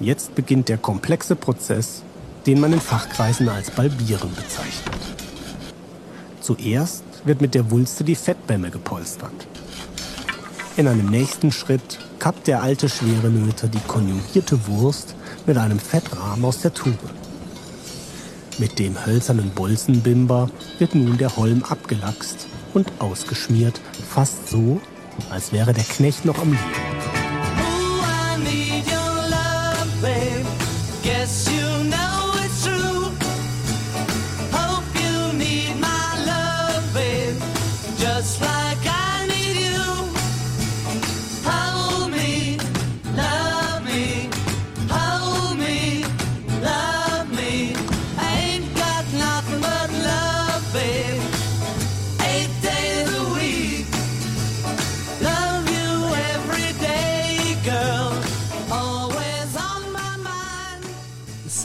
Jetzt beginnt der komplexe Prozess, den man in Fachkreisen als Balbieren bezeichnet. Zuerst wird mit der Wulste die Fettbämme gepolstert. In einem nächsten Schritt kappt der alte schwere Nöter die konjugierte Wurst mit einem Fettrahmen aus der Tube. Mit dem hölzernen Bolzenbimber wird nun der Holm abgelachst und ausgeschmiert, fast so, als wäre der Knecht noch am Leben.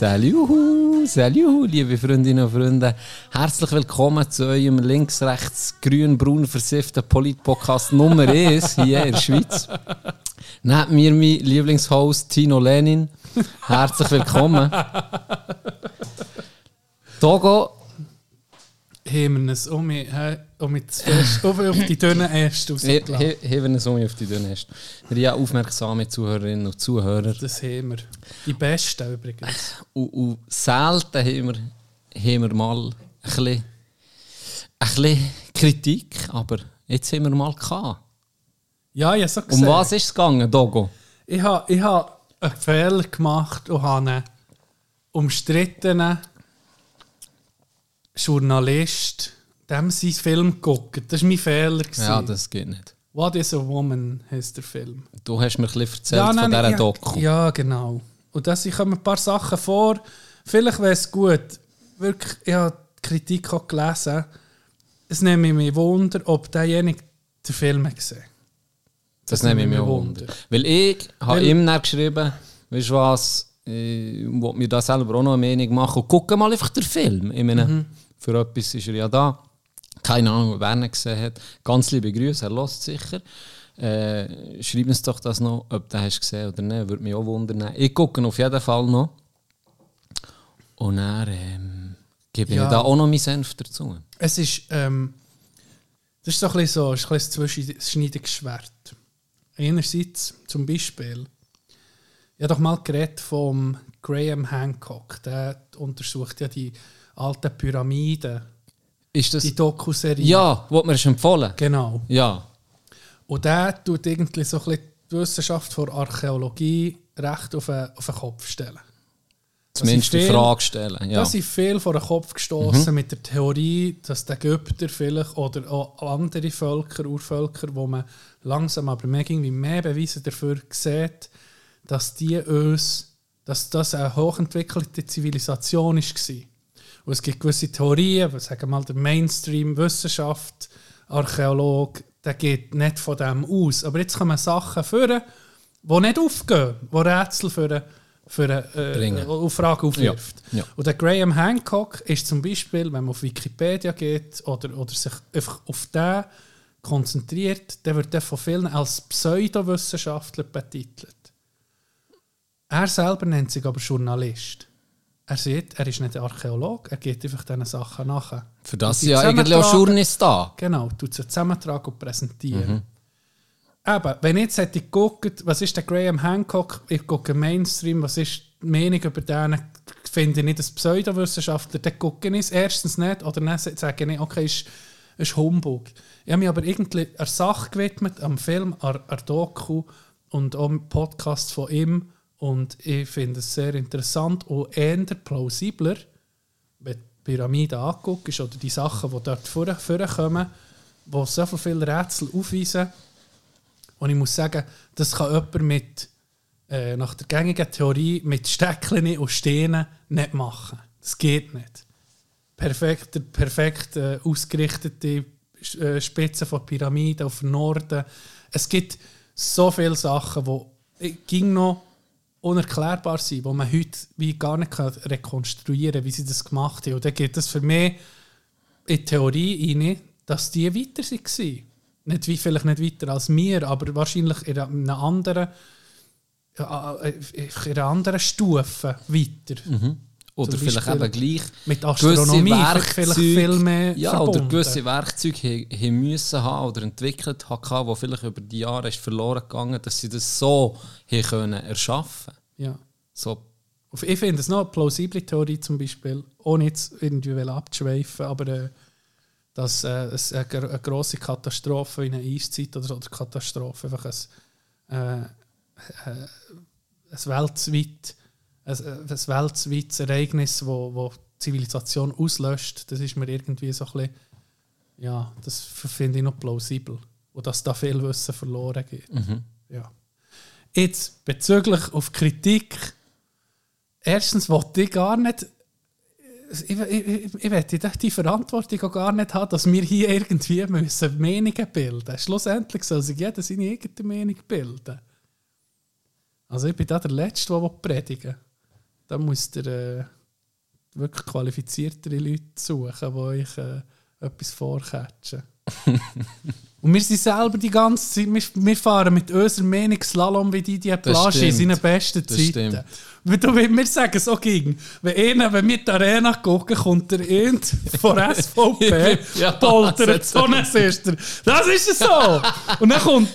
Salut, salut, liebe Freundinnen und Freunde. Herzlich willkommen zu eurem links, rechts, grün, braun versifften Polit-Podcast Nummer 1 hier in der Schweiz. Neben mir mein Lieblingshost Tino Lenin. Herzlich willkommen. Togo. Haben wir es um mich, um mich zu fest, auf, auf die dünnen Äste rausgelassen. Haben es um mich auf die dünnen Äste. Wir haben aufmerksame Zuhörerinnen und Zuhörer. Das haben wir. Die Besten übrigens. Und, und selten haben wir, haben wir mal ein bisschen, ein bisschen Kritik, aber jetzt haben wir mal gehabt. Ja, ja, so gesehen. Um was ist es gegangen, Dogo? Ich habe ich ha einen Fehler gemacht und habe einen umstrittenen Journalist dem seinen Film geguckt. Das war mein Fehler. Gewesen. Ja, das geht nicht. What is a Woman heißt der Film. Du hast mir ein bisschen erzählt ja, nein, von dieser ja, Doku. Ja, genau. Und da kommen ein paar Sachen vor. Vielleicht wäre es gut. Wirklich, ich habe die Kritik auch gelesen. Es nehme mich Wunder, ob derjenige den Film gesehen hat. Das, das nehme ich mir Wunder. Wunder. Weil ich habe ihm dann geschrieben, weißt du was, ich wollte mir da selber auch noch eine Meinung machen. gucke mal einfach den Film. Ich meine, mhm. Für etwas ist er ja da. Keine Ahnung, wer ihn gesehen hat. Ganz liebe Grüße, er lässt sicher. Äh, schreib uns doch das noch, ob du hast gesehen oder nicht. Würde mich auch wundern. Ich gucke auf jeden Fall noch. Und dann ähm, gebe ja. ich da auch noch meinen Senf dazu. Es ist, ähm, das ist so ein bisschen so, ist ein bisschen Schwert. Einerseits zum Beispiel, ich habe doch mal geredet vom Graham Hancock, der untersucht ja die alten Pyramiden ist das? Die Doku-Serie. Ja, wurde mir schon empfohlen. Genau. Ja. Und der tut irgendwie so ein bisschen die Wissenschaft vor Archäologie recht auf den, auf den Kopf stellen. Zumindest die Frage stellen. Ja. Da sind viel vor den Kopf gestoßen mhm. mit der Theorie, dass die Ägypter vielleicht oder auch andere Völker, Urvölker, wo man langsam aber mehr, irgendwie mehr Beweise dafür sieht, dass die uns, dass das eine hochentwickelte Zivilisation war. Und es gibt gewisse Theorien, sagen wir mal der Mainstream-Wissenschaft, Archäolog, der geht nicht von dem aus. Aber jetzt kommen Sachen führen, die nicht aufgehen, die Rätsel für für eine äh, Frage aufwirft. Ja. Ja. Und der Graham Hancock ist zum Beispiel, wenn man auf Wikipedia geht oder, oder sich einfach auf den konzentriert, der wird von vielen als Pseudowissenschaftler betitelt. Er selber nennt sich aber Journalist. Er sieht, er ist nicht Archäolog, er geht einfach diesen Sachen nach. Für das sind ja eigentlich auch Journalist da. Genau, tut sie zusammentragen und präsentieren. Mhm. Eben, wenn ich jetzt hätte geguckt, was ist der Graham Hancock, ich gucke Mainstream, was ist die Meinung über den, finde ich nicht als Pseudowissenschaftler, dann gucke ich es erstens nicht oder dann sage ich, okay, ist, ist Humbug. Ich habe mich aber irgendwie einer Sache gewidmet, am Film, an, an Doku und auch am Podcast von ihm und ich finde es sehr interessant und eher plausibler, wenn die Pyramide anguckst oder die Sachen, die dort vorkommen, die so viele Rätsel aufweisen. Und ich muss sagen, das kann jemand mit, äh, nach der gängigen Theorie mit Steckchen und Steinen nicht machen. Das geht nicht. Perfekt, perfekt äh, ausgerichtete äh, Spitze von Pyramiden auf Norden. Es gibt so viele Sachen, die ging noch unerklärbar sind, wo man heute wie gar nicht rekonstruieren kann, wie sie das gemacht haben. Und dann geht es für mich in die Theorie rein, dass die weiter waren. Nicht wie, vielleicht nicht weiter als wir, aber wahrscheinlich in einem anderen ja, äh, in einer anderen Stufe weiter. Oder vielleicht eben gleich Mit Astronomie gewisse vielleicht viel mehr ja, verbunden. oder gewisse Werkzeuge he müssen haben oder entwickelt haben, die vielleicht über die Jahre ist verloren gegangen, dass sie das so können erschaffen. Ja. So, Ich finde es noch eine plausible Theorie zum Beispiel, ohne jetzt irgendwie abzuschweifen, aber äh, dass äh, es eine, eine grosse Katastrophe wie eine Eiszeit oder so, oder Katastrophe, einfach ein, äh, äh, ein weltweit ein, ein weltweites Ereignis, wo, wo die Zivilisation auslöscht, das ist mir irgendwie so ein bisschen, ja, das finde ich noch plausibel. Und dass da viel Wissen verloren geht. Ja. Jetzt bezüglich auf Kritik. Erstens wollte ich gar nicht. Ich, ich, ich, ich die Verantwortung auch gar nicht haben, dass wir hier irgendwie müssen Meinungen bilden müssen. Schlussendlich soll sich jeder seine eigene Meinung bilden. Also ich bin da der Letzte, der predigen will. Da muss der äh, wirklich qualifiziertere Leute suchen, die euch äh, etwas vorcatchen. Und wir sind selber die ganze Zeit, wir, wir fahren mit unserer Meinung Slalom wie die die Plage in seinen besten Das Zeiten. stimmt. Weil du, wir sagen so gegen, wenn, einer, wenn wir die Arena gucken, kommt der Int von SVP, Ja, poltert das so einen Sister. Das ist es so! Und dann kommt,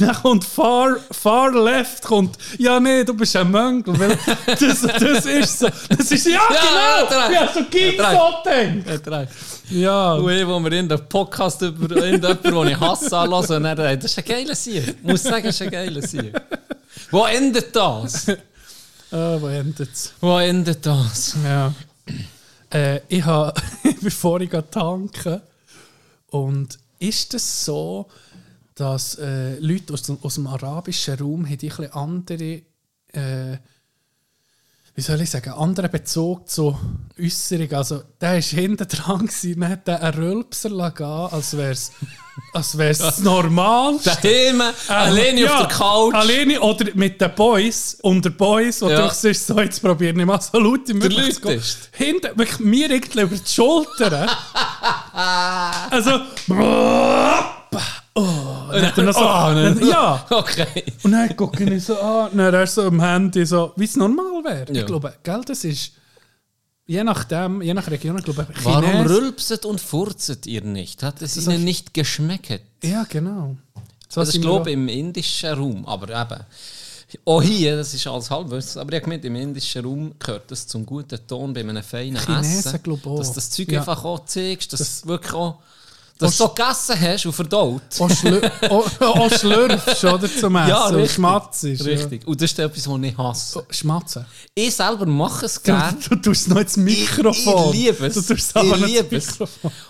dann kommt far, far left, kommt, ja nee, du bist ein Mönkel, weil das, das ist so. Das ist, ja, genau! Ja, so gegen Ja, so denkt. ja. Und ich, wo wir in den Podcast über irgendjemanden, den ich hasse, anlassen, und äh, das ist ein geiler Sieg. Ich muss sagen, das ist ein geiler Sieg. Wo endet das? Ah, wo endet es? Wo endet das? Ja. Äh, ich habe, bevor ich tanken und ist es so, dass äh, Leute aus dem, aus dem arabischen Raum haben ein bisschen andere, äh, wie soll ich sagen, anderen Bezug zu Äußerungen. Also der war hinten dran, gewesen, dann hat der einen Rülpser gehen, als wäre es als wär's das Normalste. Daheim, alleine Ja, auf der Couch. Alleine oder mit den Boys, unter Boys, wo Ja. du sonst so, jetzt probieren wir mal so laut wie möglich zu. Hinten, wirklich mir irgendwie über die Schulter. also, oh, dann hat er noch so, dann, ja, Okay. und dann gucke ich so an, und dann er so am Handy, so, wie es normal wäre. Ja. Ich glaube, gell, das ist, je nachdem, je nach Region, ich glaube, Warum Chines- rülpset und furzet ihr nicht? Hat es ihnen nicht geschmeckt? Ja, genau. So Also ich glaube im indischen Raum, aber eben, auch hier, das ist alles halbwissen, aber ich habe gemeint, im indischen Raum gehört das zum guten Ton bei einem feinen Chinesen, Essen. Dass das Zeug Ja. einfach auch zeigst, dass Das- wirklich auch, dass du so gegessen hast und verdaut. Auch, schlür auch, auch schlürfst, oder? Zum Essen. Ja, und richtig. schmatzt. Richtig. Und das ist etwas, was ich hasse. Ja. Schmatzen. Ich selber mache es Du, gerne. du tust noch ins Mikrofon. Ich, ich liebe es. Du tust ich aber ins liebe es.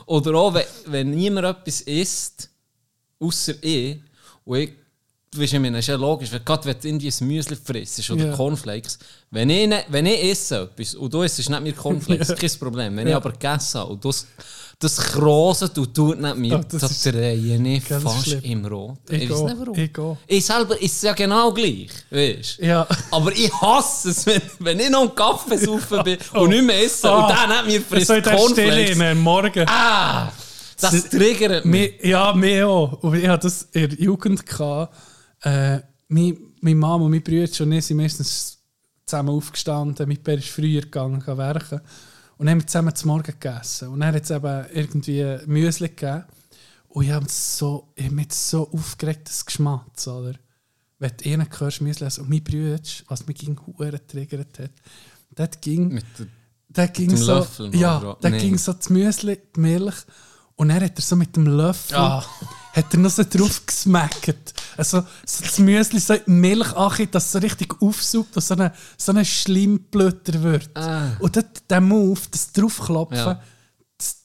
Oder auch, wenn, wenn niemand etwas isst, außer ich, und ich, du weißt, ich meine, das ist ja logisch, wenn, gerade wenn du ein Müsli frisst oder Ja. Cornflakes, wenn ich, ne, wenn ich esse etwas und du isst nicht mir Cornflakes, kein Problem. Wenn ich Ja. aber gegessen habe und das, das kroset und tut nicht mir, Oh, das das, ist drehe ich fast schlimm. im Rot. Ich Ich, weiß nicht warum. ich. Ich selber ist ja genau gleich, weißt du? Ja. Aber ich hasse es, wenn, wenn ich noch einen Kaffee saufen bin und nicht mehr esse und dann hat mir frisst so Cornflakes. am Morgen. Ah, das triggert mich. Mi- ja, mir auch. Und ich hatte das in der Jugend. Gehabt. Äh, meine, meine Mama und meine Brüder und ich sind meistens zusammen aufgestanden. Mein Pär ist früher gegangen, gegangen werken. Und dann haben wir zusammen zum Morgen gegessen. Und dann hat es eben irgendwie Müsli gegeben. Und ich habe so, ich hab mich so aufgeregt, das Geschmatz, oder? Wenn du einen hörst, Müsli essen. Und mein Brüder, was mich gegen Huren getriggert hat, dort ging... Mit der, ging so, Löffel ja, der Nee. ging so das Müsli, die Milch und dann hat er so mit dem Löffel Ah. hat er noch so drauf gesmackt. Also so das Müsli so Milch angeht, dass es so richtig aufsaugt und so ein so eine Schlimmblüter wird. Ah. Und dort, der Move, das draufklopfen, Ja. das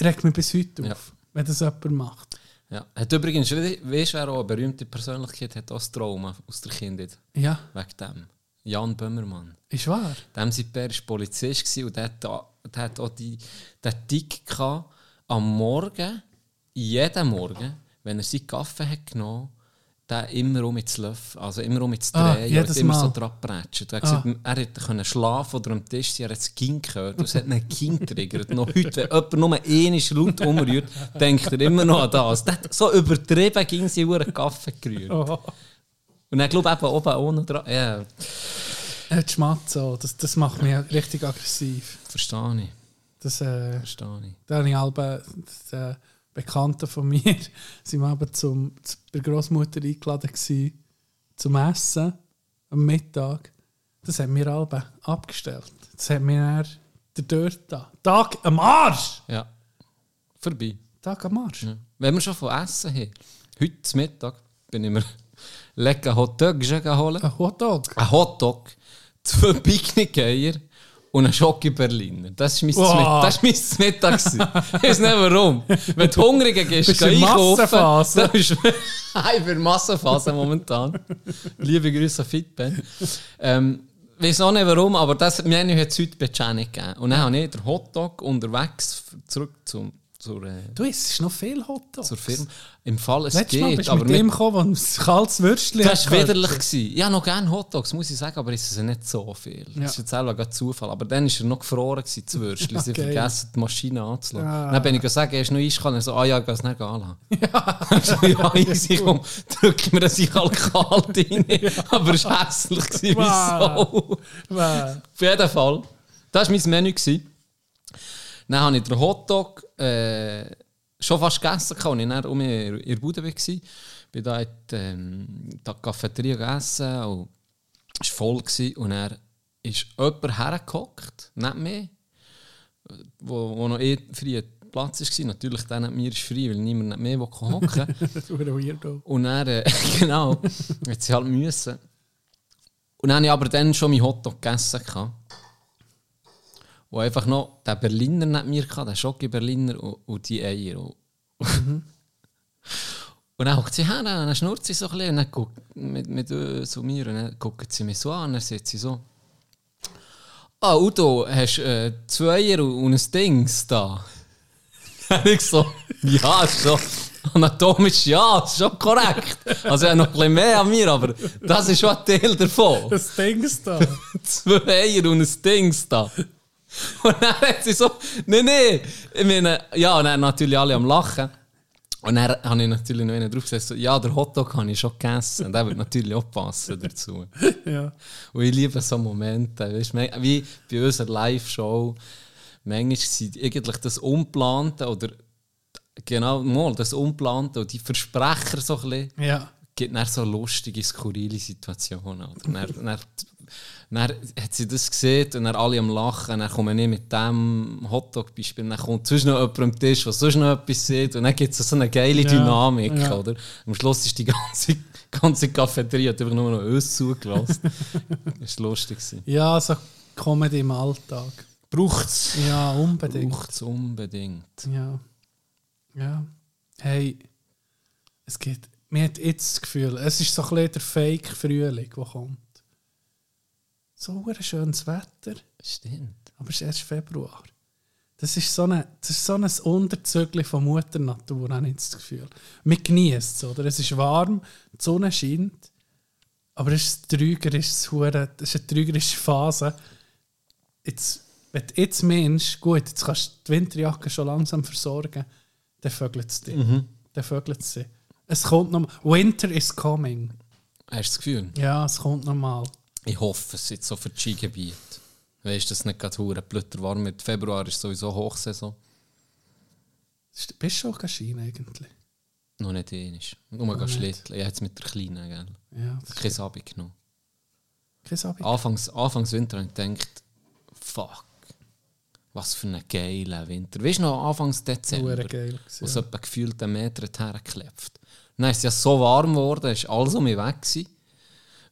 regt mich bis heute auf, Ja. wenn das jemand macht. ja. Hat übrigens, we- weißt du, wer auch eine berühmte Persönlichkeit hat, auch das Trauma aus der Kindheit? Ja, Wegen dem. Jan Böhmermann. ist wahr. Dem war Polizist und der hat, der hat auch die, den Tick gehabt, am Morgen, jeden Morgen, wenn er seinen Kaffee hat genommen den immer um ins Löffel, also immer um ins Ah, Drehen, jedes und immer so Mal. dran prätschen. Er hat gesagt, er hätte schlafen oder am Tisch sein, er hat das Kind gehört es hat einen Kind triggert. Noch heute, wenn jemand nur einmal laut umrührt, denkt er immer noch an das. Hat so übertrieben ging sie über einen Kaffee gerührt. Oh. Und dann glaube ich eben oben ohne dran. Ja, Äh, die Schmatze, das, das macht mich richtig aggressiv. verstehe ich. Das, äh, Verstehe ich. da habe ich das, äh, Bekannte von mir, sind wir aber zum, zu, bei der Großmutter eingeladen gewesen, zum Essen am Mittag. Das hat mir alle abgestellt. Das hat mir dann der dort da. Tag am Arsch! Ja. Vorbei. Tag am Arsch. Ja. Wenn wir schon von Essen haben, heute Mittag bin ich mir lecker Hotdog geholt. Ein Hotdog. Ein Hotdog, zwei Picknickeier und ein Schocke Berliner. Das war mein, Wow. das ist mein Mittag. Ich weiß nicht warum. Wenn du hungrig gehst, Bist geh einkaufen. Massenphase? Du ich bin Massenphase momentan. Liebe Grüße an Fitben. Ähm, ich weiß auch nicht warum, aber das Menü hat es heute bei Jenny gegeben. Und dann habe ich den Hotdog unterwegs zurück zum, zur, äh, Du isst noch viel Hotdogs. zur Firma. Im Fall, es Letztes Mal geht, bist du aber mit dem gekommen, ein kaltes Würstchen das war widerlich. gewesen. Ich habe noch gerne Hotdogs, muss ich sagen, aber es ist nicht so viel. Ja. Das ist jetzt auch ein Zufall. Aber dann war er noch gefroren, gewesen, das Würstchen. Sie Okay. vergessen, die Maschine anzulassen. Ah. Dann bin ich gesagt, er ist noch eiskalt. Er so, ah ja, ich gehe es nicht anlassen. Ja. so, ja, easy, komm, drück mir das in kalt rein. Aber es war hässlich, gewesen, Wow. Auf jeden Fall. Das war mein Menü. gewesen. Dann habe ich den Hotdog äh, schon fast gegessen, als ich dann um in der Bude war. Ich bin da in die, ähm, die Cafeteria gegessen und es war voll. Gewesen. Und dann ist jemand hergehockt, nicht mehr, wo, wo noch eh frei Platz war. Natürlich dann nicht mir ist frei, weil niemand nicht mehr hocken Weirdo. Und dann, äh, genau, hat sie halt müssen. Und dann habe ich aber dann schon meinen Hotdog gegessen. gehabt. Und einfach noch den Berliner neben mir, gehabt, den Schocke Berliner und, und die Eier. Und, und dann guckt sie her, dann schnurrt sie so ein bisschen und dann guckt mit, mit uns zu mir und dann guckt sie mich so an und dann sagt sie so «Ah, Udo, hast du äh, zwei Eier und ein Dings da?» Dann ich so «Ja, schon anatomisch, ja, ist schon korrekt. Also habe noch ein bisschen mehr an mir, aber das ist schon ein Teil davon. Das Ding ist da. Zwei Eier und ein Dings da.» Und dann hat sie so «Nee, nee.» Ich meine, ja, und dann natürlich alle am Lachen. Und dann habe ich natürlich noch einen drauf gesagt, so, ja, der Hotdog habe ich schon gegessen. Und der wird natürlich auch passen dazu. ja. Und ich liebe so Momente. Weißt, wie bei unserer Live-Show. Manchmal sind eigentlich das Unplante oder genau mal das Unplante und die Versprecher so ein bisschen, Ja. gibt dann so lustige, skurrile Situationen. Oder dann, dann, dann hat sie das gesehen und dann alle am Lachen. Dann kommen wir mit dem Hotdog-Beispiel. Dann kommt sonst noch jemand am Tisch, der sonst noch etwas sieht. Und dann gibt es so eine geile Ja, Dynamik. ja. Oder? Am Schluss ist die ganze, ganze Cafeteria hat einfach nur noch uns zugelassen. das war lustig. Ja, so Comedy im Alltag. Braucht es. Ja, unbedingt. Braucht es unbedingt. Ja. Ja. Hey, es gibt, mir hat jetzt das Gefühl, es ist so ein bisschen der Fake-Frühling, der kommt. So ein schönes Wetter, Stimmt. aber es ist erst Februar. Das ist so, eine, das ist so ein Unterzügel von Mutter Natur, habe ich das Gefühl. Man genießt es, oder? Es ist warm, die Sonne scheint, aber es ist trügerisch, es ist hure- das ist eine trügerische Phase. Jetzt, wenn du jetzt meinst, gut, jetzt kannst du die Winterjacke schon langsam versorgen, dann vögelt es dich. Dann vögelt es dich. Es kommt noch Winter is coming. Hast du das Gefühl? Ja, es kommt noch mal. Ich hoffe es jetzt so für das Skigebiet. Weißt du, dass es nicht gerade hure blöder warm wird. Februar ist sowieso Hochsaison. Bist du schon Ski eigentlich? Noch nicht ähnlich. Nur mal nicht. schlitteln. Ich habe jetzt mit der Kleinen, gell? Ja, das ist Kein Sabi genommen. kein Abi. Anfangs, Anfangs Winter habe ich gedacht, fuck, was für ein geiler Winter. Weißt du noch, Anfangs Dezember, geil. wo es Ja. etwa gefühlt einen Meter hergeklebt. Ist es ja so warm geworden, ist alles um mich weg gewesen.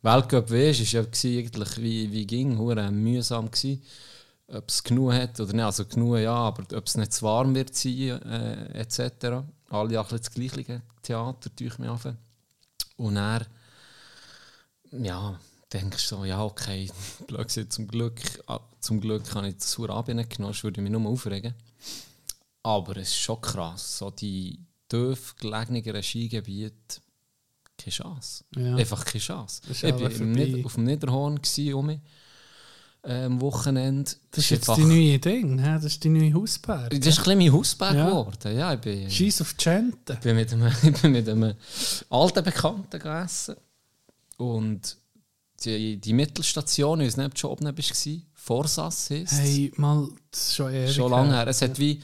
Weltcup weißt, ist ja eigentlich wie, wie ging, hure mühsam gewesen. Ob es genug hat oder nicht, also genug ja, aber ob es nicht zu warm wird sein, äh, etc. Alle bisschen das gleiche Theater, tue ich mir an. Und er ja, denkst so, ja, okay, zum Glück, ah, zum Glück habe ich das Surabien nicht genommen, sonst würde ich mich nur aufregen. Aber es ist schon krass, so die tief gelegenen Skigebiete, keine Chance. Ja. Einfach keine Chance. Ist Ich war auf dem Niederhorn um äh, am Wochenende. Das ist jetzt die neue Ding, hä? das ist die neue Hausberg. Das ist ein mein Hausberg Ja. geworden. Ja, ich bin, Scheiß auf die Gente. ich bin mit einem, ich bin mit einem alten Bekannten gegessen. Und die, die Mittelstation, ich weiß nicht, ob du schon oben bist, Vorsas heisst Hey, mal, ist schon ewig Schon lange her. her. Es hat wie,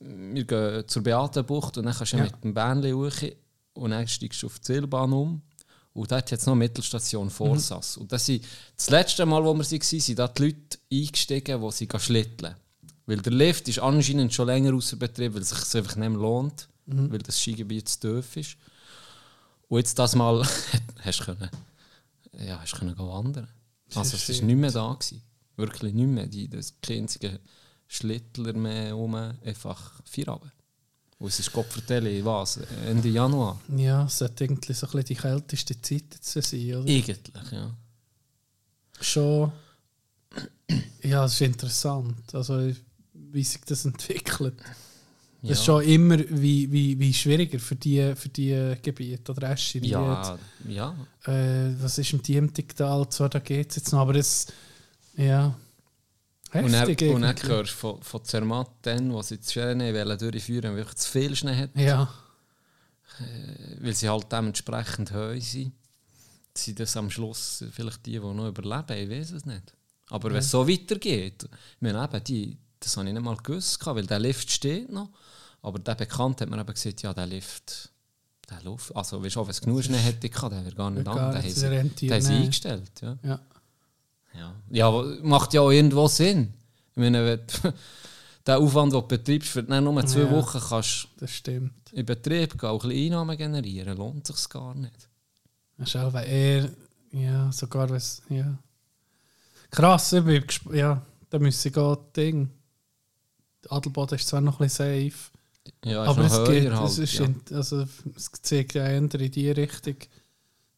wir gehen zur Beatenbucht und dann kannst du Ja. mit dem Bähnchen hoch und dann steigst du auf die Zielbahn um. Und dort hat es noch eine Mittelstation Vorsas. Und das, sind, das letzte Mal, wo wir waren, sind da die Leute eingestiegen, die sie schlitteln. Weil der Lift ist anscheinend schon länger außer Betrieb, weil es sich einfach nicht mehr lohnt, weil das Skigebiet zu tief ist. Und jetzt das Mal hast du können, ja, hast du können wandern. Also es war nicht mehr da. Gewesen. Wirklich nicht mehr. Die, das einzige Schlittler mehr um, einfach vier Abend. Und es ist Gott vertelle, was, Ende Januar. Ja, es sollte irgendwie so ein bisschen die kälteste Zeit zu sein, oder? Eigentlich, ja. Schon. Ja, es ist interessant. Also, wie sich das entwickelt. ja. Das ist schon immer wie, wie, wie schwieriger für die, für die Gebiete. Oder Escher, Ja, ja. äh, was ist im Diemtigtal? Zwar, da geht es jetzt noch, aber es. Ja. Und dann, Heftig. und dann hörst du von, von Zermatt, dann, wo sie die wollen durchführen weil zu viel Schnee hat, Ja, weil sie halt dementsprechend heu sind, sind das am Schluss vielleicht die, die noch überleben, ich weiß es nicht. Aber wenn es so weitergeht, ich meine, eben, die, das habe ich nicht mal gewusst, weil der Lift steht noch, aber der Bekannte hat mir eben gesagt, ja, der Lift, der Luft, also weißt du, wenn es genug Schnee hätte, der wäre gar nicht Gar an, den nicht, haben sie eingestellt. Ja. ja. Ja. ja, macht ja auch irgendwo Sinn. Ich meine, wenn du den Aufwand, den du betreibst, für dann nur zwei Ja. Wochen kannst Das stimmt. in Betrieb gehen, auch ein bisschen Einnahmen generieren, lohnt sich gar nicht. Auch, weil er, ja, sogar was, ja. Krass, ich bin ja, da müsste ich gehen, Ding. Adelboden ist zwar noch ein bisschen safe, Ja, aber es geht, halt, es, ist ja. in, also, es zeigt ja eher in die Richtung,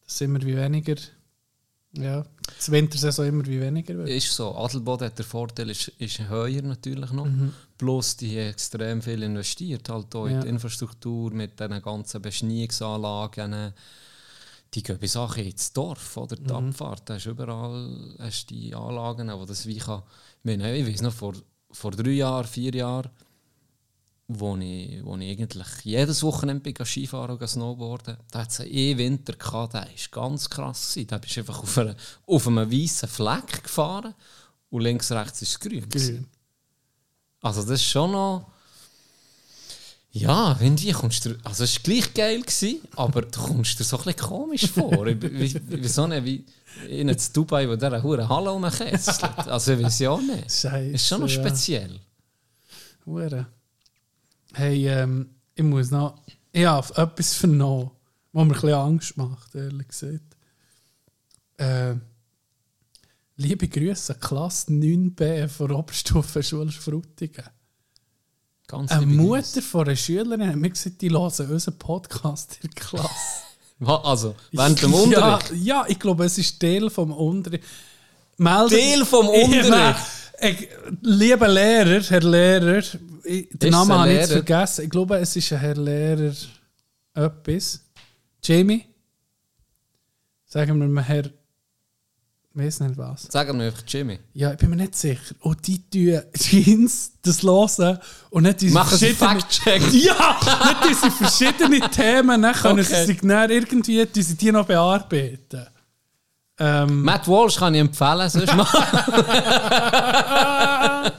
dass es immer wie weniger, ja, das Wintersaison immer wie weniger wird. Ist so. Adelboden hat der Vorteil, ist, ist höher natürlich noch. Mhm. Plus die haben extrem viel investiert, halt auch in Ja. die Infrastruktur mit diesen ganzen Beschneiungsanlagen. Die gehen bis auch ins Dorf, oder? Die Mhm. Abfahrt, da hast du überall hast die Anlagen, wo das wie kann... Ich, meine, ich weiß noch, vor, vor drei Jahren, vier Jahren, wo ich, wo ich eigentlich jedes Wochenende bin, Skifahren und Snowboarden, da hat es einen Winter gehabt, der war ganz krass. Da bist du einfach auf, einer, auf einem weißen Fleck gefahren und links, rechts ist es grün. Grün. Also das ist schon noch... Ja, wenn die kommst du... Also es war gleich geil, gewesen, aber du kommst dir so ein bisschen komisch vor. wie, wie, wie so eine... Wie in Dubai, wo der eine hure Halle rumkästelt. Also ich weiß ja auch nicht. Scheiße. Ist schon noch ja. speziell. Hure. Hey, ähm, ich muss noch. Ich habe etwas vernommen, was mir ein bisschen Angst macht, ehrlich gesagt. Äh, liebe Grüße, Klasse 9b von Oberstufenschule Frutigen. Ganz Eine Mutter von einer Schülerin hat mir gesagt, die hören unseren Podcast in der Klasse. Wa- Also, während dem Unterricht? Ja, ja, ich glaube, es ist Teil vom Unterricht. Meldet- Teil vom Unterricht? Ich, lieber Lehrer, Herr Lehrer, ich, den Ist Namen habe ich jetzt vergessen. Ich glaube, es ist ein Herr Lehrer etwas. Jamie? Sagen wir mal Herr... Weiß nicht was. Sagen wir einfach Jimmy. Ja, ich bin mir nicht sicher. Und die tun Jeans das hören und nicht diese Machen sie verschiedenen- Fact-Check? Ja, nicht diese verschiedenen Themen, dann können Okay. sie sich dann irgendwie diese die noch bearbeiten. Ähm, Matt Walsh kann ich empfehlen, sonst mal.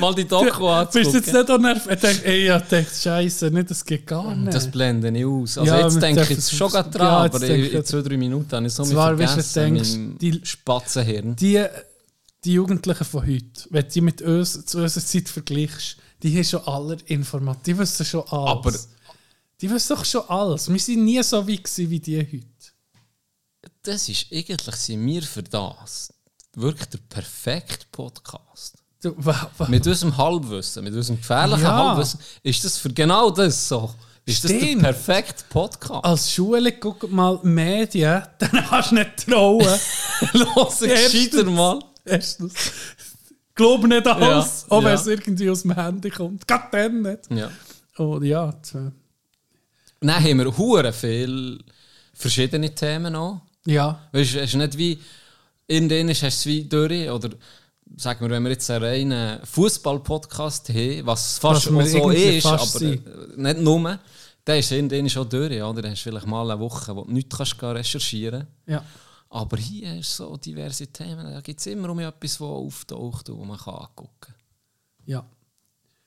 mal die Doku bist du jetzt anzugucken. nicht auch nervös? Ich denke, ey, ich denke, Scheiße, nicht, das geht gar nicht. Das blende ich aus. Also Ja, jetzt denke ich jetzt schon grad ja, dran, jetzt aber in, in zwei, drei Minuten habe ich so Zwar, viel weißt vergessen. denkst, die- Spatzenhirn. die, die Jugendlichen von heute, wenn du die mit uns zu unserer Zeit vergleichst, die haben schon alle Informationen, die wissen schon alles. Aber- die wissen doch schon alles. Wir sind nie so weit gewesen wie die heute. Das ist eigentlich sind wir für das wirklich der perfekte Podcast. Du, Mit unserem Halbwissen, mit unserem gefährlichen Ja. Halbwissen, ist das für genau das so. Ist das der Stimmt. perfekte Podcast? als Schule, guck mal Medien, dann kannst du nicht trauen. Los, gescheiter mal. Erstens. Glaub nicht alles, Ja, auch wenn ja. es irgendwie aus dem Handy kommt. Gerade dann nicht. Ja. Und ja. Dann haben wir hure viel verschiedene Themen auch. Ja. Weißt du, es ist nicht wie, in denen hast du es wie durch, oder sagen wir, wenn wir jetzt einen reinen Fußball-Podcast haben, was fast Was so ist, aber äh, nicht nur, Der ist irgendwann schon durch, oder? Dann hast du vielleicht mal eine Woche, wo du nichts kannst recherchieren Ja. Aber hier ist so diverse Themen. Da gibt es immer um etwas, das auftaucht und wo man kann angucken kann. Ja.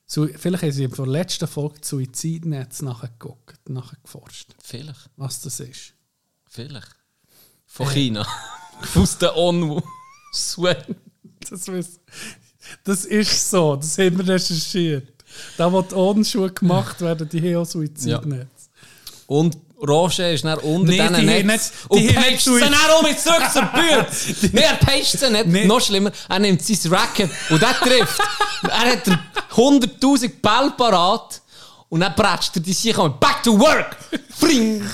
So, vielleicht haben sie von der letzten Folge Suizidnetz nachgeguckt, nachgeforscht, Vielleicht, was das ist. vielleicht. Von China. Aus der ONU. Das, das ist so, das haben wir recherchiert. Da, wo die Onschuhe gemacht werden, die haben auch Suizidnetz. Und Roger ist dann unter Nee, diesen die Netz nicht- und die haben peitscht sie dann auch mit zurück zur Bühne. nee, er peitscht sie nicht. Nee. Noch schlimmer, er nimmt sein Racket und der trifft. er hat 100'000 Ball parat und dann prätscht er die sich an. Back to work! Fring!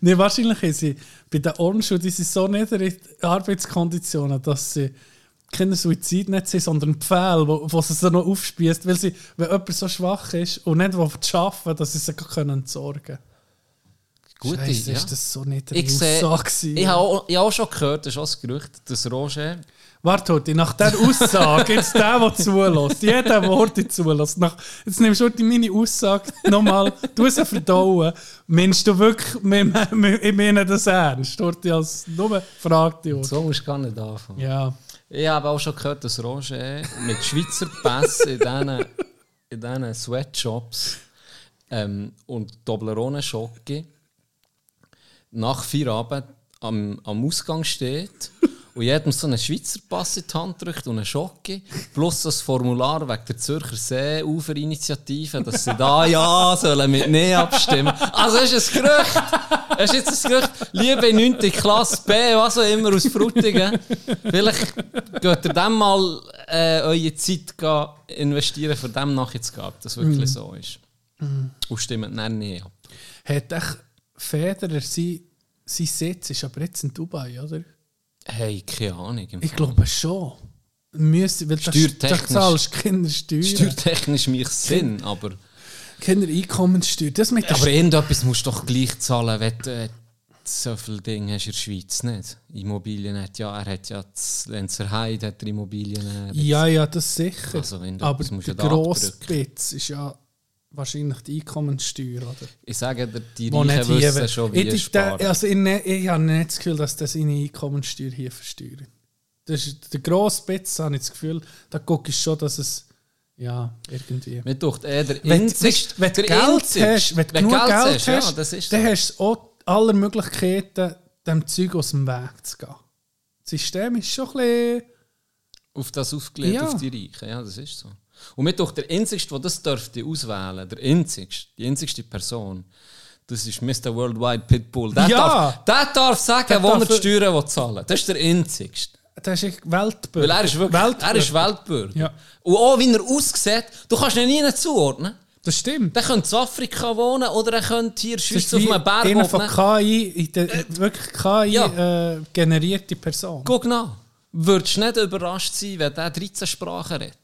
Nee, wahrscheinlich haben sie bei den Ohrenschuhen, die sind so niedere Arbeitskonditionen, dass sie keine Suizidnetz sind, sondern Pfähle, wo, wo sie sie noch aufspießt, weil sie, wenn jemand so schwach ist und nicht will arbeiten dass sie sich können entsorgen können. Gute, Scheisse, ja. ist das so nicht Ich Aussage gewesen. ich habe auch, ich habe auch schon gehört, das ist auch das Gerücht, dass Roger Warte, Horti, nach dieser Aussage, jetzt der, der zulässt, jeder, der Horti zulässt, nach, jetzt nimmst du meine Aussage nochmal, du sie verdauen, meinst du wirklich, wir- wir- ich meine das ernst, Horti, als nur fragt dich. Horti. So musst du gar nicht anfangen. Ja, Ich habe auch schon gehört, dass Roger mit Schweizer Pass in diesen, in diesen Sweatshops ähm, und Toblerone-Schocke nach Feierabend am, am Ausgang steht und jedem so einen Schweizer Pass in die Hand drückt und einen Schocke, plus das Formular wegen der Zürcher Seeuferinitiative, dass sie da ja sollen mit Nein abstimmen. Also es ist ein Gerücht. Es ist jetzt ein Gerücht. Liebe 9. Klasse B, was auch immer aus Frutigen, vielleicht geht ihr dann mal äh, eure Zeit investieren, für dem nachzugehen, ob das wirklich so ist. Und stimmt dann nicht ab. hat echt Federer sein, sein Sitz ist aber jetzt in Dubai, oder? Hey, keine Ahnung. Ich glaube schon. Müsste, weil Steuertechnisch. zahlst Kindersteuer, Steuertechnisch macht Sinn, aber, Kindereinkommenssteuer. Das mit aber irgendetwas musst du doch gleich zahlen, wenn du äh, so viele Dinge hast in der Schweiz nicht. Immobilien hat ja, er hat ja das Lenzer Heide, hat er Immobilien. Äh, Ja, ja, das sicher. Also, Aber der. Bits ist ja wahrscheinlich die Einkommenssteuer, oder? Ich sage dir, die Wo Reichen hier wissen will. schon, wie ich, sparen. also ich, ne- ich habe nicht das Gefühl, dass das seine Einkommenssteuer hier versteuern. Das ist der grosse Bits, habe ich das Gefühl, da gucke ich schon, dass es ja, irgendwie... Mir tut eh der Wenn, du Geld hast, wenn du genug Geld, hast, ja, das ist dann so. hast du auch alle Möglichkeiten, dem Zeug aus dem Weg zu gehen. Das System ist schon ein bisschen... auf das aufgelegt, Ja. auf die Reichen. Ja, das ist so. Und mir doch der einzigste, der das dürfte auswählen, der einzigste, die einzigste Person, das ist Mr. Worldwide Pitbull. Der, Ja. darf, der darf sagen, Der wo er darf- die Steuern will zahlen Das ist der einzigste. Das ist Weltbürger. Weil er ist wirklich Weltbürger. er ist Weltbürger. Ja. Und auch wie er aussieht, du kannst ihn nie zuordnen. Das stimmt. Der könnte in Afrika wohnen oder er könnte hier Schweiz auf einem Berg einer von wohnen. KI, in der, wirklich KI Ja. äh, generierte Person. Guck nach. Würdest du nicht überrascht sein, wenn der 13 Sprachen redet?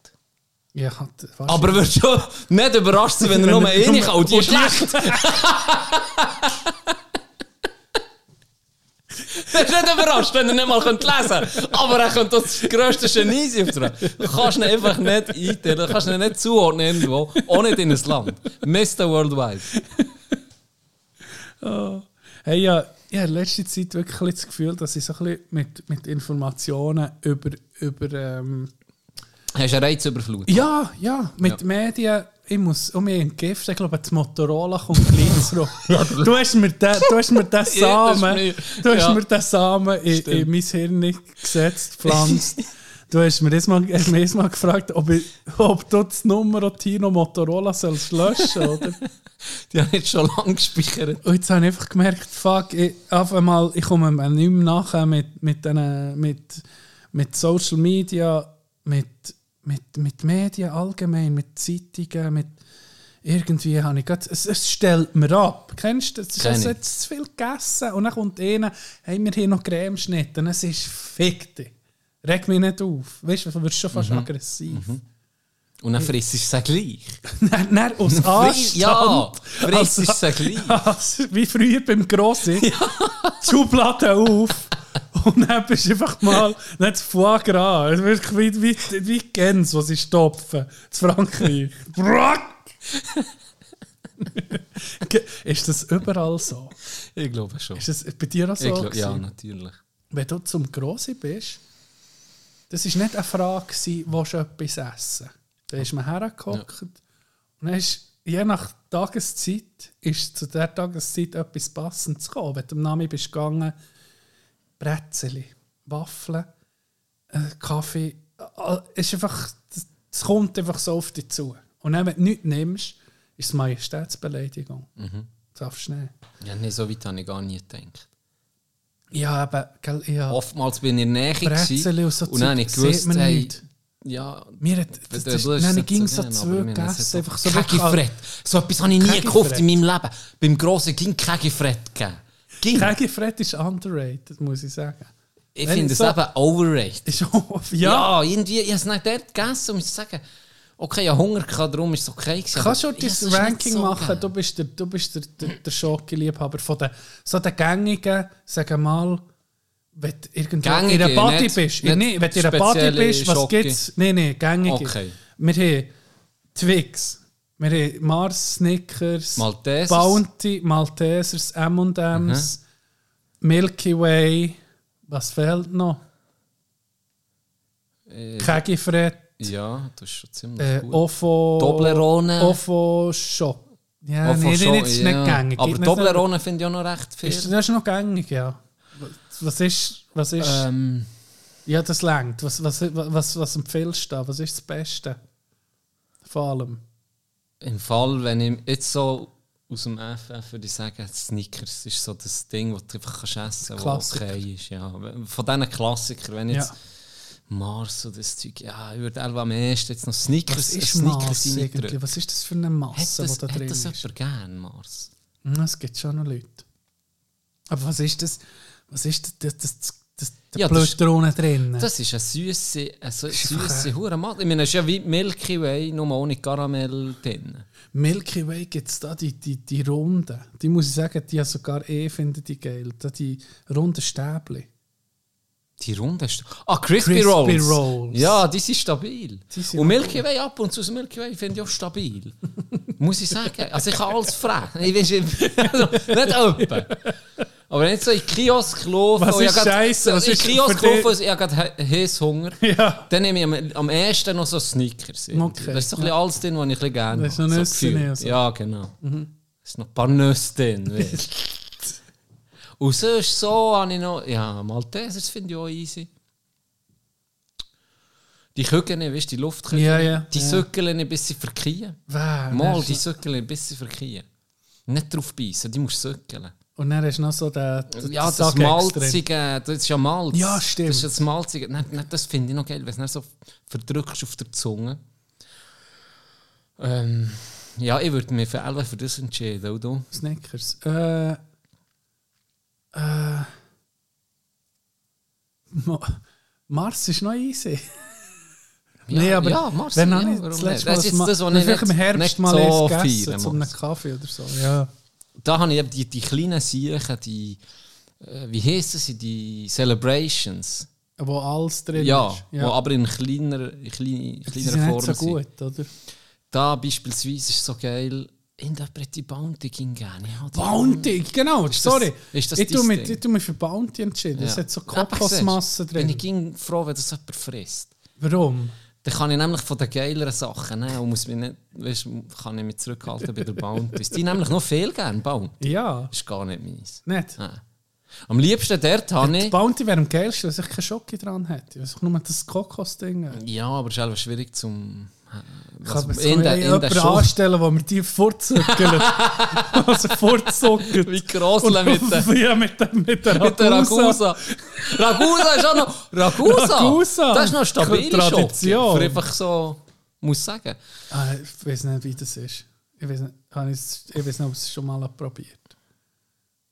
Ja, hat- Aber würdest du nicht überrascht sein, wenn er nur eine und die ist schlecht? Er ist nicht überrascht, wenn er nicht mal lesen könnte. Aber er könnte das grösste Genie sein. Du kannst ihn einfach nicht einteilen, du kannst ihn nicht zuordnen irgendwo, auch nicht in ein Land. Mr. Worldwide. Hey, ja, ich habe in letzter Zeit wirklich das Gefühl, dass ich so ein bisschen mit, mit Informationen über, über ähm, Hast du einen Reiz überflutet? ja, ja, mit Ja. Medien, ich muss um mich entgiften, ich glaube, das Motorola kommt gleich zurück. du, hast mir den, du hast mir den Ja, das ist Samen, du hast ja. mir den Samen in, in mein Hirn gesetzt, gepflanzt. Du hast mir jetzt mal, gefragt, ob, ich, ob du das Nummer Tino Motorola sollst löschen oder? Die haben jetzt schon lange gespeichert. Und jetzt habe ich einfach gemerkt, fuck, ich, auf einmal, ich komme mir nicht mehr nachher mit, mit, den, mit, mit Social Media, mit, mit, mit Medien allgemein, mit Zeitungen, mit irgendwie habe ich grad, es, es stellt mir ab. Kennst du? Kenn Es ich. hat zu viel gegessen und dann kommt einer, haben wir hier noch Cremeschnitte und es ist fick dich. Reg mich nicht auf. Weißt du, du wirst schon fast aggressiv. Und dann frisst es sie gleich. Dann, dann aus Anstand. Ja, frisst es Also- sie gleich. Also, wie früher beim Grossi. Die Schublade auf. Und dann bist du einfach mal nicht Foie Gras. Wirklich wie, wie, wie Gens, die sie stopfen. Zu Frankreich. Ist das überall so? Ich glaube schon. Ist das bei dir auch so? Ich glaub, ja, natürlich. Wenn du zum Grossi bist, das war nicht eine Frage, gewesen, willst du etwas essen? Da ist man hergehockt und dann ist, je nach Tageszeit ist zu der Tageszeit etwas Passendes gekommen. Wenn du am Nami bist gegangen, Brezeli, Waffeln, äh, Kaffee, äh, ist einfach, das, das kommt einfach so auf dich zu. Und dann, wenn du nichts nimmst, ist es Majestätsbeleidigung. Mhm. Das darfst du nicht. Ja, nee, so weit habe ich gar nicht gedacht. Ja, aber gell, ja, Oftmals bin ich in der Nähe Brezeli gewesen, und so und dann habe ich gewusst, sieht man hey, nicht. ja, Mir hat, das, das, hast dann es ging so zwei es jetzt Einfach so Kegifred. So etwas habe ich nie gekauft in meinem Leben. Beim Grossen ging Kegifred gegeben. Ging. Kegifred ist underrated, muss ich sagen. Ich finde es so- eben overrated. Ist auch, Ja, ja, irgendwie, ich habe es nicht dort gegessen und muss sagen, okay, ich habe Hunger gehabt, darum ist es okay gewesen. kannst du dein Ranking so machen? geil. Du bist der, du bist der, der, der Schoki-Liebhaber von den, so den gängigen, sagen mal, wenn du irgendwo Gängige, in einer Body nicht- bist. nicht nee, wenn du in einer spezielle bist, was gibt es? Nein, nein, gängige. Okay. Wir haben Twix, wir haben Mars, Snickers, Maltesers. Bounty, Maltesers, M&M's, Milky Way, was fehlt noch? Äh, Kegifred, ja, das ist schon ziemlich äh, gut. Ofo... Toblerone. Ofo Shop. Ja, von nee, das ist ja. nicht gängig. Aber Toblerone finde ich auch noch recht viel. Ist, das ist noch gängig, ja. Was ist... Was ist ähm, ja, das längt. Was, was, was, was empfiehlst du da? Was ist das Beste? Vor allem. Im Fall, wenn ich jetzt so aus dem FF würde ich sagen, Snickers ist so das Ding, das du einfach kannst essen kannst, was okay ist. Ja. Von diesen Klassikern, wenn jetzt Ja. Mars oder das Zeug, ja, ich würde am ehesten jetzt noch Snickers, Was ist Snickers reindrücken. eigentlich? Was ist das für eine Masse, das, die da drin das ist? jemand gern, Mars? Hm, Es gibt schon noch Leute. Aber was ist das? Was ist das? das, das, das der Ja, Blödrone drin? Das ist eine süße, eine süße ein- Hure Mat. Ich meine, es ist ja wie Milky Way, nur ohne Karamell drin. Milky Way gibt es da die, die, die Runden. Die muss ich sagen, die ja sogar eh finde die geil. Da die runden Stäbli. Die Runde ist. Ah, Crispy, Crispy Rolls. Rolls. Ja, die sind stabil. Die sind und Milky Way ab und zu das Milky Way finde ich auch stabil. Muss ich sagen. Also ich kann alles fragen. Ich weiß also, nicht öppe. Aber ich so in Kiosk laufe, Was und ich ist scheisse? Was in ist Kiosk für dich- laufe, und ich habe gerade Heißhunger, Ja. dann nehme ich am, am ersten noch so Snickers. Okay, Da ist so ein bisschen alles drin, was ich gerne Da ist mag, noch Nüsse so. Ja, genau. Da ist noch ein paar Nüsse drin. und sonst so habe ich noch... Ja, Maltesers finde ich auch easy. Die Küken, weißt du, die Luftküken, Ja, ja, die ja. Söckeln ein bisschen verkiehen. Wer? Mal Dann die Söckeln ein bisschen verkiehen. Nicht drauf beißen, die musst du söckeln. Und dann hast du noch so den, den Ja, das drin. Malzige, das ist ja Malz. Ja, stimmt. Das ist ja das Malzige. Nein, nein, das finde ich noch geil, wenn du so verdrückst auf der Zunge. Ähm, ja, ich würde mich für Elva für das entscheiden, du? Snickers. Äh, äh, Ma Mars ist noch easy. Ja, nee, aber ja, Mars, wenn ja, ich das letzte Mal Das ist das was ich im Herbst mal so gegessen, zu einem. Kaffee oder so. Ja. Da habe ich eben die, die kleinen Siechen, die, äh, wie heissen sie, die Celebrations. Wo alles drin Ja, ist. wo aber in kleiner, in klein, Die kleiner sind Form nicht so sind. gut, oder? Da beispielsweise ist so geil, Interpret die Bounty die- Bounty, genau, Ist das- sorry. ist das ich, tue mich, ich tue mich für Bounty entschieden. Es Ja. hat so Kokosmasse du, Bin drin. ich ging froh, wenn das jemand frisst. Warum? Dann kann ich nämlich von den geileren Sachen nehmen und muss mich nicht, weißt, kann ich mich zurückhalten bei der Bounty. Die nämlich noch viel gern, Bounty. Ja, Das ist gar nicht meins. nicht. Nein. Am liebsten dort habe Die ich... Bounty wäre am geilsten, wenn ich keine Schoki dran hätte. Ich nur das Kokosding. Ja, aber es ist einfach schwierig zum... Ich kann mir in so der, in der jemanden anstellen, der mir die fortzückelt. also fortzuckelt. Wie Grosseln mit der... Ja, mit, der, mit der Mit Ragusa. Ragusa. Ragusa ist auch noch. Ragusa! Ragusa. Das ist noch eine stabile Tradition. Schocke. Für einfach so. Muss ich sagen. Ah, ich weiß nicht, wie das ist. Ich weiß nicht, ich, weiß nicht ob ich es schon mal probiert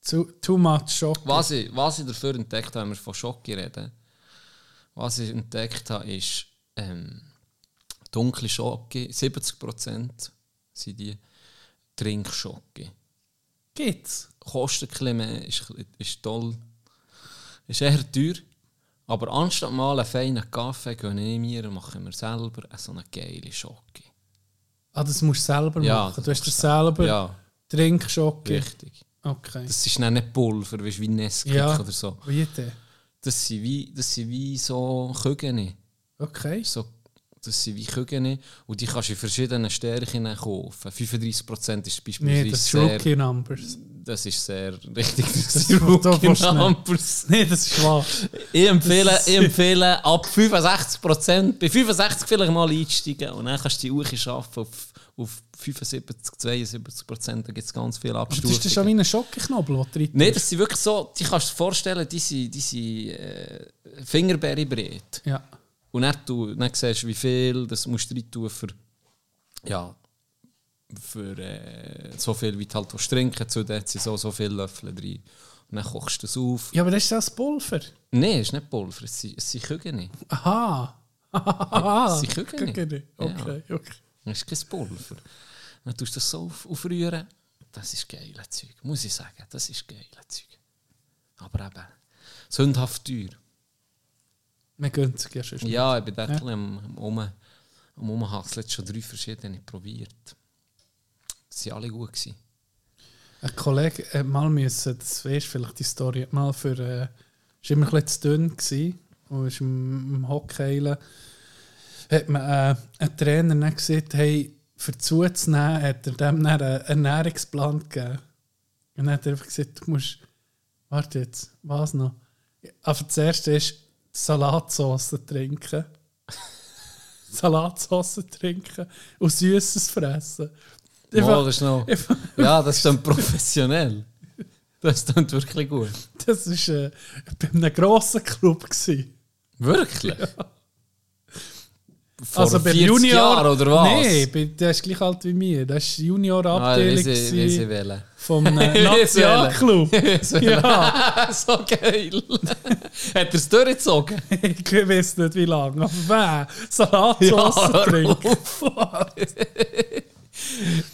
Too, too much Schock. Was ich, was ich dafür entdeckt habe, wenn wir von Schocke reden, was ich entdeckt habe, ist ähm, dunkle Schocke. 70% sind die Trinkschocke. Geht's? Kostet ein bisschen mehr, ist, ist toll. Ist eher teuer. Aber anstatt mal einen feinen Kaffee gönne ich mir und mache mir selber so eine geile Schocke. Ah, das musst du selber Ja, machen. Du hast das selber Ja, Trinkschocke. richtig. Okay. Das ist nicht Pulver, weißt, wie Nesquik Ja. oder so. Wie denn? Das sind wie, das sind wie so Kügel. Okay. So, das sind wie Kügel. Und die kannst du in verschiedenen Stärken kaufen. 35% ist beispielsweise Nee, das ist sehr... Rookie Numbers. Das ist sehr richtig. Das Das sind Rookie. Numbers. Nee, das ist wahr. Ich empfehle, ich empfehle ab 65%, bei 65 vielleicht mal einsteigen und dann kannst du die Uhr schaffen auf, auf 75, 72%, da gibt es ganz viele Aber das ist Abstufungen. schon wie ein Schokoknobel, den du drin Nein, das sind wirklich so, die kannst du dir vorstellen, die sind, die sind äh. Ja. Und dann, du, dann siehst du, wie viel das musst du rein tun für, ja, für äh, so viel, wie du halt willst trinken zu dort sind so, so viele Löffel drin. Und dann kochst du es auf. ja, aber das ist das Pulver. Nein, es ist nicht Pulver, es sind, es sind Kügel. Aha. Aha. Sie können Kügel. Okay, okay. Das ist kein Pulver. Dann tust du das so auf, aufrühren. Das ist geile Zeug, muss ich sagen. Das ist geile Zeug. Aber eben, sündhaft teuer. Man gönnt sich ja schon. Ja, ich bin dort ja. am, am, um, am schon drei verschiedene probiert. Sie waren alle gut. Gewesen. Ein Kollege hat mal müssen, das weißt vielleicht die Story, mal für, äh, ist immer ein bisschen zu dünn gewesen, und ist im, im Hockeyilen, hat man äh, einen Trainer dann gesagt, hey, für zuzunehmen, hat er dem dann einen Ernährungsplan gegeben. Und dann hat er einfach gesagt, du musst, warte jetzt, was noch? Aber das erste ist Salatsauce trinken. Salatsauce trinken und Süßes fressen. Oh, das ist noch, ja, das ist dann professionell. Das klingt wirklich gut. Das war äh, bei einem grossen Club. Gewesen. Wirklich? Vor also bei 40 Junior. Jahren, oder was? Nein, der ist gleich alt wie mir. Das Ah, Junior-Abteilung wollen. vom äh, Nationalclub. Ja, so geil. Hat er es durchgezogen? ich weiß nicht wie lange. Aber wer Salatsauce hör trinken.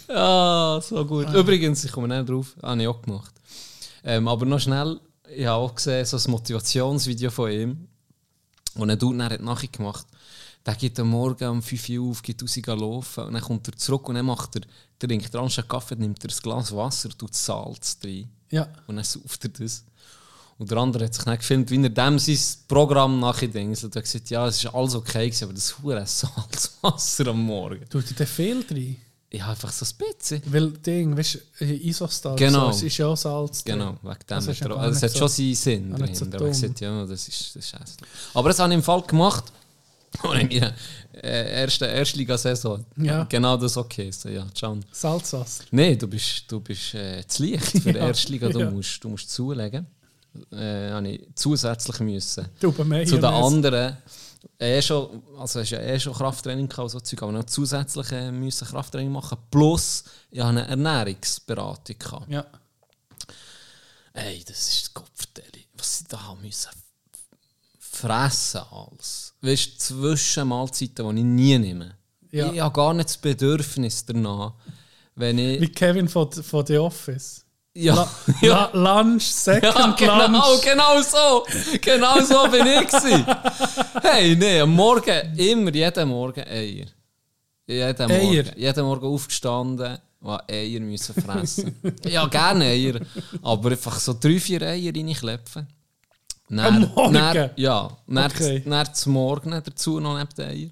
Ah, so gut. Übrigens, ich komme nicht drauf, habe ich auch gemacht. Ähm, aber noch schnell, ich habe auch gesehen, so ein Motivationsvideo von ihm. Und er dann hat nachher gemacht. Der geht am Morgen um 5 Uhr auf, geht raus gehen laufen und dann kommt er zurück und dann macht er, trinkt er anstatt Kaffee, nimmt er ein Glas Wasser, tut Salz drin Ja, und dann sauft er das. Und der andere hat sich dann gefilmt, wie er dem sein Programm nachdenkt. Und er hat gesagt, ja, es war alles okay, gewesen, aber das hure Salzwasser am Morgen. tut er den viel drin? Ja, einfach so ein bisschen. Weil Ding, weißt du, Isostar, Genau. so, es ist ja auch Salz drin. Genau, wegen dem. Das ist hat ja also es hat so- schon seinen Sinn nicht so drin. aber ich gesagt, ja, das ist, das ist hässlich. Aber das habe ich im Fall gemacht. Und in meiner äh, ersten Erstligasaison. Ja. Genau das okay. So, ja, ciao. Salzwasser. Nein, du bist, du bist äh, zu leicht für die Ja, Erstliga. Du, ja. musst, du musst zulegen. Äh, habe ich zusätzlich müssen. Du bei mir. Zu den anderen. Eh schon, also hast ja eh schon Krafttraining gehabt, so Zeug, aber noch zusätzlich äh, müssen Krafttraining machen. Plus, ich hatte eine Ernährungsberatung. Gehabt. Ja. Ey, das ist das Kopfverteilung. Was sie da haben müssen fressen alles. Weißt du, zwischen Mahlzeiten, die ich nie nehme. Ja. Ich habe gar nicht das Bedürfnis danach. Wenn ich. Wie Kevin von, von The Office. ja, La, ja, La, Lunch, Second ja, genau, Lunch. genau so. Genau so bin ich. Gewesen. Hey, nee, am Morgen, immer, jeden Morgen Eier. Jeden Eier? Morgen. Jeden Morgen aufgestanden und Eier müssen fressen. ja, gerne Eier. Aber einfach so drei, vier Eier reinklepfen. Am Morgen? Dann, ja, dann, Okay. dann zum Morgen dazu noch neben den Eier.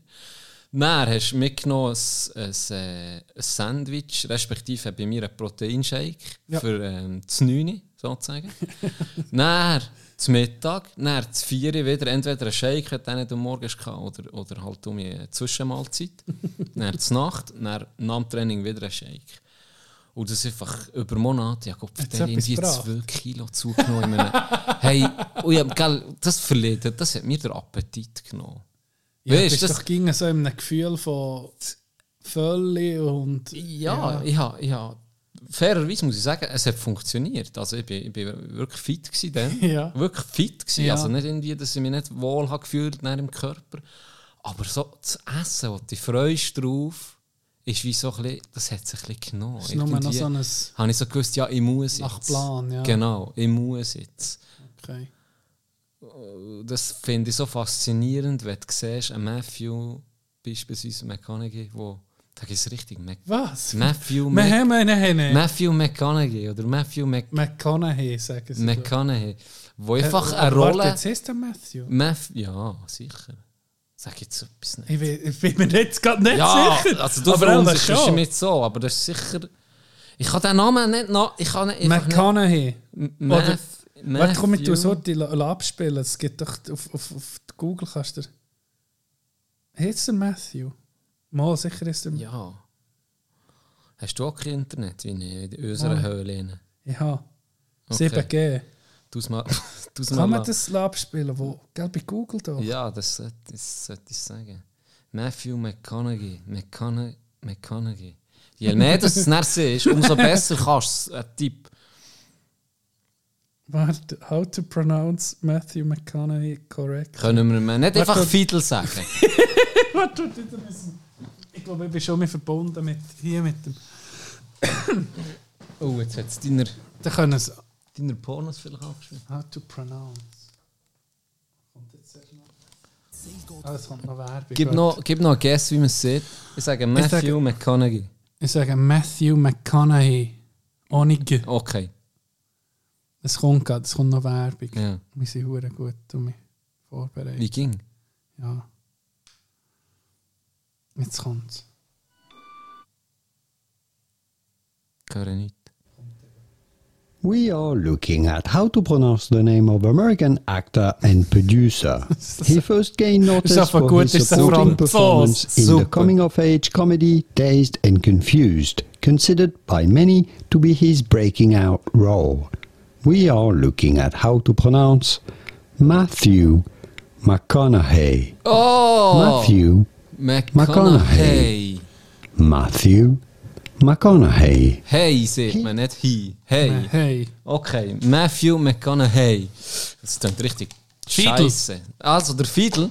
Dann hast du mitgenommen ein, ein, äh, ein Sandwich, respektive bei mir einen Proteinshake Ja. für ähm, das 9 sozusagen. dann zum Mittag, dann zum 4 wieder entweder ein Shake, den du nicht am Morgen hast, oder, oder halt um eine Zwischenmahlzeit. dann zur Nacht, dann nach dem Training wieder ein Shake. Und das einfach über Monate, ja Gott, Hat's der etwas irgendwie gebracht? 2 Kilo zugenommen. hey, und ja, gell, das verliert, das hat mir den Appetit genommen. Ja, Weißt, das- doch ging so in einem Gefühl von Völlig und... Ja, ich habe, ich habe, fairerweise muss ich sagen, es hat funktioniert. Also ich bin, ich bin wirklich fit gewesen dann. Ja. Wirklich fit gewesen. Ja. Also nicht irgendwie, dass ich mich nicht wohl habe gefühlt nach im Körper. Aber so zu essen, wo du freust drauf, ist wie so ein bisschen, das hat sich ein bisschen genommen. Es ist nur noch so ein... habe ich so gewusst, ja, ich muss Nach jetzt. Plan, ja. Genau, ich muss jetzt. Okay. Das finde ich so faszinierend, wenn du siehst, ein Matthew, beispielsweise McConaughey, wo Da ist richtig. Mac Was? Matthew, Henne. Matthew McConaughey oder Matthew Mac McConaughey, sagen sie. McConaughey. Wo Äh, einfach eine aber warte, Rolle. Jetzt heißt der Matthew. Math ja, sicher. Sag jetzt etwas nicht. Ich bin, ich bin mir jetzt gerade nicht Ja, sicher. also du verunsicherst nicht so, aber das ist sicher. Ich kann den Namen nicht noch. Ich kann nicht. McConaughey. Warte, komm, ich tu Matthew- so die abspielen. Es gibt doch auf, auf, auf Google kannst du. Heißt der Matthew? Mal sicher ist der. Ja. Hast du auch kein Internet wie in unserer Ah. Höhle? Ja. Okay. 7G. Tu's mal. Tu's Kann mal man das abspielen? Wo, gell, bei Google da? Ja, das sollte, das sollte ich sagen. Matthew McConaughey. McConaughey. McConaughey. Je mehr du es siehst, umso besser kannst du es. Ein Tipp. Warte, how to pronounce Matthew McConaughey correct? Können wir mir nicht Warte, einfach. Fiedel sagen? Warte, Ich glaube, ich bin schon mehr verbunden mit hier mit dem. Oh, jetzt hat es deiner, Da können es. Deiner Pornos vielleicht abgeschrieben. How to pronounce. Kommt jetzt erst noch? Ah, es kommt noch Werbung. Gib noch, gib noch einen Guess, wie man es sieht. Ich sage Matthew sage- McConaughey. Ich sage Matthew McConaughey. Ohne G. Okay. Es kommt gerade, es kommt noch Werbung. Ja. Wir sind hure gut um mich vorbereitet. Wie ging? Ja. Jetzt kommt's. Höre nicht. We are looking at how to pronounce the name of American actor and producer. he first gained notice for his supporting performance in the coming-of-age comedy Dazed and Confused, considered by many to be his breaking out role. We are looking at how to pronounce Matthew McConaughey. Oh! Matthew McConaughey. Matthew McConaughey. Hey, sieht man, nicht he. Hey. Hey. Okay, Matthew McConaughey. Das klingt richtig Fiedel. scheiße. Also, der Fiedel,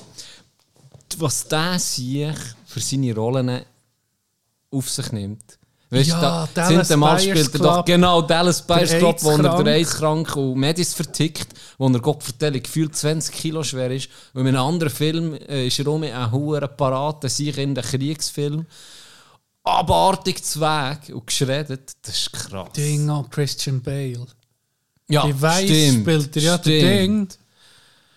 was der sich für seine Rollen auf sich nimmt. Weißt Ja, du, sind Mal Buyers spielt er doch genau Dallas Buyers Der Club, wo er der. AIDS-krank und Medis vertickt, wo er Gott vertelle, gefühlt 20 Kilo schwer ist. Und in einem anderen Film äh, ist er um ein hoher Parat, sich in den Kriegsfilm. Abartig zu Weg und geschreddert, das ist krass. Ding an Christian Bale. Ja, Bei Weiss stimmt, spielt er ja stimmt. der Ding.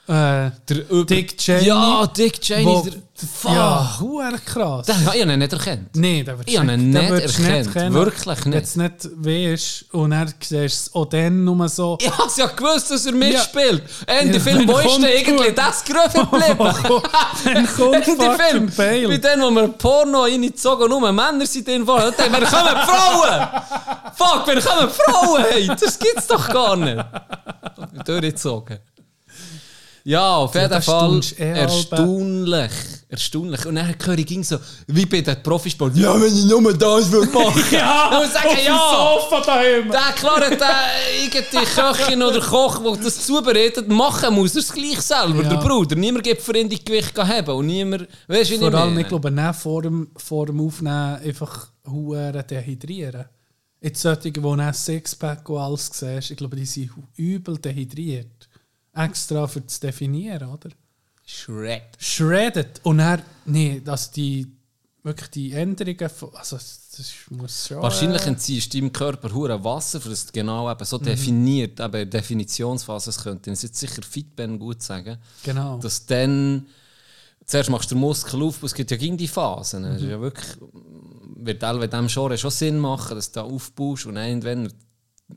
Äh, Der Über- Dick Cheney. Ja, Dick Cheney. wo, der, fuck. ja, hure krass. Den habe ich ihn nicht erkannt. Nee, der wird Ich habe ihn nicht erkannt, kennen. wirklich nicht. Es nicht weisst und dann siehst es auch dann nur so. Ich habe ja gewusst, dass er mitspielt. Ende Ja, Film, wo ist denn irgendwie das Gröfe geblieben? dann kommt Ende Film. Bale. Wie dann, wo wir Porno reingezogen und nur Männer sind drin vor. Und dann, wir kommen Frauen! Fuck, wir kommen Frauen! Hey, das gibt's doch gar nicht. Durchgezogen. Ja, auf jeden Fall eh erstaunlich. Erstaunlich. Und dann höre ich ging so, wie bei den Profisport. Ja, wenn ich nur das würde machen. Ja, Und sagen, ja. Sofa daheim. Der klar der Köchin oder Koch, der das zubereitet, machen muss er es gleich selber, Ja. der Bruder. Niemand gibt für ihn die Gewicht haben und niemand, weißt du, Vor ich allem, ich glaube, nicht vor dem, vor dem Aufnehmen einfach hure dehydrieren. Jetzt solche, die dann Sixpack und alles siehst, ich glaube, die sind übel dehydriert. Extra für zu definieren, oder? Shred. Shredded. Und dann, nee, dass die, wirklich die Änderungen, von, also das muss schon... Wahrscheinlich äh, entziehst du deinem Körper hure Wasser, für das du genau eben Mhm. so definiert, eben Definitionsphase, das könnte ich jetzt sicher Fitben gut sagen, Genau. dass dann zuerst machst du den Muskel auf, es gibt ja gegen die Phasen. Das ist Mhm. ja wirklich, wird all Genre schon Sinn machen, dass du da aufbaust und irgendwann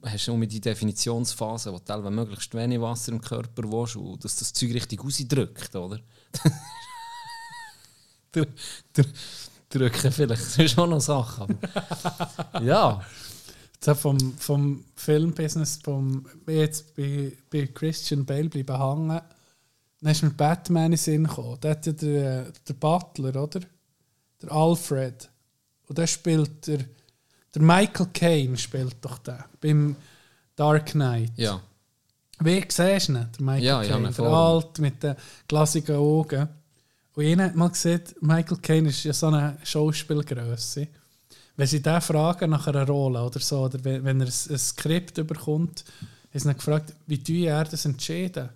hast du nur die Definitionsphase, wo du möglichst wenig Wasser im Körper willst und dass das Zeug richtig rausdrückt, oder? der, der, drücken vielleicht, das ist schon noch Sache. Ja, So vom, vom Filmbusiness, vom, jetzt bei, bei Christian Bale bleiben hängen, dann ist mit Batman in den Sinn gekommen. Der hat ja der, der Butler, oder? Der Alfred. Und der spielt der, der Michael Caine spielt doch den beim Dark Knight. ja. Wie siehst du ihn, der Michael Ja, Caine? Der vor Alt mit den glasigen Augen. Und ich habe mal gesehen, Michael Caine ist ja so eine Schauspielgröße. Wenn sie den fragen nach einer Rolle oder so, oder wenn, wenn er ein, ein Skript überkommt, sie ihn gefragt, wie tue er das entschieden?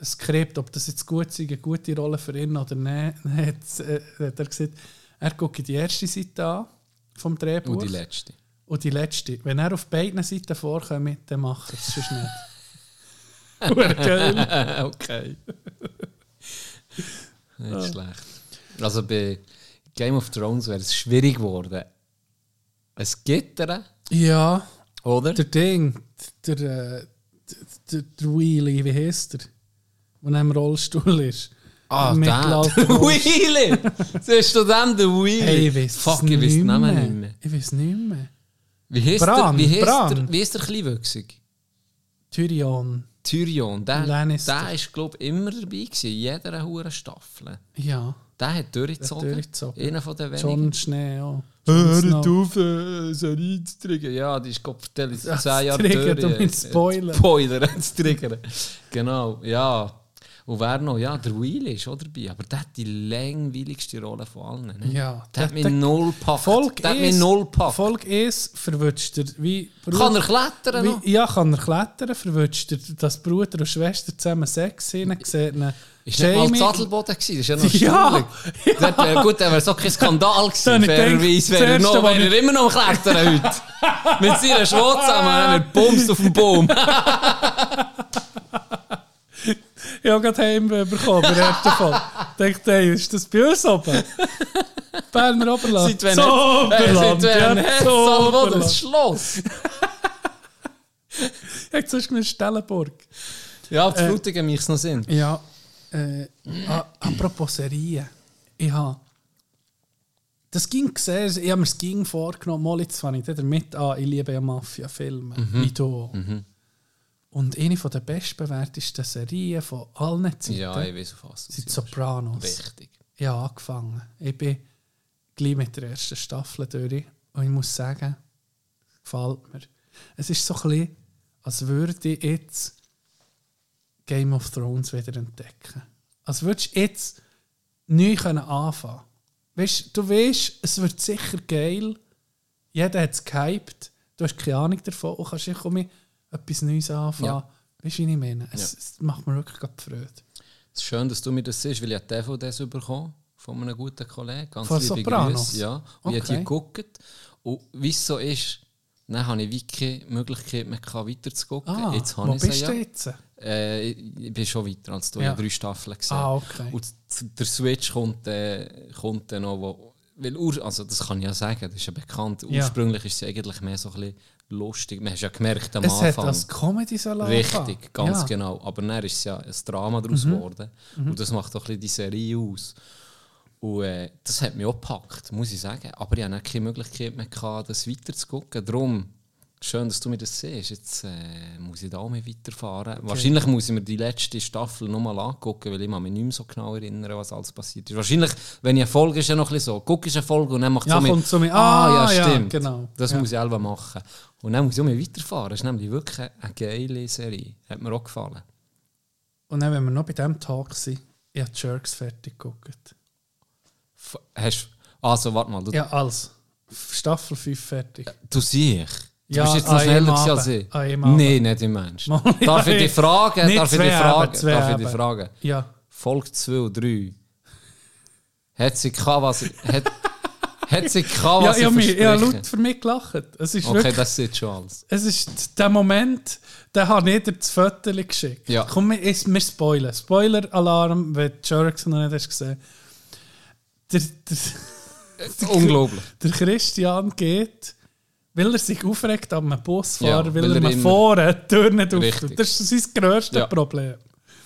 Ein Skript, ob das jetzt gut sei, eine gute Rolle für ihn oder nicht. Dann hat, äh, hat er gesagt, er guckt die erste Seite an vom Drehbuch. Und die letzte. Und die letzte. Wenn er auf beiden Seiten vorkommt, dann macht er es sonst nicht. Geil. okay. Nicht schlecht. Also bei Game of Thrones wäre es schwierig geworden. Es Gitter, Ja, oder? der Ding, der, äh, der, der Wheelie, wie heißt der? Der im Rollstuhl ist. Ah. Mittelalter- Wheelie! Siehst du dem, der Wheelie? Hey, ich weiß Fuck, ich weiß den Namen nicht mehr. Ich weiß nicht mehr. Wie heisst Bran, der, wie Bran. der, wie heisst der Kleinwüchsig? Tyrion. Tyrion. Der, Lannister. der ist, glaube ich, immer dabei gewesen, in jeder hohen Staffel. Ja. Der hat durchgezogen. durchgezogen. Einer von den wenigen. John Schnee. Jon Hört auf, äh, so. Ja, die ist Gott Ja, zehn Jahre triggern, durch. du Spoiler. Spoiler, zu triggern. genau, ja. Und wer noch? Ja, der Wheelie ist auch dabei, aber der hat die langweiligste Rolle von allen. Ne? Ja, Der hat der- mich der- null gepackt. Folge der hat mich 1 null gepackt. Folge 1 verwünscht er. Wie Kann er klettern noch? Wie, ja, kann er klettern, verwünscht er, dass Bruder und Schwester zusammen Sex haben, sieht ihn Ist nicht mal Zadelboden gewesen, das ist ja noch Ja, erstaunlich. Das wär, gut, der wäre so kein Skandal gewesen. Fairerweise wäre er, noch, wäre er immer noch am Klettern heute. Mit seiner Schwur zusammen, er bumst auf dem Baum. Ich habe gerade heim bekommen, bei Folge. Ich dachte, hey, ist das bei uns oben? Berner Oberland. Seit wann äh, Oberland, seit wann hat Oberland. das Schloss? Ich hätte sonst mit Stellenburg. Ja, zu Frutigen mich noch Sinn. Ja, äh, a- apropos Serien. Ich habe das ging gesehen, ich habe mir das ging vorgenommen, mal jetzt fange ich damit an, ich liebe ja Mafia-Filme, wie du. Und eine der bestbewertesten Serien von allen Zeiten Ja, ich weiß auf was. sind. Sopranos. Wichtig. Ich habe angefangen. Ich bin gleich mit der ersten Staffel durch und ich muss sagen, gefällt mir. Es ist so ein bisschen, als würde ich jetzt Game of Thrones wieder entdecken. Als würdest du jetzt neu können anfangen weißt, Du weißt, es wird sicher geil. Jeder hat es gehypt. Du hast keine Ahnung davon und kannst dich mit etwas Neues anfangen. Ja. Weißt du, wie ich meine? Es, Ja. es macht mir wirklich gerade Freude. Es ist schön, dass du mir das siehst, weil ich DVDs bekommen von einem guten Kollegen. Ganz Von liebe Sopranos? Grüße. Ja, und ich habe Okay. die geguckt. Und wie es so ist, dann habe ich wie keine Möglichkeit mehr gehabt, weiter zu gucken. Ah, jetzt habe wo ich bist ja. du jetzt? Äh, ich bin schon weiter als du. Ja. Ich habe drei Staffeln gesehen. Ah, okay. Und der Switch kommt, äh, kommt dann noch, wo, weil also das kann ich ja sagen, das ist ja bekannt. Ja. Ursprünglich ist es eigentlich mehr so ein bisschen lustig. Man hat ja gemerkt am Es hat Anfang. als Comedy so. Richtig, ganz ja. genau. Aber dann ist es ja ein Drama daraus geworden. Und das macht doch ein bisschen die Serie aus. Und äh, das hat mich auch gepackt, muss ich sagen. Aber ich hatte keine Möglichkeit mehr, gehabt, das weiterzugucken. Darum, schön, dass du mir das siehst. Jetzt äh, muss ich da auch mehr weiterfahren. Wahrscheinlich muss ich mir die letzte Staffel nochmal angucken, weil ich mich nicht mehr so genau erinnere, was alles passiert ist. Wahrscheinlich, wenn ich eine Folge ist ja noch ein bisschen so, guckst du eine Folge und dann macht Ja, so mit, so mit, ah, ah, ja, ja, stimmt. genau. Das Ja. muss ich selber machen. Und dann muss ich mehr weiterfahren. Das ist nämlich wirklich eine, geile Serie. Hat mir auch gefallen. Und dann, wenn wir noch bei diesem Tag sind, ich habe Jerks fertig geguckt. F hast, also, warte mal. Du, Ja, alles. Staffel 5 fertig. du siehst. Du Ja, bist jetzt noch schneller als ich. Nein, nicht im Mensch. Darf ich dich fragen? nicht Darf ich dich fragen? Zwei Darf ich dich fragen? Ja. Folge 2 und 3. Hat sie gehabt, was. Hat, hat sie gehabt, Ja, ich habe mich- ich habe laut für mich gelacht. Es ist Okay, wirklich, das sieht schon alles. es ist der Moment, den ich dir das Foto geschickt. Ja. Komm, wir, ist- wir spoilern. Spoiler-Alarm, wenn du Jerks noch nicht hast gesehen. Der, der, Unglaublich. der Christian geht, weil er sich aufregt an einem Busfahrer, Ja, weil, weil er er vorne die Tür nicht auftut. Das ist sein grösstes Ja. Problem.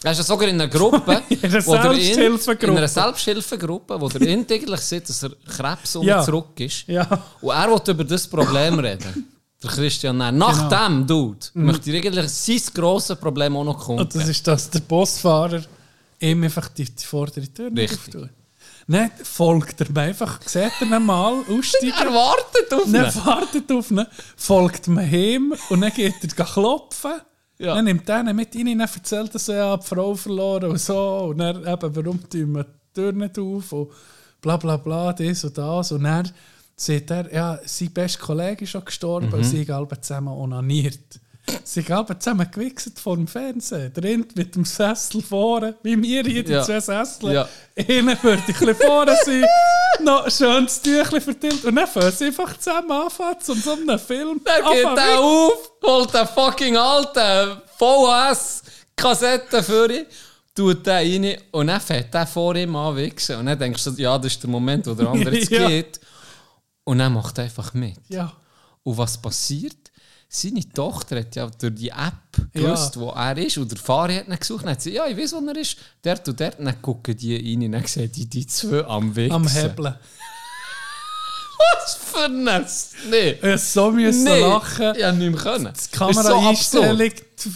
Er ist ja sogar in einer Gruppe, In einer in, Selbsthilfegruppe. in einer Selbsthilfegruppe, wo der in eigentlich sieht, dass er Krebs Ja. zurück ist. Ja. Und er will über das Problem reden. Der Christian Nehr. Nach Genau. dem, Dude, möchte ich eigentlich sein grosses Problem auch noch Und das kommen. ist, dass der Busfahrer ihm einfach die, die vordere Tür nicht auftut. Nicht folgt er mir einfach, sieht er ihn mal, aussteigen. Er wartet auf ihn. wartet auf ihn, folgt mir heim und dann geht er klopfen. Ja. Dann nimmt er ihn mit rein und erzählt, er die Frau verloren und so. Und dann eben, warum tun wir die Tür nicht auf und bla bla bla, das und das. Und dann sagt er, ja, sein bester Kollege ist schon gestorben Mhm. und sie haben zusammen onaniert. Sie haben zusammen gewichst vor dem Fernsehen. Der mit dem Sessel vorne, wie wir hier, die Ja. zwei Sessel. Ja. Einer würde ein bisschen vorne sein noch schön das Tüchlein verteilt und dann fangen sie einfach zusammen anfangen, um so einen Film Dann geht der auf, holt den fucking alten VHS-Kassette für ihn, tut den rein und dann fährt der vor ihm an wichsen. Und dann denkst du, ja, das ist der Moment, wo der andere jetzt Ja. geht. Und dann macht er einfach mit. Ja. Und was passiert? Seine Tochter hat ja durch die App gewusst, wo er ist. Und der Fahrer hat ihn gesucht. Dann hat sie, ja, ich weiß, wo er ist. Dort und dort. Dann gucken die rein und dann sehen die, die zwei am Wichsen. Am Hebeln. Was für ein Nee. Ich so müssen Nee, lachen. konnte nicht mehr. Können. Die Kameraeinstellung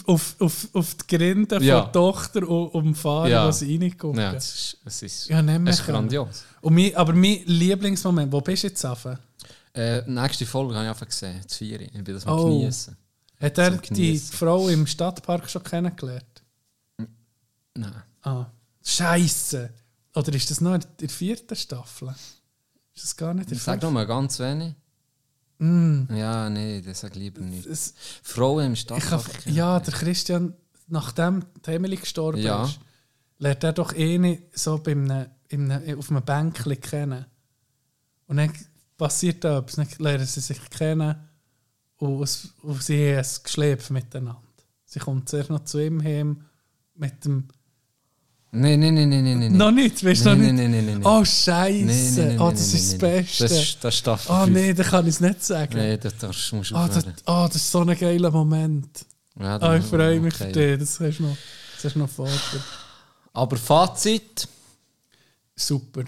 auf, auf, auf die Grinde Ja. von der Tochter und den Fahrer, Ja. ja. sie reingucken. Ja, es ist, es ist, Ja, es ist grandios. Und mein, aber mein Lieblingsmoment, wo bist du jetzt? Äh, nächste Folge habe ich einfach gesehen, das Vieri. Ich will das mal Oh. genießen. Hat er die. Frau im Stadtpark schon kennengelernt? Nein. Ah, Scheiße. Oder ist das noch in der vierten Staffel? Ist das gar nicht in der Ich sag fünften? mal ganz wenig. Mm. Ja, nee, das sag ich lieber nicht. Es- Frauen im Stadtpark. ja, der Christian, nachdem die Emily gestorben Ja. ist, lernt er doch eine so bei einem, in einem, auf einem Bänkchen kennen. Und dann passiert da etwas, dann lernen sie sich kennen und, es, und sie haben ein Geschlepp miteinander. Sie kommt zuerst noch zu ihm heim mit dem... Nein, nein, nein, nein, nein. nein. Noch nicht, weißt du noch Nein, nicht? nein, nein, nein, nein. Oh, Scheiße. nein, oh, das ist das. Beste. Das ist, das ist Staffel oh 5. nein, das kann ich es nicht sagen. Nein, das, das musst du Oh, das, aufhören. oh, das ist so ein geiler Moment. Ja, Oh, ich freue mich okay. für dich. Das hast du noch, das hast du noch vor. Aber Fazit, Super.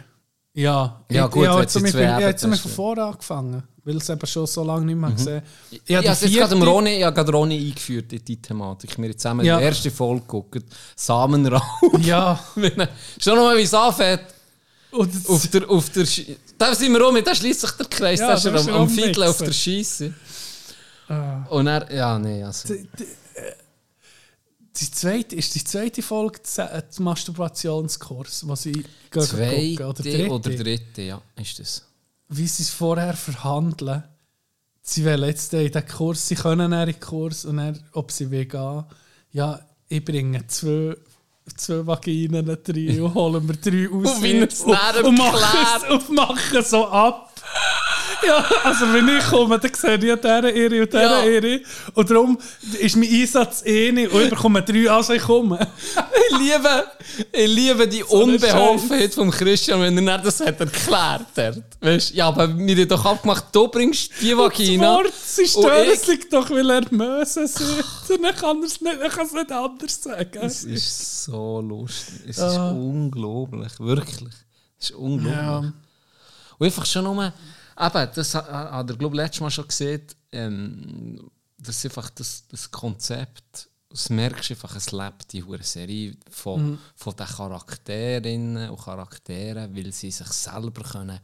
Ja, Ja, ich, gut, ich habe mit, zwei ich habe von ist- vorne angefangen, weil es eben schon so lange nicht mehr gesehen ich, Ich habe habe die jetzt gerade Ronny, ich habe gerade Ronny eingeführt in die Thematik. Wir haben zusammen Ja. die erste Folge geguckt. Samenraum. Ja, Schon noch mal, wie es anfängt. und Auf der, auf der da sind wir rum, da schließt sich der Kreis. Ja, da ist er am, am Fiedeln auf der Scheisse. Ah. Und er, ja, nee, also. Die zweite, ist die zweite Folge der Masturbationskurs, was gehen Zweite gucken, oder dritte, oder dritte, ja, ist das. wie sie es vorher verhandeln. Sie wollen jetzt in den Kurs, sie können in den Kurs und dann, ob sie will gehen. Ja, ich bringe zwei, zwei Vaginen rein und holen wir drei aus. Und dann und, machen es, und machen so ab. Ja, also wenn ich komme, dann sehe ich diese ihre und diese Ja. ihre. Und darum ist mein Einsatz eine und ich bekomme drei, also ich komme. Ich liebe, ich liebe die So Unbeholfenheit von Christian, wenn er das hat erklärt hat. Weißt, ja, aber wir haben doch abgemacht, du bringst die Vagina. Wort, sie und stören ich- sich doch, weil er Möse sind. Dann kann er es nicht, er kann nicht anders sagen. Es ist so lustig. Es ist Ah. unglaublich, wirklich. Es ist unglaublich. Ja. Und einfach schon nur, eben, das ha- ha- hat er, glaube ich, letztes Mal schon gesehen, ähm, das ist einfach das, das Konzept, das merkst du einfach, es lebt die hure Serie von, Mhm. von den Charakterinnen und Charakteren, weil sie sich selber können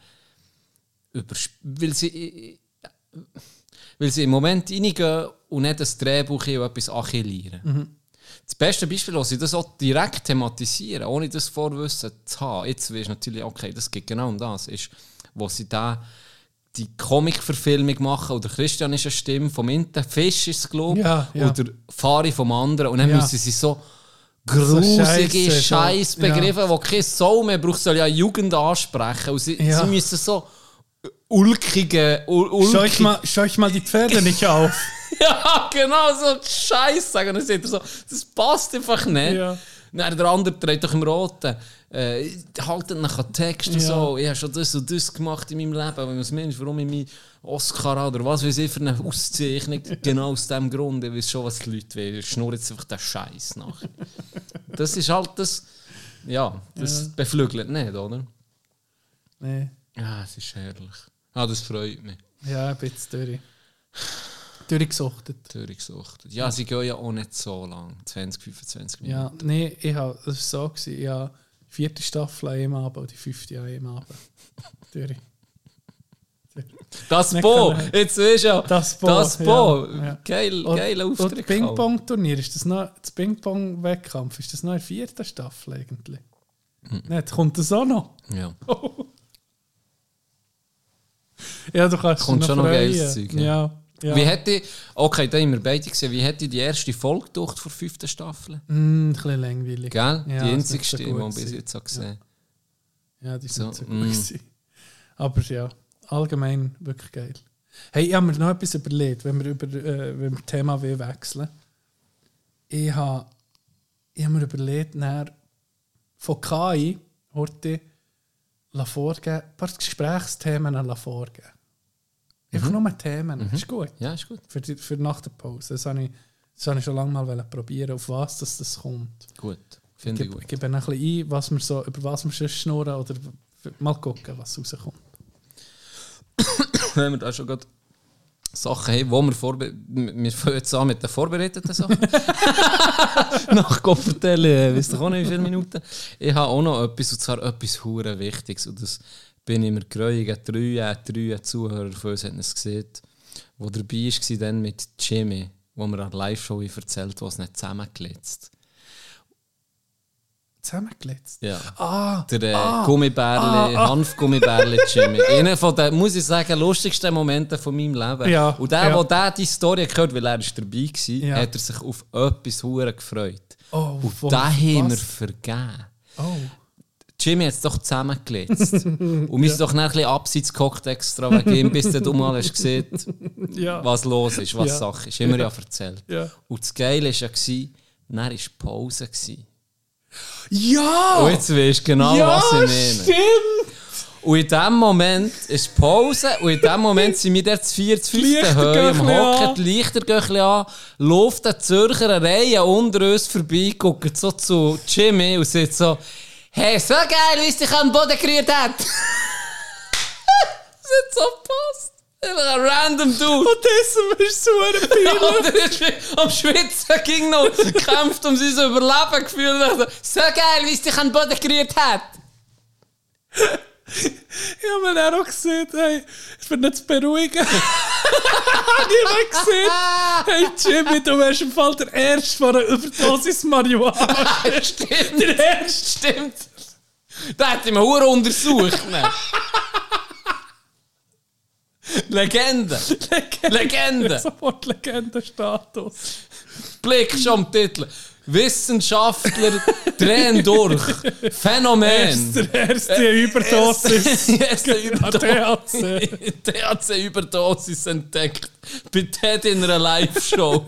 übersp- weil sie weil sie im Moment reingehen und nicht das Drehbuch und etwas achillieren. Das beste Beispiel, wo sie das auch direkt thematisieren, ohne das Vorwissen zu haben, jetzt weißt du natürlich, okay, das geht genau um das, ist, wo sie da die Comic-Verfilmung machen, oder Christian ist eine Stimme vom Inter, Fisch ist es, glaube ich, Ja, ja. oder Fari vom anderen, und dann Ja. müssen sie so grusige so, Scheißbegriffe, wo kein Soul mehr braucht, soll ja Jugend ansprechen, und sie, Ja. sie müssen so ulkige, ul Schau ulkige ich, mal, schau ich mal die Pferde nicht auf. ja, genau, so Scheiß sagen. Dann sagt er so, das passt einfach nicht. Ja. Dann der andere dreht doch im Roten. Äh, haltet nach Text und Ja. so. Ich habe schon das und das gemacht in meinem Leben. Was meinst du, warum ich meinen Oscar oder was weiß ich für eine Auszeichnung? genau aus dem Grund. Ich weiß schon, was die Leute wollen. Ich schnurre jetzt einfach den Scheiß nach. das ist halt das. Ja, das beflügelt nicht, oder? Nee. Ja, es ist herrlich. Ah, das freut mich. Ja, ein bisschen durch. Durchgesuchtet. Durchgesuchtet. Ja, sie gehen ja auch nicht so lang. 20, 25 Minuten. Ja, nee, ich habe, das war so, gewesen, ja, vierte Staffel an einem Abend und die fünfte an einem Abend. durch. Das Bo, jetzt du ja. Das Bo, Das Bo. ja, ja. Geil, Und, geiler und Auftritt. Ping-Pong-Turnier, ist das noch, das Ping-Pong-Wettkampf, ist das noch in der vierten Staffel eigentlich? Hm. Nicht, kommt das auch noch? Ja. Ja, du kannst Kommt schon noch freuen. geiles Zeug, ja. Ja, ja. Wie hätte okay, da haben wir beide gesehen, wie hätte die erste Folge durch vor fünften Staffel? Mm, ein bisschen langweilig. Gell? Ja, die einzigste, so die bis gewesen. jetzt auch gesehen Ja, die So, sind so, mm. gut. gewesen. Aber ja, allgemein wirklich geil. Hey, ich habe mir noch etwas überlegt, wenn wir über äh, wenn wir Thema W wechseln. Ich habe, ich habe mir überlegt, nach von KI heute vorgeben, ein paar Gesprächsthemen vorgeben. Einfach nur Themen. Ist gut. Ja, ist gut. Für, die, für nach der Pause. Das habe ich, das habe ich schon lange mal probieren, auf was das, das kommt. Gut. Ich Finde ich gebe, gut. ich gebe ein bisschen ein, was wir so, über was wir sonst schnurren oder mal gucken, was rauskommt. Wenn wir da schon gerade Sachen haben, wo wir vorbereitet Wir fangen jetzt an mit den vorbereiteten Sachen. Nach Kopfvertellen, wisst ihr auch nicht, wie viele Minuten. Ich habe auch noch etwas, und zwar etwas hure Wichtiges. Und das bin ich mir gereuig. Drei, drei Zuhörer von uns haben es gesehen, wo dabei war, dann mit Jimmy, wo mir an der Live-Show erzählt, was nicht zusammengelitzt. Zusammengelitzt. Ja. Ah, Der äh, Gummibärli, Hanfgummibärli Jimmy. Einer von den, muss ich sagen, lustigsten Momenten von meinem Leben. Ja, Und der, ja. der der die Story gehört, weil er ist dabei war, Ja. hat er sich auf etwas hure gefreut. oh, Und den haben wir vergeben. Oh. Jimmy hat es doch zusammengelitzt. Und wir sind doch dann ein bisschen abseits gehockt extra wegen ihm, bis du mal hast gesehen, Ja. was los ist, was Ja. Sache ist. Haben wir ja erzählt. Ja. Und das Geile war ja, dann war Pause. Ja! Und jetzt weißt du genau, ja, was ich meine. stimmt! Und in dem Moment ist Pause und in dem Moment sind wir dort zu vier, zu ein bisschen Hocken, die gehen an, läuft eine Zürcher Reihe unter uns vorbei, guckt so zu Jimmy und sagt so, hey, so geil, wie es dich am Boden gerührt hat. das hat so gepasst. Einfach ein random Dude. Und das ist so ein am Schwitzen ging noch, kämpft um sein Überleben gefühlt. So geil, wie es dich am Boden gerührt hat. Ich habe mir auch gesehen, hey, ich bin nicht zu beruhigen. mir gesehen, hey Jimmy, du wärst im Fall der Erste von einer Überdosis Marihuana. Stimmt. Der Erste. Stimmt. Da hat ihn Hure untersucht. Ne? Legende. Legende. Sofort Legendenstatus. Blick schon am Titel. Wissenschaftler drehen durch. Phänomen. Erste Überdosis. THC. THC-Überdosis entdeckt. Bei Ted in einer Live-Show.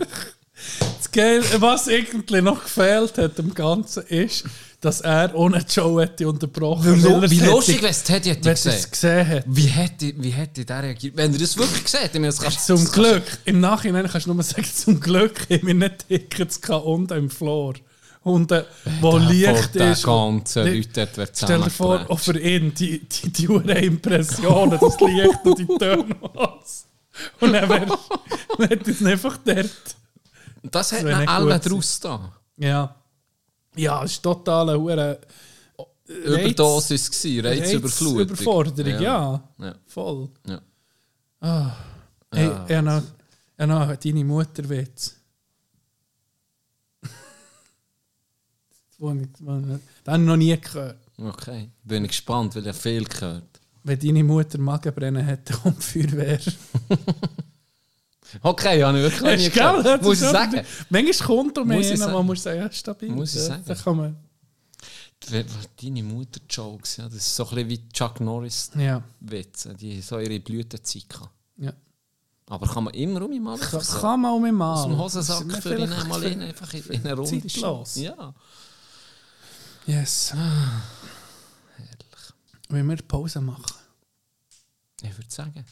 Das Geil, was irgendwie noch gefehlt hat im Ganzen ist, dass er ohne Joe hätte unterbrochen er Wie es lustig, hätte- wenn es Teddy hätte er gesehen. gesehen hat. Wie hätte, wie hätte der reagiert? Wenn er das wirklich gesehen hätte, das kannst Zum das kannst- Glück. Im Nachhinein kannst du nur sagen, zum Glück haben wir nicht Tickets unten im Floor. Unten, wo Der Licht ist. ganzen Li- Leute dort Stell dir vor, auch für ihn die, die, die Impressionen, das Licht und die Töne und. Und dann wäre hätte es einfach dort. Das ihn nicht alle draus da. Ja. Ja, es ist total eine Hure Überdosis gewesen, Reizüberflutung. Überforderung, ja. Ja. Voll. Ja. Hey, ich habe noch, habe noch deine habe ich das habe ich noch nie gehört. Okay, bin ich gespannt, weil ich viel gehört. Wenn deine Mutter Magenbrennen dann kommt Feuerwehr. Okay, ich wirklich noch nie gehört. Muss ich sagen. Manchmal kommt um Muss ich einen, sagen. man muss sagen, ja, stabil. Muss ich Ja, sagen. Da kann man, Deine Mutter-Jokes, ja, das ist so ein bisschen wie Chuck Norris-Witze. ja, Die haben so ihre Blütezeit gehabt. ja. Aber kann man immer um ihn mal Kann, so kann man auch mit mal. aus dem Hosensack für ihn vielleicht mal für- in, einfach in, in eine Runde Zeitlos. Ja. Yes. Wenn wir Pause machen. Ich würde sagen.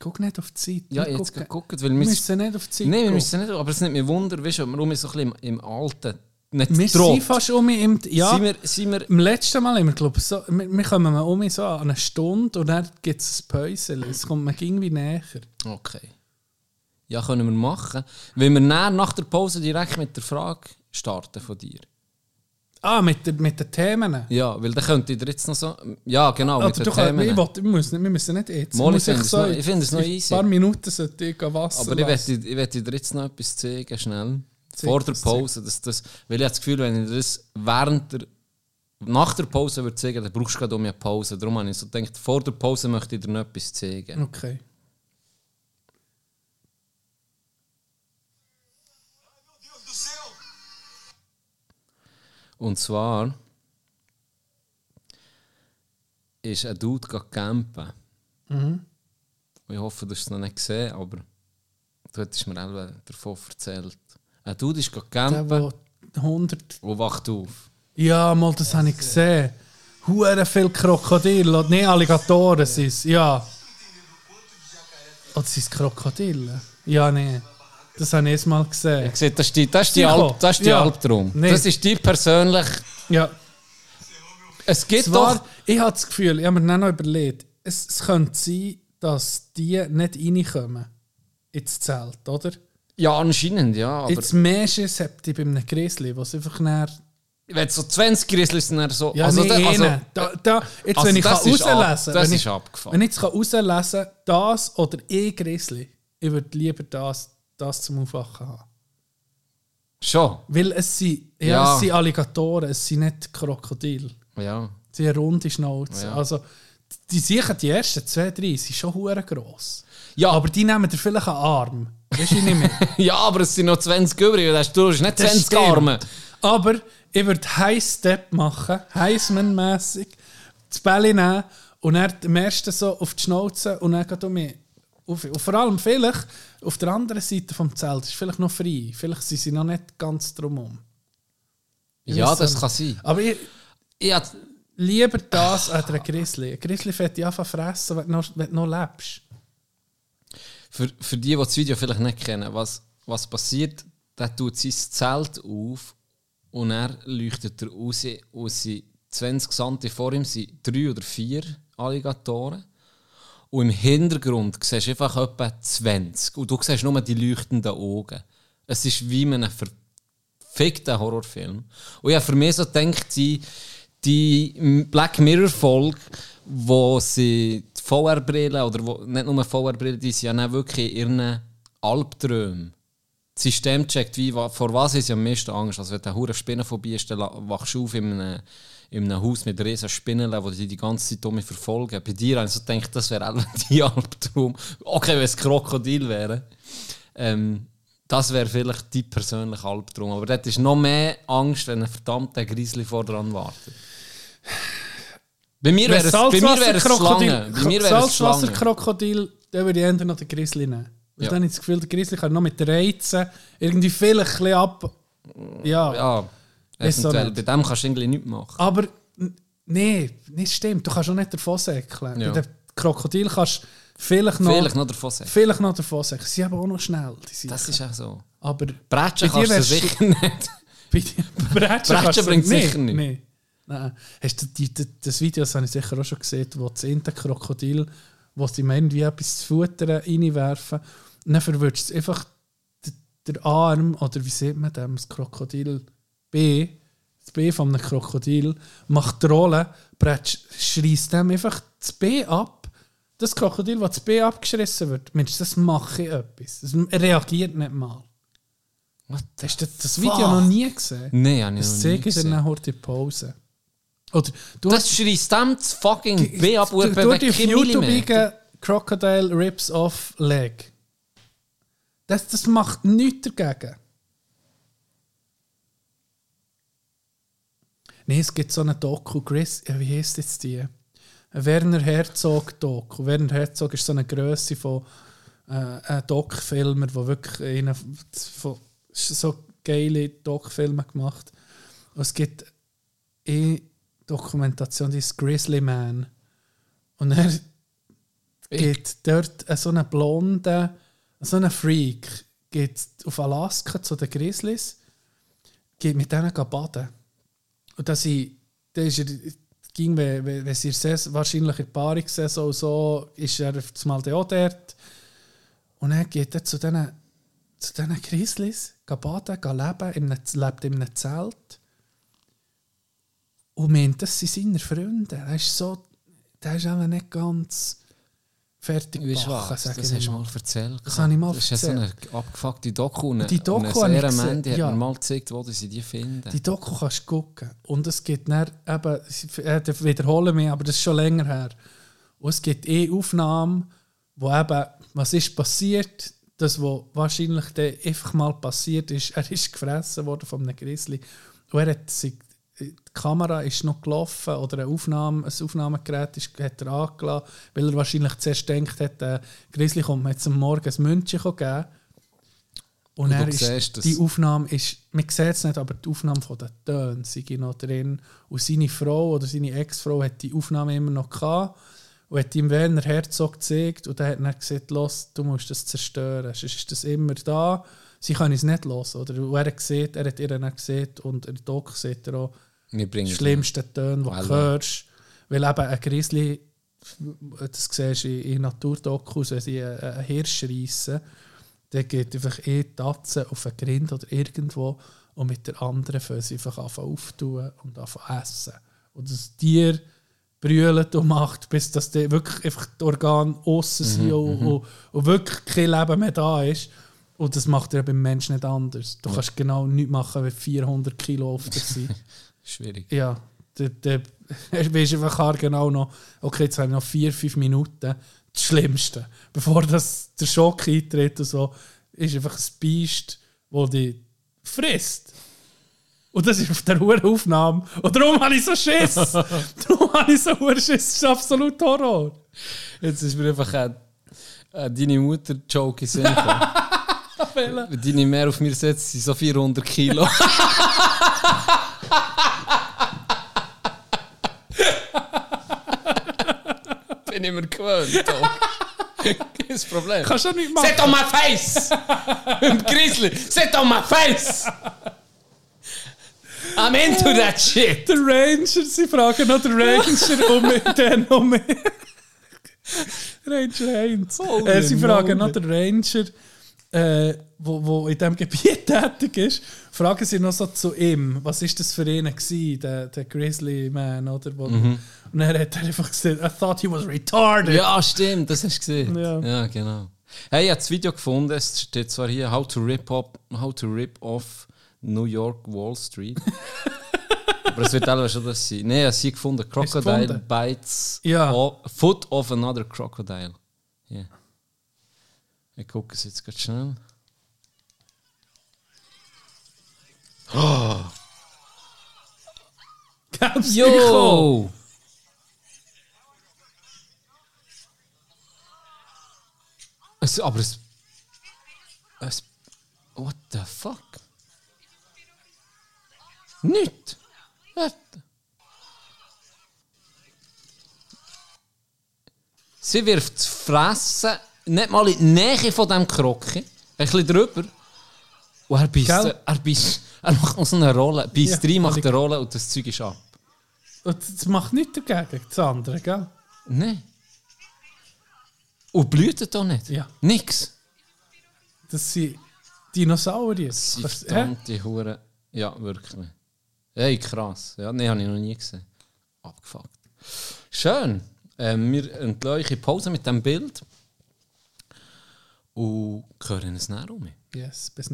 Guck nicht auf die Zeit. Ja, Wir jetzt gucken- gucken, weil Wir müssen nicht auf die Zeit Nein, wir müssen nicht, aber es nimmt mich Wunder, weißt du, ob wir um so ein bisschen im, im Alten nicht Wir droht. sind fast um im... Ja, Sind wir, sind wir, im letzten Mal wir, glaube so, wir, wir kommen um so an eine Stunde und dann gibt es ein Päuschen. Es kommt mir irgendwie näher. okay. Ja, können wir machen. Wenn wir nach der Pause direkt mit der Frage starten von dir. Ah, mit, mit den Themen. Ja, weil dann könnte ich dir jetzt noch so... Ja, genau, mit Oder den du kannst, Themen. ich will, wir, müssen, wir müssen nicht jetzt. Mal, ich finde es noch- ich finde es noch easy. ein paar Minuten sollte ich Wasser Aber ich lassen. ich werde dir jetzt noch etwas zeigen, schnell. Zeig Vor der das, Pause. Dass das, weil ich habe das Gefühl, wenn ich das während der... Nach der Pause würde zeigen, dann brauchst du gerade um eine Pause. Darum habe ich so gedacht, vor der Pause möchte ich dir noch etwas zeigen. Okay. Und zwar ist ein Dude campen Mhm. Ich hoffe, du hast es noch nicht gesehen, aber du hättest mir auch davon erzählt. Ein Dude ist Der, campen wo 100. und wacht auf. Ja, mal, das habe ich gesehen. Hure viel Krokodile. Nein, Alligatoren sind es. Ja. Oder sind es Krokodile? Ja, nein. Das habe ich erst mal gesehen. Ich sehe, das ist die, das ist die. Alp, das ist die Ja. Albtraum. Nee. Das ist die persönlich. Ja. Es gibt Zwar, doch. ich habe das Gefühl, ich habe mir noch überlegt, es, es könnte sein, dass die nicht reinkommen ins Zelt, oder? Ja, anscheinend, ja. Aber Jetzt mehr Schiss habt ihr bei einem Grizzly, was einfach näher. wenn so 20 Grizzlies sind, so. Ja, also, nee, da- also, da, da, jetzt, also wenn ich das kann ist ab- rauslesen das wenn ist ich, abgefahren. Wenn ich jetzt kann rauslesen kann, das oder eh Grizzly, ich würde lieber das, das zum Aufwachen haben. Schon. Weil es sind, ja, Ja. es sind Alligatoren, es sind nicht Krokodile. Ja. Sie haben runde Schnauze. Ja. Also, die sicher die ersten zwei, drei sind schon hure gross. Ja, Aber die nehmen dir vielleicht einen Arm. Weißt du nicht mehr? ja, aber es sind noch 20 übrig. Du hast nicht Das 20 stimmt. Arme. Aber ich würde High Step machen, Heisman-mässig, das Bälle nehmen und dann am ersten so auf die Schnauze und dann geht um mich. Auf, und vor allem vielleicht auf der anderen Seite vom Zelt ist vielleicht noch frei. Vielleicht sind sie noch nicht ganz drumherum. Ja, das nicht. kann sein. Aber ich, Ich lieber das als ein Grizzly. Ein Grizzly fährt dich einfach fressen, wenn du noch, wenn du noch lebst. für, für die, die das Video vielleicht nicht kennen, was, was passiert, der tut sein Zelt auf und er leuchtet er raus und sind 20 Sante vor ihm sind drei oder vier Alligatoren. Und im Hintergrund siehst du einfach etwa 20. Und du siehst nur die leuchtenden Augen. Es ist wie in einem verfickten Horrorfilm. Und habe für mich so gedacht, die, die Black Mirror-Folge, wo sie die VR-Brille, oder wo, nicht nur VR-Brille, die sind ja wirklich in ihren Albträumen. Das System checkt, wie, vor was ist ja am meisten Angst. Also wenn der hure Spinnenphobie ist, dann wachst du auf in einem, in einem Haus mit riesen Spinnen, die dich die ganze Zeit um mich verfolgen. Bei dir habe ich so gedacht, das wäre auch die Albtraum. Okay, wenn es Krokodil wäre. Ähm, das wäre vielleicht dein persönlicher Albtraum. Aber dort ist noch mehr Angst, wenn ein verdammter Grizzly vor dran wartet. Bei mir wäre es, Schlange. Salzwasserkrokodil, dann würde ich eher noch den Grizzly nehmen. Weil Ja. dann habe ich das Gefühl, der Grizzly kann noch mit Reizen irgendwie vielleicht ein ab. Ja. Ja, so eventuell. nicht. Bei dem kannst du irgendwie nichts machen. Aber n- nee, nicht stimmt. Du kannst auch nicht davon säckeln. Ja. Bei dem Krokodil kannst du vielleicht noch, Vielleicht noch davon sagen. vielleicht noch davon säckeln. Sie aber auch noch schnell. Das ist auch so. aber Bretschen kannst du sicher nicht. bei Bretschen bringt nee, sicher nicht. Nee. Nein. Hast du die, die, das Video, das habe ich sicher auch schon gesehen, wo das eine Krokodil, wo sie irgendwie etwas zu futtern reinwerfen. Und dann verwirrst du einfach der Arm, oder wie sieht man dem, das Krokodil B, das B von einem Krokodil, macht die Rolle, schreist dem einfach das B ab. Das Krokodil, das das B abgeschrissen wird, Mensch, das mache ich etwas. Das reagiert nicht mal. What Hast du das Video noch nie gesehen? Nein, habe ich Das noch nie zeige ich dir gesehen. nachher die Pause. Oder du Das schreist dem das fucking B ab du, und du, auf keinen YouTube Millimeter. eingeben, Crocodile Rips Off Leg. Das, das macht nichts dagegen. Nein, es gibt so eine Doku, Chris, ja, wie heißt jetzt die? Werner Herzog Doku. Werner Herzog ist so eine Größe von äh, Doc-Filmer, der wirklich einen von so geile Doc-Filme gemacht. Und es gibt eine Dokumentation, die ist Grizzly Man. Und er geht dort äh, so einen blonden, so einen Freak, geht auf Alaska zu den Grizzlies, geht mit denen baden. Und da sie, da ist er, ging, wenn, wenn in der Saison- wahrscheinlich in Paarungssaison so, ist er auf das Mal auch dort. Und er geht dann zu diesen, zu diesen Grizzlies, baden, leben, in einem, lebt in einem Zelt. Und meint, das sind seine Freunde. Er ist so, der ist aber nicht ganz fertig Weißt was? sag Das hast du mal. erzählt. Das habe ich mal Das ist ja so eine abgefuckte Doku. Und Die Doku und habe eine ich gesehen, Mandy hat ja. mir mal gezeigt, wo sie die finden. Die Doku kannst du gucken. Und es gibt dann eben, ich wiederhole mich, aber das ist schon länger her. Und es gibt eh Aufnahmen, wo eben, was ist passiert, das, was wahrscheinlich einfach mal passiert ist, er ist gefressen worden von einem Grizzly. Und er hat sich, die Kamera ist noch gelaufen oder eine Aufnahme, ein Aufnahmegerät ist, hat er angelassen, weil er wahrscheinlich zuerst denkt hat, äh, Grizzly kommt mir jetzt am Morgen ein München geben. Und, Und er ist, die Aufnahme ist, man sieht es nicht, aber die Aufnahme von den Tönen sei noch drin. Und seine Frau oder seine Ex-Frau hat die Aufnahme immer noch gehabt und hat ihm Werner Herzog gezeigt und dann hat er gesagt, los, du musst das zerstören, sonst ist das immer da. Sie können es nicht los, oder? Und er hat gesehen, er hat ihr dann gesehen und der Doc sieht er auch, Schlimmsten Töne, die du hörst. Weil eben ein Grizzly, das siehst du in, Naturdokus, wenn sie einen, Hirsch reissen, der geht einfach eh die Tatze auf einen Grind oder irgendwo und mit der anderen fangen sie einfach anfangen auftun und anfangen essen. Und das Tier brüllt und macht, bis dass die wirklich einfach die Organe aussen sind und, und, und wirklich kein Leben mehr da ist. Und das macht er beim Menschen nicht anders. Du kannst genau nichts machen, wenn 400 Kilo auf dir sind. Schwierig. Ja, der, der, er weisst einfach genau noch, okay, jetzt haben wir noch vier, fünf Minuten. Das Schlimmste. Bevor das, der Schock eintritt und so, ist einfach ein Biest, das dich frisst. Und das ist auf der hohen Aufnahme. Und darum habe ich so Schiss. darum habe ich so Schiss. Das ist absolut Horror. Jetzt ist mir einfach äh, äh, deine in Sinn gekommen. Wenn deine mehr auf mir setzt, sind so 400 Kilo. Bin ich mir gewöhnt. Kein Problem. Kannst du nicht machen. Sit on my face! Grizzly, sit on my face! I'm into that shit! Der Ranger, sie fragen noch den Ranger um den um. Ranger Heinz. Äh, sie fragen noch den Ranger, äh, wo, wo in diesem Gebiet tätig ist, fragen sie noch so zu ihm, was ist das für ihn gewesen, der, der Grizzly Man, oder? Wo, Und er hat er einfach gesagt, I thought he was retarded. Ja, stimmt, das hast du gesehen. Ja. Ja, genau. Hey, ich habe das Video gefunden, es steht zwar hier How to rip, up, how to rip off New York Wall Street. Aber es wird alle schon das sein. Nein, ich habe sie gefunden. Crocodile gefunden? bites Ja. o- foot of another crocodile. Hier. Ich gucke es jetzt ganz schnell. Gab's Yo! Es, aber es, es. What the fuck? Nicht! What? Sie wirft das Fressen nicht mal in die Nähe von dem Krocke, ein bisschen drüber. Und er beißt, Gell? er beißt, er macht noch so eine Rolle, beißt Ja, rein, macht eine Rolle und das Zeug ist ab. Und das macht nichts dagegen, das andere, gell? Nein. Und blüht auch nicht? Ja. Nix. Das sind Dinosaurier. Das sind verdammte Hure. Ja, wirklich. Hey, krass. Ja, nee, habe ich noch nie gesehen. Abgefuckt. Schön. Ähm, wir in Pause mit diesem Bild. Und hören es näher um. Yes, bis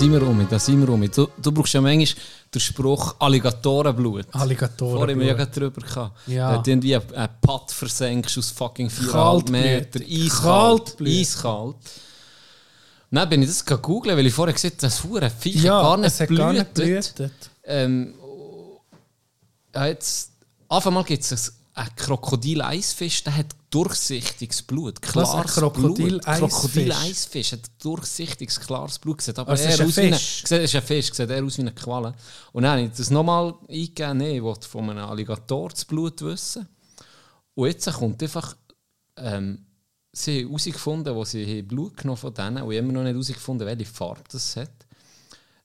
sind wir um, da sind wir um. Du, du brauchst ja manchmal den Spruch Alligatorenblut. Alligatoren. Vorher haben wir ja gerade drüber gehabt. Ja. Da du irgendwie einen Pott versenkst aus fucking 4,5 Kaltblütig. Meter. Eiskalt. Kaltblütig. Eiskalt. Dann bin ich das googeln, weil ich vorher gesehen habe, das hure Viech ja, gar nicht es hat gar nicht blühtet. Ähm, ja, jetzt, auf einmal gibt es einen Krokodil-Eisfisch, der hat durchsichtiges Blut. Klares ein Krokodil-Eisfisch? Blut. Krokodil-Eisfisch hat durchsichtiges, klares Blut. Sieht aber Also eher ist ein aus wie Fisch? Eine, sieht, ist ein Fisch, sieht eher aus wie eine Qualle. Und dann habe ich das nochmal eingegeben, nee, ich wollte von einem Alligator das Blut wissen. Und jetzt kommt einfach, ähm, sie haben herausgefunden, wo sie Blut genommen von denen und ich habe immer noch nicht herausgefunden, welche Farbe das hat.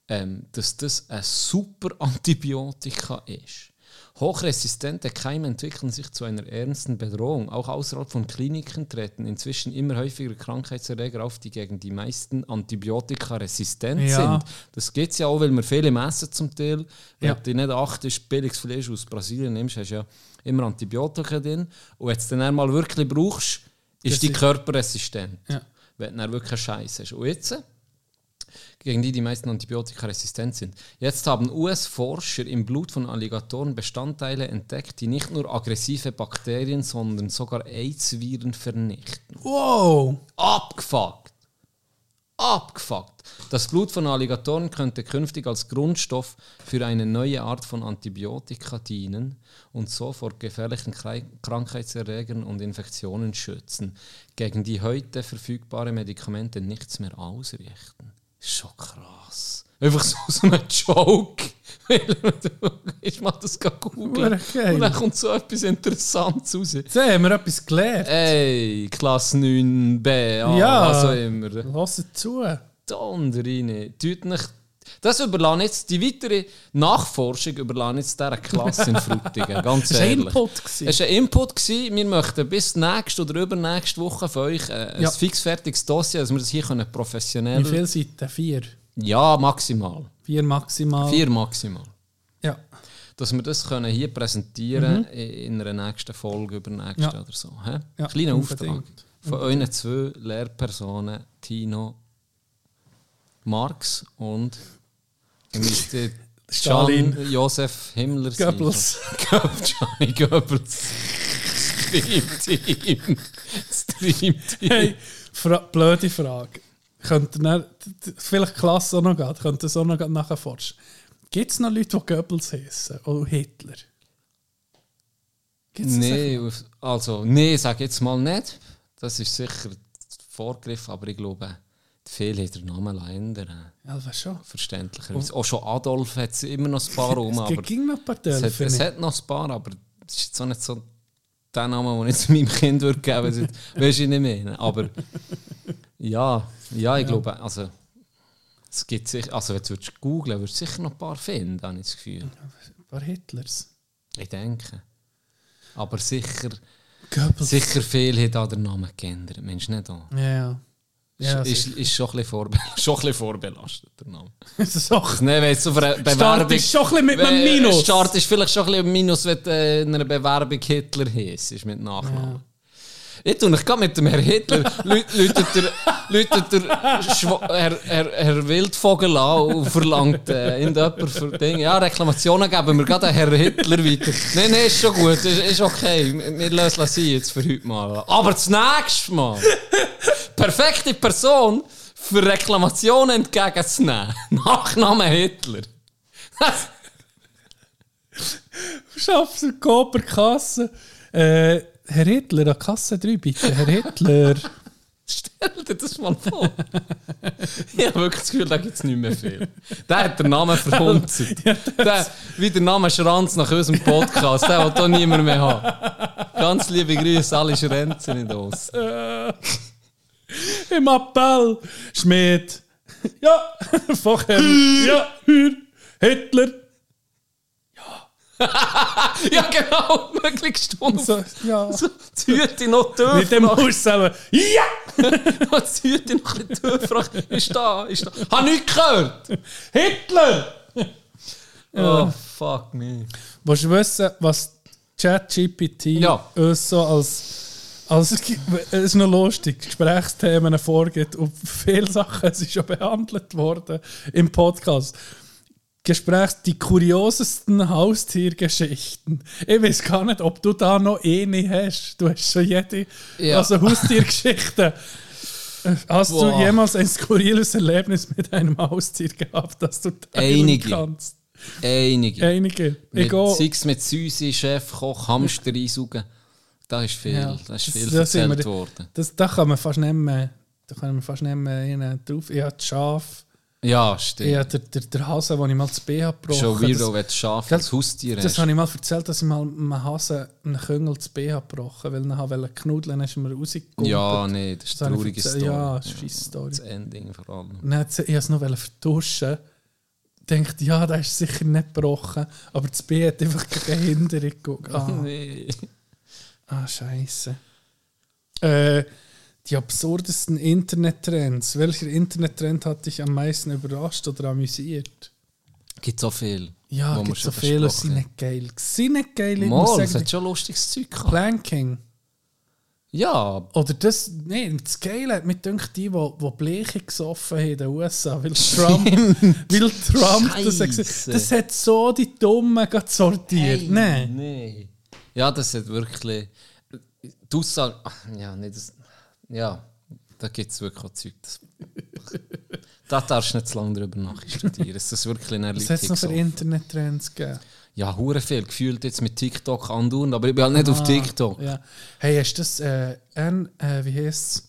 ähm, dass das ein super Antibiotika ist. Hochresistente Keime entwickeln sich zu einer ernsten Bedrohung. Auch außerhalb von Kliniken treten inzwischen immer häufiger Krankheitserreger auf, die gegen die meisten Antibiotika resistent Ja. sind. Das geht ja auch, weil wir viele messen zum Teil. Wenn Ja. du nicht achtest, billiges Fleisch aus Brasilien nimmst, hast du ja immer Antibiotika drin. Und wenn du es dann einmal wirklich brauchst, ist Das die ist- Körper resistent. Ja. Wenn du dann wirklich einen Scheiß hast. Und jetzt, gegen die die meisten Antibiotika resistent sind. Jetzt haben US-Forscher im Blut von Alligatoren Bestandteile entdeckt, die nicht nur aggressive Bakterien, sondern sogar AIDS-Viren vernichten. Wow! Abgefuckt. Abgefuckt. Das Blut von Alligatoren könnte künftig als Grundstoff für eine neue Art von Antibiotika dienen und so vor gefährlichen Krankheitserregern und Infektionen schützen, gegen die heute verfügbare Medikamente nichts mehr ausrichten. Schon krass. Einfach so, so ein Joke. ich mach das gerade googeln. Und dann kommt so etwas Interessantes raus. Jetzt haben wir etwas gelernt. Ey, Klasse 9b, ah, Ja. also immer. Lass zu. Donder rein. Tut nicht. Das überlasse jetzt, die weitere Nachforschung überlasse jetzt dieser Klasse in Frutigen, ganz Das war ein ehrlich. Input. gewesen. Es war ein Input. Gewesen. Wir möchten bis nächste oder übernächste Woche von euch äh, ein Ja. fixfertiges Dossier, dass wir das hier können professionell... Wie viele Seiten? Vier. Ja, maximal. Vier maximal. Vier maximal. Ja. Dass wir das können hier präsentieren in einer nächsten Folge, übernächste Ja. oder so. Ja, Kleiner Auftrag. Von euren zwei Lehrpersonen, Tino Marx und Mr. Stalin. Josef Himmler. sein. Goebbels. Johnny Goebbels. Streamteam. Streamteam. Hey, fra blöde Frage. Könnt ihr vielleicht Klasse auch noch gehen, könnt ihr auch noch grad nachforschen. Gibt es noch Leute, die Goebbels heißen? Oder Hitler? Das Nee, auf- also, nee, sag jetzt mal nicht. Das ist sicher Vorgriff, aber ich glaube, viele haben den Namen ändern. Ja, das schon. Verständlicherweise. Auch schon Adolf hat es immer noch ein paar rum, Es ging noch ein paar es Dörfer. hat, es hat noch ein paar, aber es ist jetzt auch nicht so der Name, den ich zu meinem Kind würde geben würde. Weißt du nicht mehr. Aber ja, ja, ich glaube, also es gibt sicher, also wenn du googlen würdest du sicher noch ein paar finden, habe ich das Gefühl. Ein paar Hitlers. Ich denke. Aber sicher, Goebbels. sicher viele haben da den Namen geändert. Mensch, nicht da. Ja, ja. Ja, ist, ist, ist schon, ein bisschen vorbe schon ein bisschen vorbelastet, der Name. das ist auch. Also, nein, wenn jetzt auf einer Start Bewerbung... ist schon ein bisschen mit einem Wenn- Minus. Start ist vielleicht schon ein bisschen ein Minus, wenn du äh, in einer Bewerbung Hitler heisst, ist mit Nachnamen. Ich tue mich gerade mit dem Herr Hitler, lü- läutet der, läutet der Schwa- Herr, Herr, Herr Wildvogel an und verlangt äh, irgendjemand für Dinge. Ja, Reklamationen geben wir gerade an Herrn Hitler weiter. Nein, nein, ist schon gut, ist, ist okay. Wir wir lassen es sein jetzt für heute mal. Aber das nächste Mal, perfekte Person für Reklamationen entgegenzunehmen. Nachname Hitler. Schaffst du Koper Kasse? Äh, Herr Hitler, an Kasse 3 bitte. Herr Hitler. Stell dir das mal vor. ich habe wirklich das Gefühl, da gibt es nicht mehr viel. Der hat den Namen verhunzt. der, wie der Name Schranz nach unserem Podcast, der will da niemand mehr haben. Ganz liebe Grüße, alle Schrenzen in uns. Im Appell. Schmidt. Ja. Vorher. ja. Hür. Hitler. Ja, genau, möglichst stumpf. So, ja. So, Hüte noch Mit dem tief. Haus selber. Ja. Die Hüte noch ein bisschen tief. Ist da, ist da. Hab nicht gehört. Hitler. Oh, fuck me. Willst du wissen, was ChatGPT Ja. uns so als, als es ist noch lustig, Gesprächsthemen vorgibt und viele Sachen sind schon behandelt worden im Podcast. Gesprächs, die kuriosesten Haustiergeschichten. Ich weiß gar nicht, ob du da noch eine hast. Du hast schon jede, Ja. also Haustiergeschichten. Hast Boah. du jemals ein skurriles Erlebnis mit einem Haustier gehabt, das du teilen Einige. kannst? Einige. Einige. Mit, Egal. sei es mit Süße, Chefkoch, Hamster einsaugen. Da ist viel, Ja. das ist viel Das- das erzählt wir- worden. Das, da kann man fast nicht mehr, da kann man fast nicht mehr drauf. Ich habe das Schaf, Ja, ich stimmt. habe der, der, der Hase, den ich mal das BH gebrochen Schon weirdo, das, wenn du Schaf als Haustier das hast. habe ich mal erzählt, dass ich mal einem Hase einen Küngel das BH gebrochen weil ich wollte knudeln, dann ist er mir rausgekommen. Ja, nee, das ist Das eine habe ich traurige. Story. Ja, das ist eine Story. Das Ending vor allem. Sie- ich wollte es noch vertuschen denkt, ja, der ist sicher nicht gebrochen, aber das B hat einfach keine Hinderung geguckt. Ah, Nee. Ah scheiße. Äh, die absurdesten Internettrends. Welcher Internettrend hat dich am meisten überrascht oder amüsiert? Gibt so viel. Ja, gibt so viele, besprochen sind nicht geil. Sind nicht geil, ich Mal, muss es sagen. hat schon lustiges Zeug gehabt. Planking. Ja, Oder das, nee, das Geile hat mich gedacht, die, die, die Bleche gesoffen haben in den USA, weil Trump, weil Trump das hat das hat so die Dummen sortiert. Hey, Nein. Nee. Ja, das hat wirklich. Die Aussage. ach, Ja, nicht das. Ja, da gibt es wirklich auch Zeug. Das, da darfst du nicht zu lange drüber nachstudieren. Es ist wirklich eine Was hat es noch für. Internettrends gegeben? Ja, hure viel. Gefühlt jetzt mit TikTok andauernd, aber ich bin halt nicht auf Ah, TikTok. Ja. Hey, hast du das, äh, N, äh, wie heißt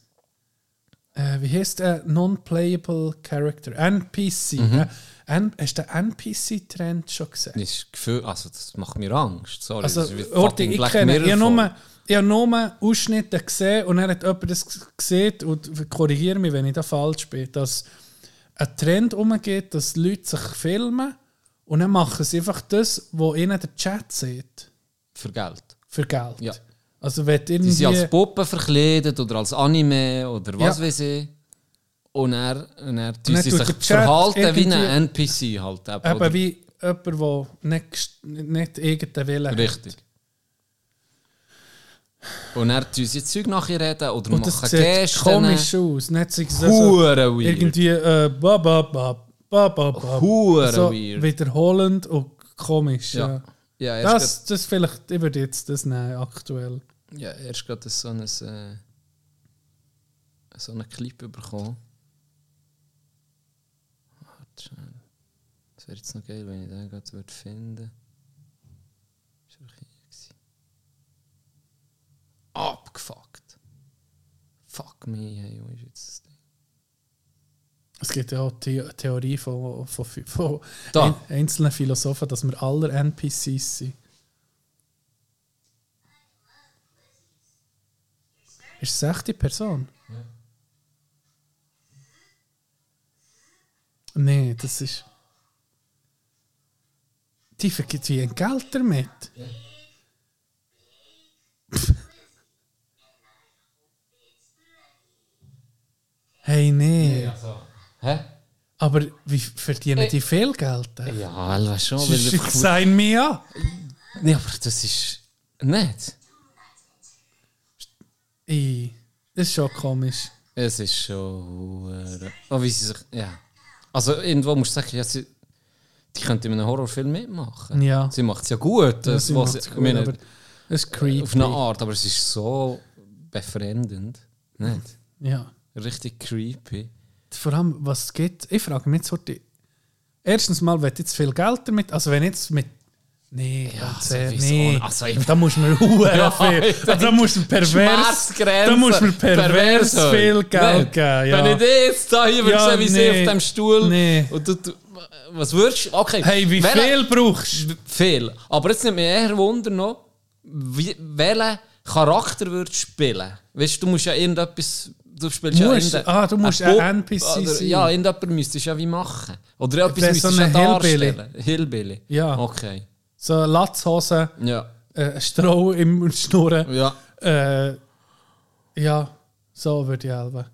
äh, wie heißt der Non-Playable Character? NPC. Mhm. Hast du den NPC-Trend schon gesehen? Das Gefühl, also das macht mir Angst. Sorry, Also, fucking ich kenne, ich habe nur, ich habe nur Ausschnitte gesehen und dann hat jemand das gesehen und korrigiere mich, wenn ich da falsch bin, dass ein Trend umgeht, dass Leute sich filmen und dann machen sie einfach das, wo ihnen der Chat sieht, Für Geld. für Geld. Ja. Also wenn du Die sind als irgendwie... Puppe verkleidet oder als Anime oder was Ja. weiß ich. Und er, und er tut sich verhalten wie ein NPC halt. Eben, Eben wie jemand, der nicht, nicht irgendeinen Willen Richtig. Und er tun sie Zeug nachher reden oder hat. Und das machen sieht Gesten. komisch aus. Nicht so, so weird. irgendwie äh, ba, ba, ba, ba, ba, ba. Hure so weird. wiederholend und komisch. Ja. Ja. Ja, Das, das vielleicht, ich würde jetzt das nehmen, aktuell. grad, ja, erst gerade so ein, äh, so einen Clip bekommen. Das wäre jetzt noch geil, wenn ich den gerade würde finden Ist er hier gewesen? Abgefuckt. Fuck me, hey, wo ist jetzt das Ding? Es gibt ja auch die Theorie von, von, von ein, einzelnen Philosophen, dass wir alle NPCs sind. Ist es echt die Person? Nee, das ist. Die vergibt wie ein Geld damit. Hey, nee. Hä? Aber wie verdienen die viel Geld? äh? Ja, weiß schon, weil Sch- Sign me up! Nee, aber das ist nicht. I, das ist schon komisch. Es ist schon. Oh, wie sie sich. Ja. Also, irgendwo musst du sagen, ja, sie, die könnte in einem Horrorfilm mitmachen. Ja. Sie macht es ja gut. Ja, Das, sie was, gut, meine, aber das ist creepy. auf eine Art, aber es ist so befremdend. Nicht? Ja. Richtig creepy. Vor allem, was es gibt, ich frage mich jetzt heute. Erstens mal, du jetzt viel Geld damit, also wenn jetzt mit. Nee, Ja, äh, sowieso. nee. Also, da muss man hure Ja, viel. da muss man pervers. Da muss man pervers Pervers, viel Nicht? Geld geben. Ja. Wenn ich jetzt da hier Ja, sehen, wie sie nee. auf dem Stuhl. Nee. Und du, du, was würdest du? Okay. Hey, wie Welche- viel brauchst du? Viel. Aber jetzt nimmt mich eher Wunder noch, wie, welchen Charakter würdest du spielen? Weißt du, du musst ja irgendetwas. Du spielst ja Musst- irgende- ah, du musst ein NPC oder, sein. Ja, irgendjemand müsstest du ja wie machen. Oder etwas müsstest so du ja ein Hillbilly. darstellen. Hillbilly. Ja. Okay. So Latzhosen, Ja. äh, Stroh im Schnurren. Ja. Äh, ja, so würde ich helfen.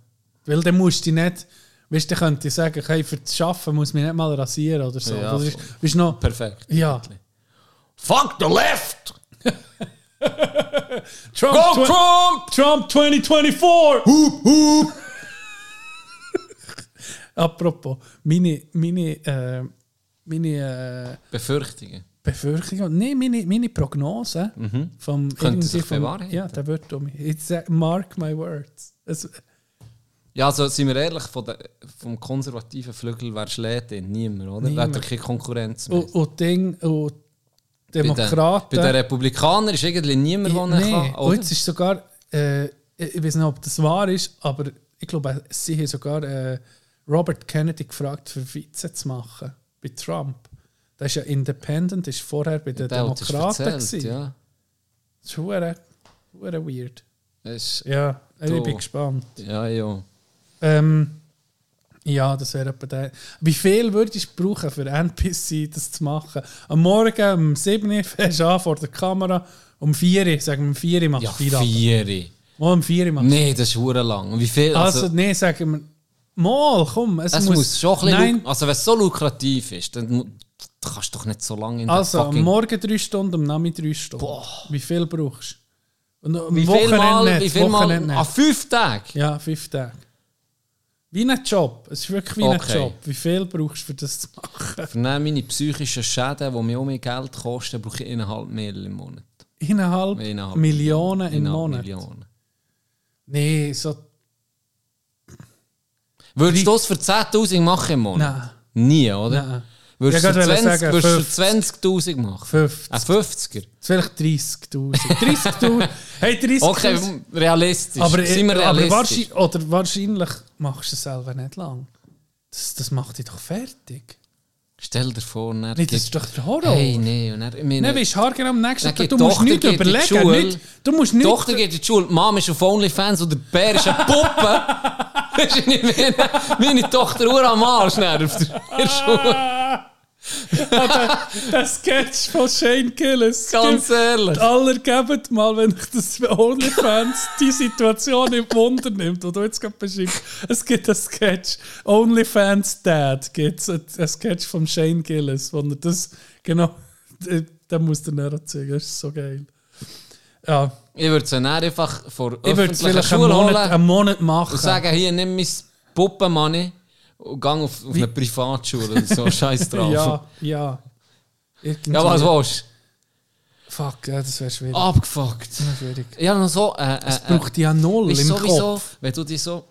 Weil dann musst du nicht, weißt du, könnte ich sagen, hey, für das Arbeiten muss ich mich nicht mal rasieren oder so. Ja, das ist, ist noch, Perfekt. ja. Fuck the left! Trump, Go Trump! Trump 2024! Hup, hup! Apropos, meine, meine, äh, meine äh, Befürchtungen. Befürchtung, nee, meine, meine Prognose vom Könnte sich vom- bewahrheiten. Ja, der wird um. It's, uh, mark my words. Es, Ja, also sind wir ehrlich, von der, vom konservativen Flügel, wer schlägt den? Niemand, oder? Niemand. Hat keine Konkurrenz mehr. und, und Ding, und Bei den- Demokraten. Bei den Republikanern ist irgendwie niemand, der nee, kann. und Oder? jetzt ist sogar, äh, ich weiß nicht, ob das wahr ist, aber ich glaube, sie haben sogar äh, Robert Kennedy gefragt, für Vize zu machen bei Trump. Der ist ja independent, ist vorher bei den Der Demokraten. erzählt, ja. Das ist hure, hure weird. Ist, Ja, ich bin gespannt. ja, ja. Ähm, Ja, das wäre etwa der. Wie viel würdest du brauchen für NPC, das zu machen? Am Morgen um 7 Uhr fährst du an vor der Kamera, um 4 Uhr, sagen wir um 4 Uhr machst du Ja, Feierabend. vier. Mal um 4 Uhr machst du. Nee, das ist hure lang. Wie viel? Also, Also, nee, sagen wir. Mal, komm, es, es muss, schon ein bisschen. Nein, Also, wenn es so lukrativ ist, dann du kannst doch nicht so lange in der also am fucking... Morgen 3 Stunden, am Nachmittag 3 Stunden. Wie viel brauchst du? Und am Wie viel Wochenende Mal? nicht, Wie viel Wochenende Mal? nicht. An fünf Tagen? Ja, 5 Tage. Wie ein Job. Es ist wirklich wie Okay. ein Job. Wie viel brauchst du, für das zu machen? Für dann meine psychischen Schäden, die mir auch mehr Geld kosten, brauche ich eineinhalb Mil im Monat. Eineinhalb, Eineinhalb Millionen im Eineinhalb Monat. Millionen. Nee, so. Würdest du das für 10'000 machen im Monat? Nein. Nie, oder? Nein. Würdest Ich du wollte 20 sagen, würdest du 20'000 machen? 50. Ein 50er? Vielleicht 30.000. 30.000. Hey, 30.000. Okay, realistisch. aber, Sind wir aber realistisch? wahrscheinlich, oder wahrscheinlich machst du es selber nicht lang. Das, das macht dich doch fertig. Stell dir vor, dann Nee, das ist doch der Horror. Hey, nee, und ich meine, du, haargenau am nächsten Tag, du musst nichts die überlegen. Nicht, du musst nicht. Tochter geht in die Schule, die Mama ist auf OnlyFans und der Bär ist eine Puppe. Nicht, meine, meine Tochter Uhr am Arsch auf der Schule. Der, Sketch von Shane Gillis. Ganz ehrlich. Aller gebt mal, wenn ich das OnlyFans die Situation im Wunder nimmt, die du jetzt gerade beschreibst. Es gibt einen Sketch, OnlyFans Dad, gibt es einen Sketch von Shane Gillis, wo er das, genau, der muss der näher erzählen, das ist so geil. Ja, Ich würde es dann einfach vor ich würde es vielleicht einen Monat, einen Monat machen. und sagen, hier, nimm mein Puppenmoney geh auf, auf eine Privatschule oder so, scheiß drauf. ja, ja. Irgendwie- ja was willst Fuck, ja, das wäre schwierig. Abgefuckt. Wäre schwierig. Ja, noch so... Äh, Es äh, braucht ja null im sowieso, Kopf. wenn du dich so.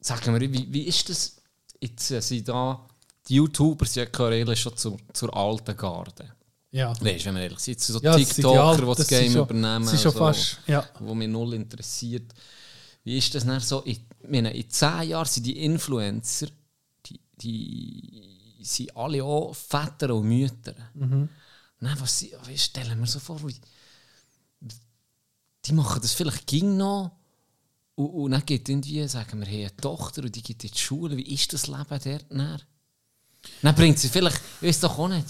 Sag mir, wie, wie ist das? Jetzt äh, sind da. Die YouTuber sind ja gehören schon zur, zur alten Garde. Ja. Weißt du, wenn wir ehrlich sind, so Ja, die TikToker, Alten, die das Game schon- übernehmen. das sind schon so, fast- ja. Wo mich null interessiert. Wie ist das dann so? Ich meine, in zehn Jahren sind die Influencer, die, die sind alle auch Väter und Mütter. Mhm. Nein, was sie, stellen wir so vor, wie, die machen das vielleicht ging noch und, und dann geht irgendwie, sagen wir, hey, eine Tochter und die geht in die Schule. Wie ist das Leben dort dann? Dann bringt sie vielleicht, ich weiß doch auch nicht,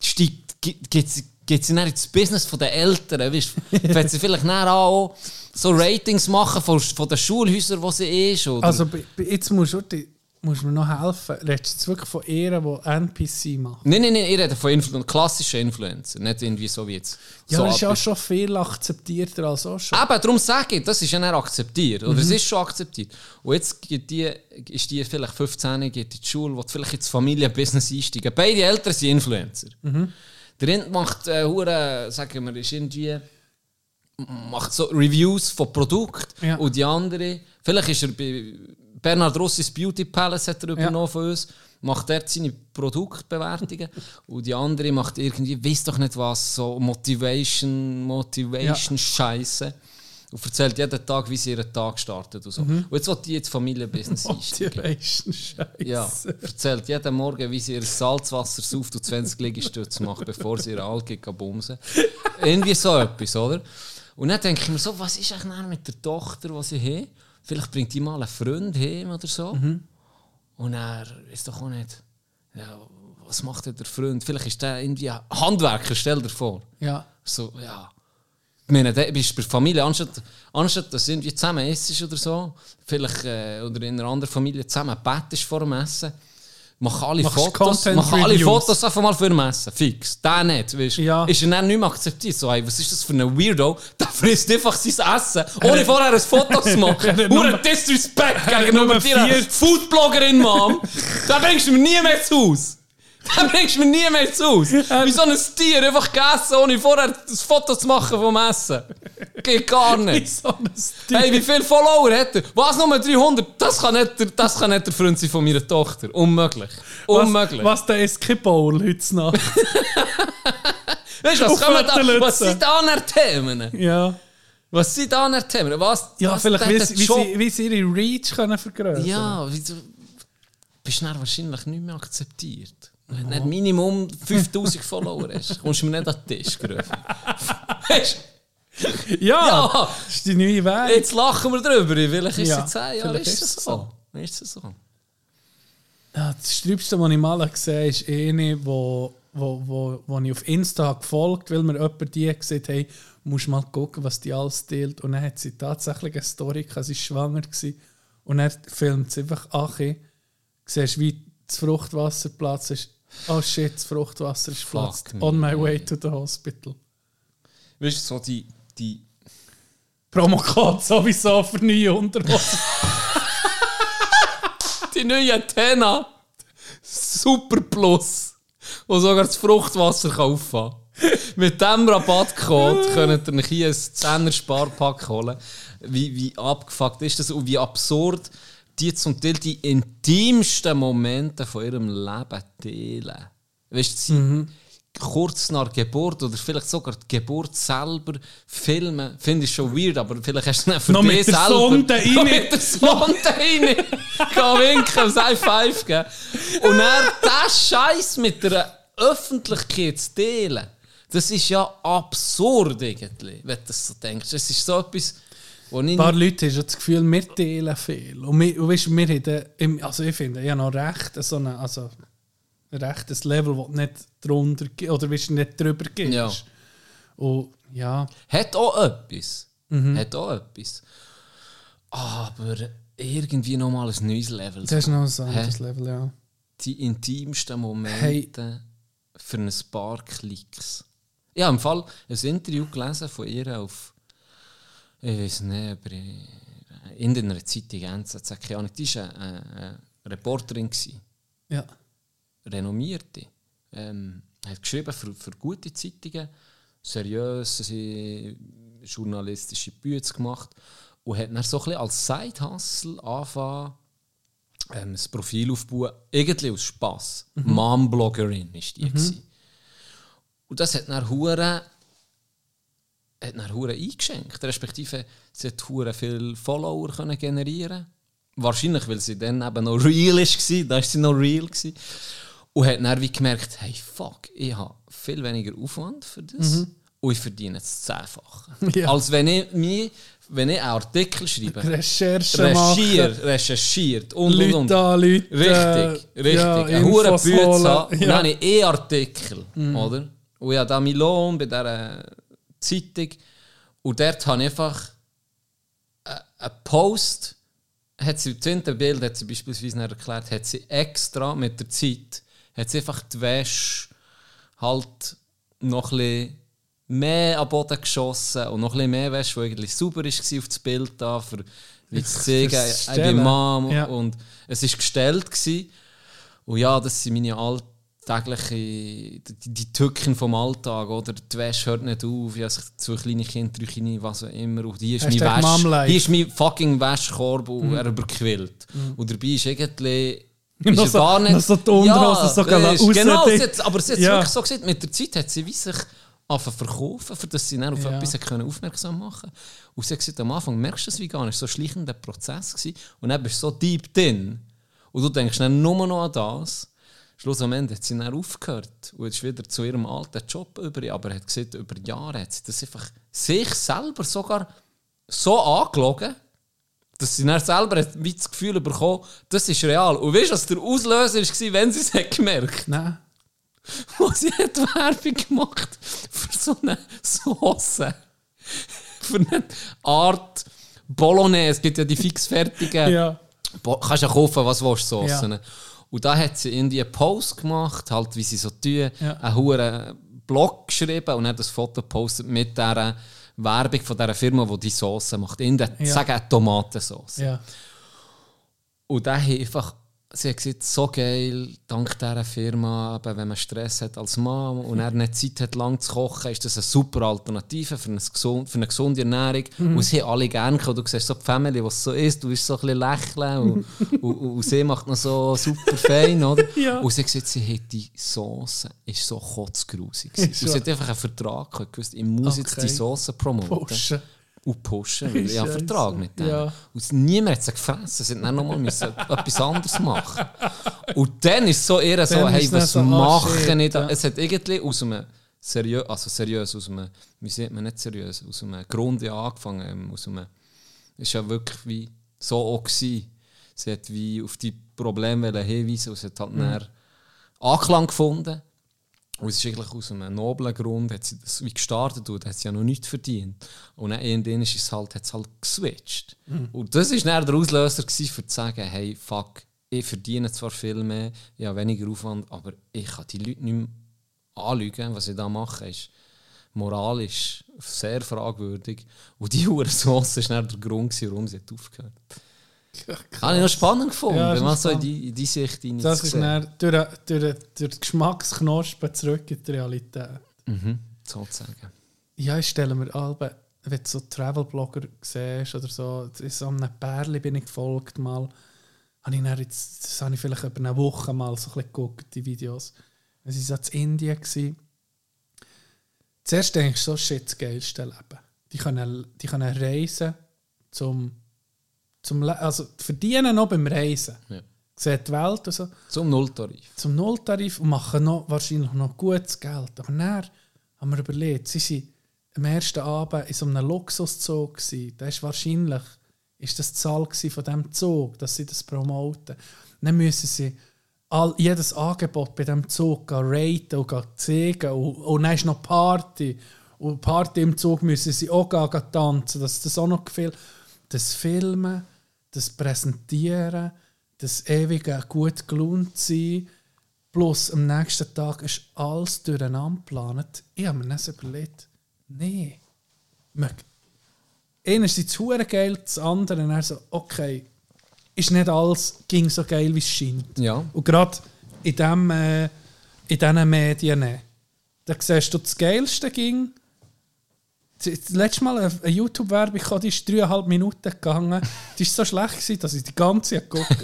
steigt, geht, geht, sie, geht sie dann ins Business von den Eltern, weißt? Fängt sie vielleicht dann auch so Ratings machen von, von den Schulhäusern, wo sie ist? Oder? Also jetzt musst du, die- musst mir noch helfen. Redest du jetzt wirklich von Ehren, die NPC machen? Nein, nein, nein, ich rede von Influ klassischen Influencern, nicht irgendwie so wie jetzt. Ja, so das ist ja schon viel akzeptierter als auch schon. Eben, darum sage ich, das ist ja nicht akzeptiert. Oder Mhm. es ist schon akzeptiert. Und jetzt die, ist die vielleicht 15, geht in die Schule, will vielleicht ins Familienbusiness einsteigen. Beide Eltern sind Influencer. Mhm. Der eine macht, äh, hure, sagen wir, ist irgendwie, macht so Reviews von Produkten. Ja. Und die andere, vielleicht ist er bei Bernhard Rossis Beauty Palace hat er übernommen von uns, macht dort seine Produktbewertungen. und die andere macht irgendwie, weiß doch nicht was, so Motivation, Motivation Scheiße. Und erzählt jeden Tag, wie sie ihren Tag startet und so. Mhm. Und jetzt will die ins Familienbusiness einsteigen. Motivation Scheiße. Ja, erzählt jeden Morgen, wie sie ihr Salzwasser sauft und 20 Liegestütze macht, bevor sie ihre Alge bumsen. Irgendwie so etwas, oder? Und dann denke ich mir so, was ist eigentlich mit der Tochter, die sie haben? Vielleicht bringt die mal einen Freund heim oder so. Und er ist doch auch nicht. Ja, was macht der Freund? Vielleicht ist der irgendwie Handwerker, stell dir vor. Ja. So, ja. Ich meine, da bist bei der Familie, anstatt, anstatt dass du irgendwie zusammen isst oder so, vielleicht äh, oder in einer anderen Familie zusammen bettest vor dem Essen, mach alle Machst Fotos, Content mach alle Reviews. Fotos einfach mal für dem Essen, fix. Der nicht, weißt du. Ja. Ist er dann nicht mehr akzeptiert. So, hey, was ist das für ein Weirdo? Der frisst einfach sein Essen, ohne vorher ein Foto zu machen. Nur Disrespect gegenüber Nummer deiner vier. Foodbloggerin, Mom. Da bringst du mir nie mehr zu Haus. Da bringst du mir nie mehr zu Haus. Wie so ein Tier, einfach gegessen, ohne vorher ein Foto zu machen vom Essen. Geht gar Wie nicht. so ein Stil. Hey, wie viele Follower hat er? Was, nur 300? Das kann nicht, der- das kann nicht der Freund sein von meiner Tochter. Unmöglich. Unmöglich. Was, was der Escape Bowl heute Nacht? Weißt du, was, kommen da, was sind da an Themen? ja. Was sind da an Themen? Was, Ja, was vielleicht, wie, sie- wie, sie, wie sie ihre Reach können vergrößern Ja, wie du bist dann wahrscheinlich nicht mehr akzeptiert. Wenn du nicht Minimum 5000 Follower hast, kommst du mir nicht an den Tisch gerufen. Du? Ja, Ja. das ist die neue Welt. Jetzt lachen wir drüber. Vielleicht ist Ja, es in 10 Jahren vielleicht ist es es so. Ist es so. Ja, das Sträubste, was ich mal gesehen habe, ist eine, wo, wo, wo, wo ich auf Insta gefolgt habe, weil mir jemand die gesagt hat, hey, musst mal gucken, was die alles teilt. Und dann hat sie tatsächlich eine Story, gehabt, sie war schwanger. Gewesen. Und er filmt es einfach Achi. Siehst wie das Fruchtwasser platzt. Oh shit, das Fruchtwasser ist platzt. On my way to the hospital. Weißt du, so die, die Promocode sowieso für neue Unterhosen. die neue Tena Super Plus, wo sogar das Fruchtwasser kaufen Mit diesem Rabattcode könnt ihr euch hier ein 10er Sparpack holen. Wie, wie abgefuckt ist das und wie absurd die zum Teil die intimsten Momente von ihrem Leben teilen. Weißt du, sie kurz nach Geburt oder vielleicht sogar die Geburt selber filmen, finde ich schon weird, aber vielleicht hast du es für Noch dich mit der selber. Sonde rein. Noch mit der Sonde rein. Geh winken, High Five geben. Und dann diesen Scheiß mit der Öffentlichkeit zu teilen, das ist ja absurd irgendwie, wenn du das so denkst. Das ist so etwas, Ein paar Leute haben das Gefühl, wir teilen viel. Und, wir, und weißt, wir haben, also ich finde, ich habe noch recht, so eine, also ein rechtes Level, das nicht drunter oder weißt, nicht drüber gehst. Ja. Und ja, Hat auch etwas. Hat auch etwas. Aber irgendwie nochmal ein neues Level. das ist noch ein anderes Level, ja. Die intimsten Momente für ein paar Klicks. Ich habe im Fall ein Interview gelesen von ihr auf, ich weiß nicht, aber in einer Zeitung, NZZ, keine Ahnung. Die war eine, eine Reporterin, gewesen, ja. renommierte. Ähm, hat geschrieben für, für gute Zeitungen, seriöse journalistische Bücher gemacht und hat dann so ein bisschen als Side-Hustle angefangen, ähm, ein Profil aufzubauen, irgendwie aus Spass. Mom-Bloggerin war die. gewesen. Und das hat dann hure hat dann hure eingeschenkt, respektive sie hat hure viel Follower können generieren. Wahrscheinlich, weil sie dann eben noch real war, da war sie noch real. Gewesen. Und hat dann wie gemerkt, hey fuck, ich habe viel weniger Aufwand für das und ich verdiene das Zehnfache. Ja. Als wenn ich, mir, wenn ich einen Artikel schreibe, Recherche recherchiert, machen, recherchiert und, und, Leute und. anrufen. Richtig, richtig. Ja, ein hoher Infos Bütze. Und dann Ja. habe ich eh Artikel, oder? Und habe da meinen Lohn bei dieser Zeitung. Und dort habe ich einfach äh, einen Post, hat sie, im zehnten Bild hat sie beispielsweise erklärt, hat sie extra mit der Zeit, hat sie einfach die Wäsche halt noch ein bisschen mehr am Boden geschossen und noch ein bisschen mehr Wäsche, die eigentlich sauber war auf das Bild da, für wie zu zeigen, Fürs ich bin. Mom Ja. und es war gestellt. Gewesen. Und ja, das sind meine alltäglichen, die, die Tücken vom Alltag, oder? Die Wäsche hört nicht auf, ich habe zwei kleine Kinder, drei Kinder, was auch immer. Und hier ist mein Hashtag Wäsch, Mom-Life. hier ist mein fucking Wäschkorb und er überquillt. Und dabei ist irgendwie... Ist so- gar nicht, so die Unterhose so weisst, raus- genau, sie hat, aber sie hat Ja. wirklich so gesagt, mit der Zeit hat sie wie sich anfangen verkaufen, für dass sie dann auf Ja. etwas können aufmerksam machen Und sie hat gesagt, am Anfang merkst du es wie gar nicht, es war so schleichender Prozess gewesen. und dann bist du so deep drin und du denkst dann nur noch an das. Schlussendlich hat sie dann aufgehört und ist wieder zu ihrem alten Job über, aber hat gesagt, über Jahre hat sie das einfach sich selber sogar so angelogen, dass sie dann selber hat wie das Gefühl bekommen, das ist real. Und weißt du, was der Auslöser war, wenn sie es hat gemerkt Nein. wo sie hat Werbung gemacht für so eine Sauce. für eine Art Bolognese. Es gibt ja die fixfertigen. Ja. Bo kannst ja kaufen, was du willst, Soßen. Ja. Und da hat sie irgendwie einen Post gemacht, halt wie sie so tun, Ja. einen hohen Blog geschrieben und hat das Foto gepostet mit dieser Werbung von dieser Firma, die die Sauce macht. In der, Ja. sagen Tomatensauce. Ja. Und der hat einfach, sie hat gesagt, so geil, dank dieser Firma, eben, wenn man Stress hat als Mom und er nicht Zeit hat, lang zu kochen, ist das eine super Alternative für eine, gesund, für eine gesunde Ernährung. Und sie alle gerne gehabt. Du siehst so die Family, es so ist, du bist so ein bisschen lächeln und, und, und, und sie macht noch so super fein, oder? Ja. Und sie hat gesagt, sie hat die Sauce, ist so kotzgrusig. Ist Und sie hat einfach einen Vertrag gehabt, gewusst, ich muss jetzt Okay. die Sauce promoten Pushen. Und pushen, weil ich habe einen. Vertrag mit denen. Ja. Und niemand hat sie gefressen, sie dann nochmal etwas anderes machen. Und dann ist es so eher so, Dann hey, es was so, ah, mache shit, ich da? Es hat irgendwie aus einem seriös, also seriös, aus einem, wie sieht man nicht seriös, aus einem Grund ja angefangen, ähm, aus einem, ist ja wirklich wie so auch gewesen. Sie hat wie auf die Probleme hinweisen und sie hat halt mhm. Anklang gefunden. Und es ist eigentlich aus einem noblen Grund, hat sie das wie gestartet und hat sie ja noch nichts verdient. Und dann irgendwann ist es halt, hat es halt geswitcht. Mhm. Und das war dann der Auslöser, gewesen, für zu sagen, hey, fuck, ich verdiene zwar viel mehr, ich habe weniger Aufwand, aber ich kann die Leute nicht mehr anlügen, was ich da mache, ist moralisch sehr fragwürdig. Und die Sauce war dann der Grund, warum sie aufgehört hat. Habe ich noch spannend gefunden, ja, wenn man so in die, in die Sicht hinein Das ist dann durch, durch, durch die Geschmacksknospen zurück in die Realität. Mhm, sozusagen. Ja, ich stelle mir Alben, wenn du so Travel-Blogger siehst oder so, so einem Pärchen bin ich gefolgt mal, habe ich dann jetzt, das habe ich vielleicht über eine Woche mal so ein bisschen geguckt, die Videos. Dann waren sie in Indien. Gewesen. Zuerst denke ich so, shit, das geilste Leben. Die können, die können reisen zum zum, also verdienen noch beim Reisen. Ja. Sehen die Welt und so. Zum Nulltarif. Zum Nulltarif und machen noch, wahrscheinlich noch gutes Geld. Aber dann haben wir überlegt, sie waren am ersten Abend in so einem Luxuszug. Gewesen. Das ist wahrscheinlich ist das die Zahl von diesem Zug, dass sie das promoten. Dann müssen sie all, jedes Angebot bei diesem Zug raten und zeigen. Und, und dann ist noch Party. Und Party im Zug müssen sie auch gehen, tanzen, dass das auch noch gefällt das Filmen, das Präsentieren, das ewige gut gelohnt sein, plus am nächsten Tag ist alles durcheinander geplant. Ich habe mir nicht überlegt, nee. Einerseits hure geil, das andere dann so, okay, ist nicht alles ging so geil, wie es scheint. Ja. Und gerade in, dem, äh, in diesen Medien, da siehst du das Geilste ging das letzte Mal eine YouTube-Werbung, die ist dreieinhalb Minuten gegangen. Die war so schlecht, gewesen, dass ich die ganze Zeit geguckt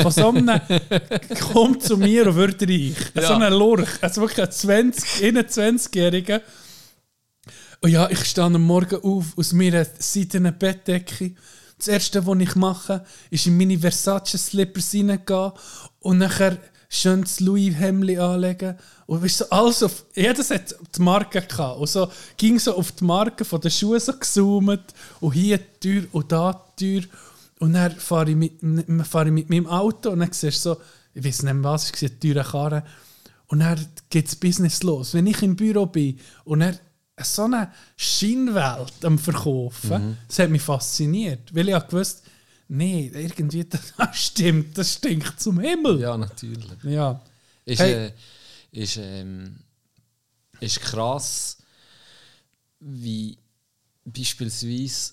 Von so einem kommt zu mir und wird reich. Ja. So ein Lurch. Also wirklich ein 20, 21-Jähriger. Und ja, ich stehe am Morgen auf aus meiner seidenen Bettdecke. Das Erste, was ich mache, ist in meine Versace-Slippers reingehen und nachher schönes Louis-Hemli anlegen. Und weißt, so alles auf, jedes hat die Marke gehabt. Und so ging so auf die Marke von den Schuhen so gezoomt. Und hier die Tür und da die Tür. Und dann fahre ich mit, fahre ich mit meinem Auto und dann siehst du so, ich weiß nicht mehr was, ich sehe eine teure Karre. Und dann geht das Business los. Wenn ich im Büro bin und dann so eine Scheinwelt am Verkaufen, mhm. das hat mich fasziniert. Weil ich auch nee, irgendwie, das stimmt, das stinkt zum Himmel. Ja, natürlich. Ja. Ist, hey. äh, ist, ähm, ist krass, wie beispielsweise,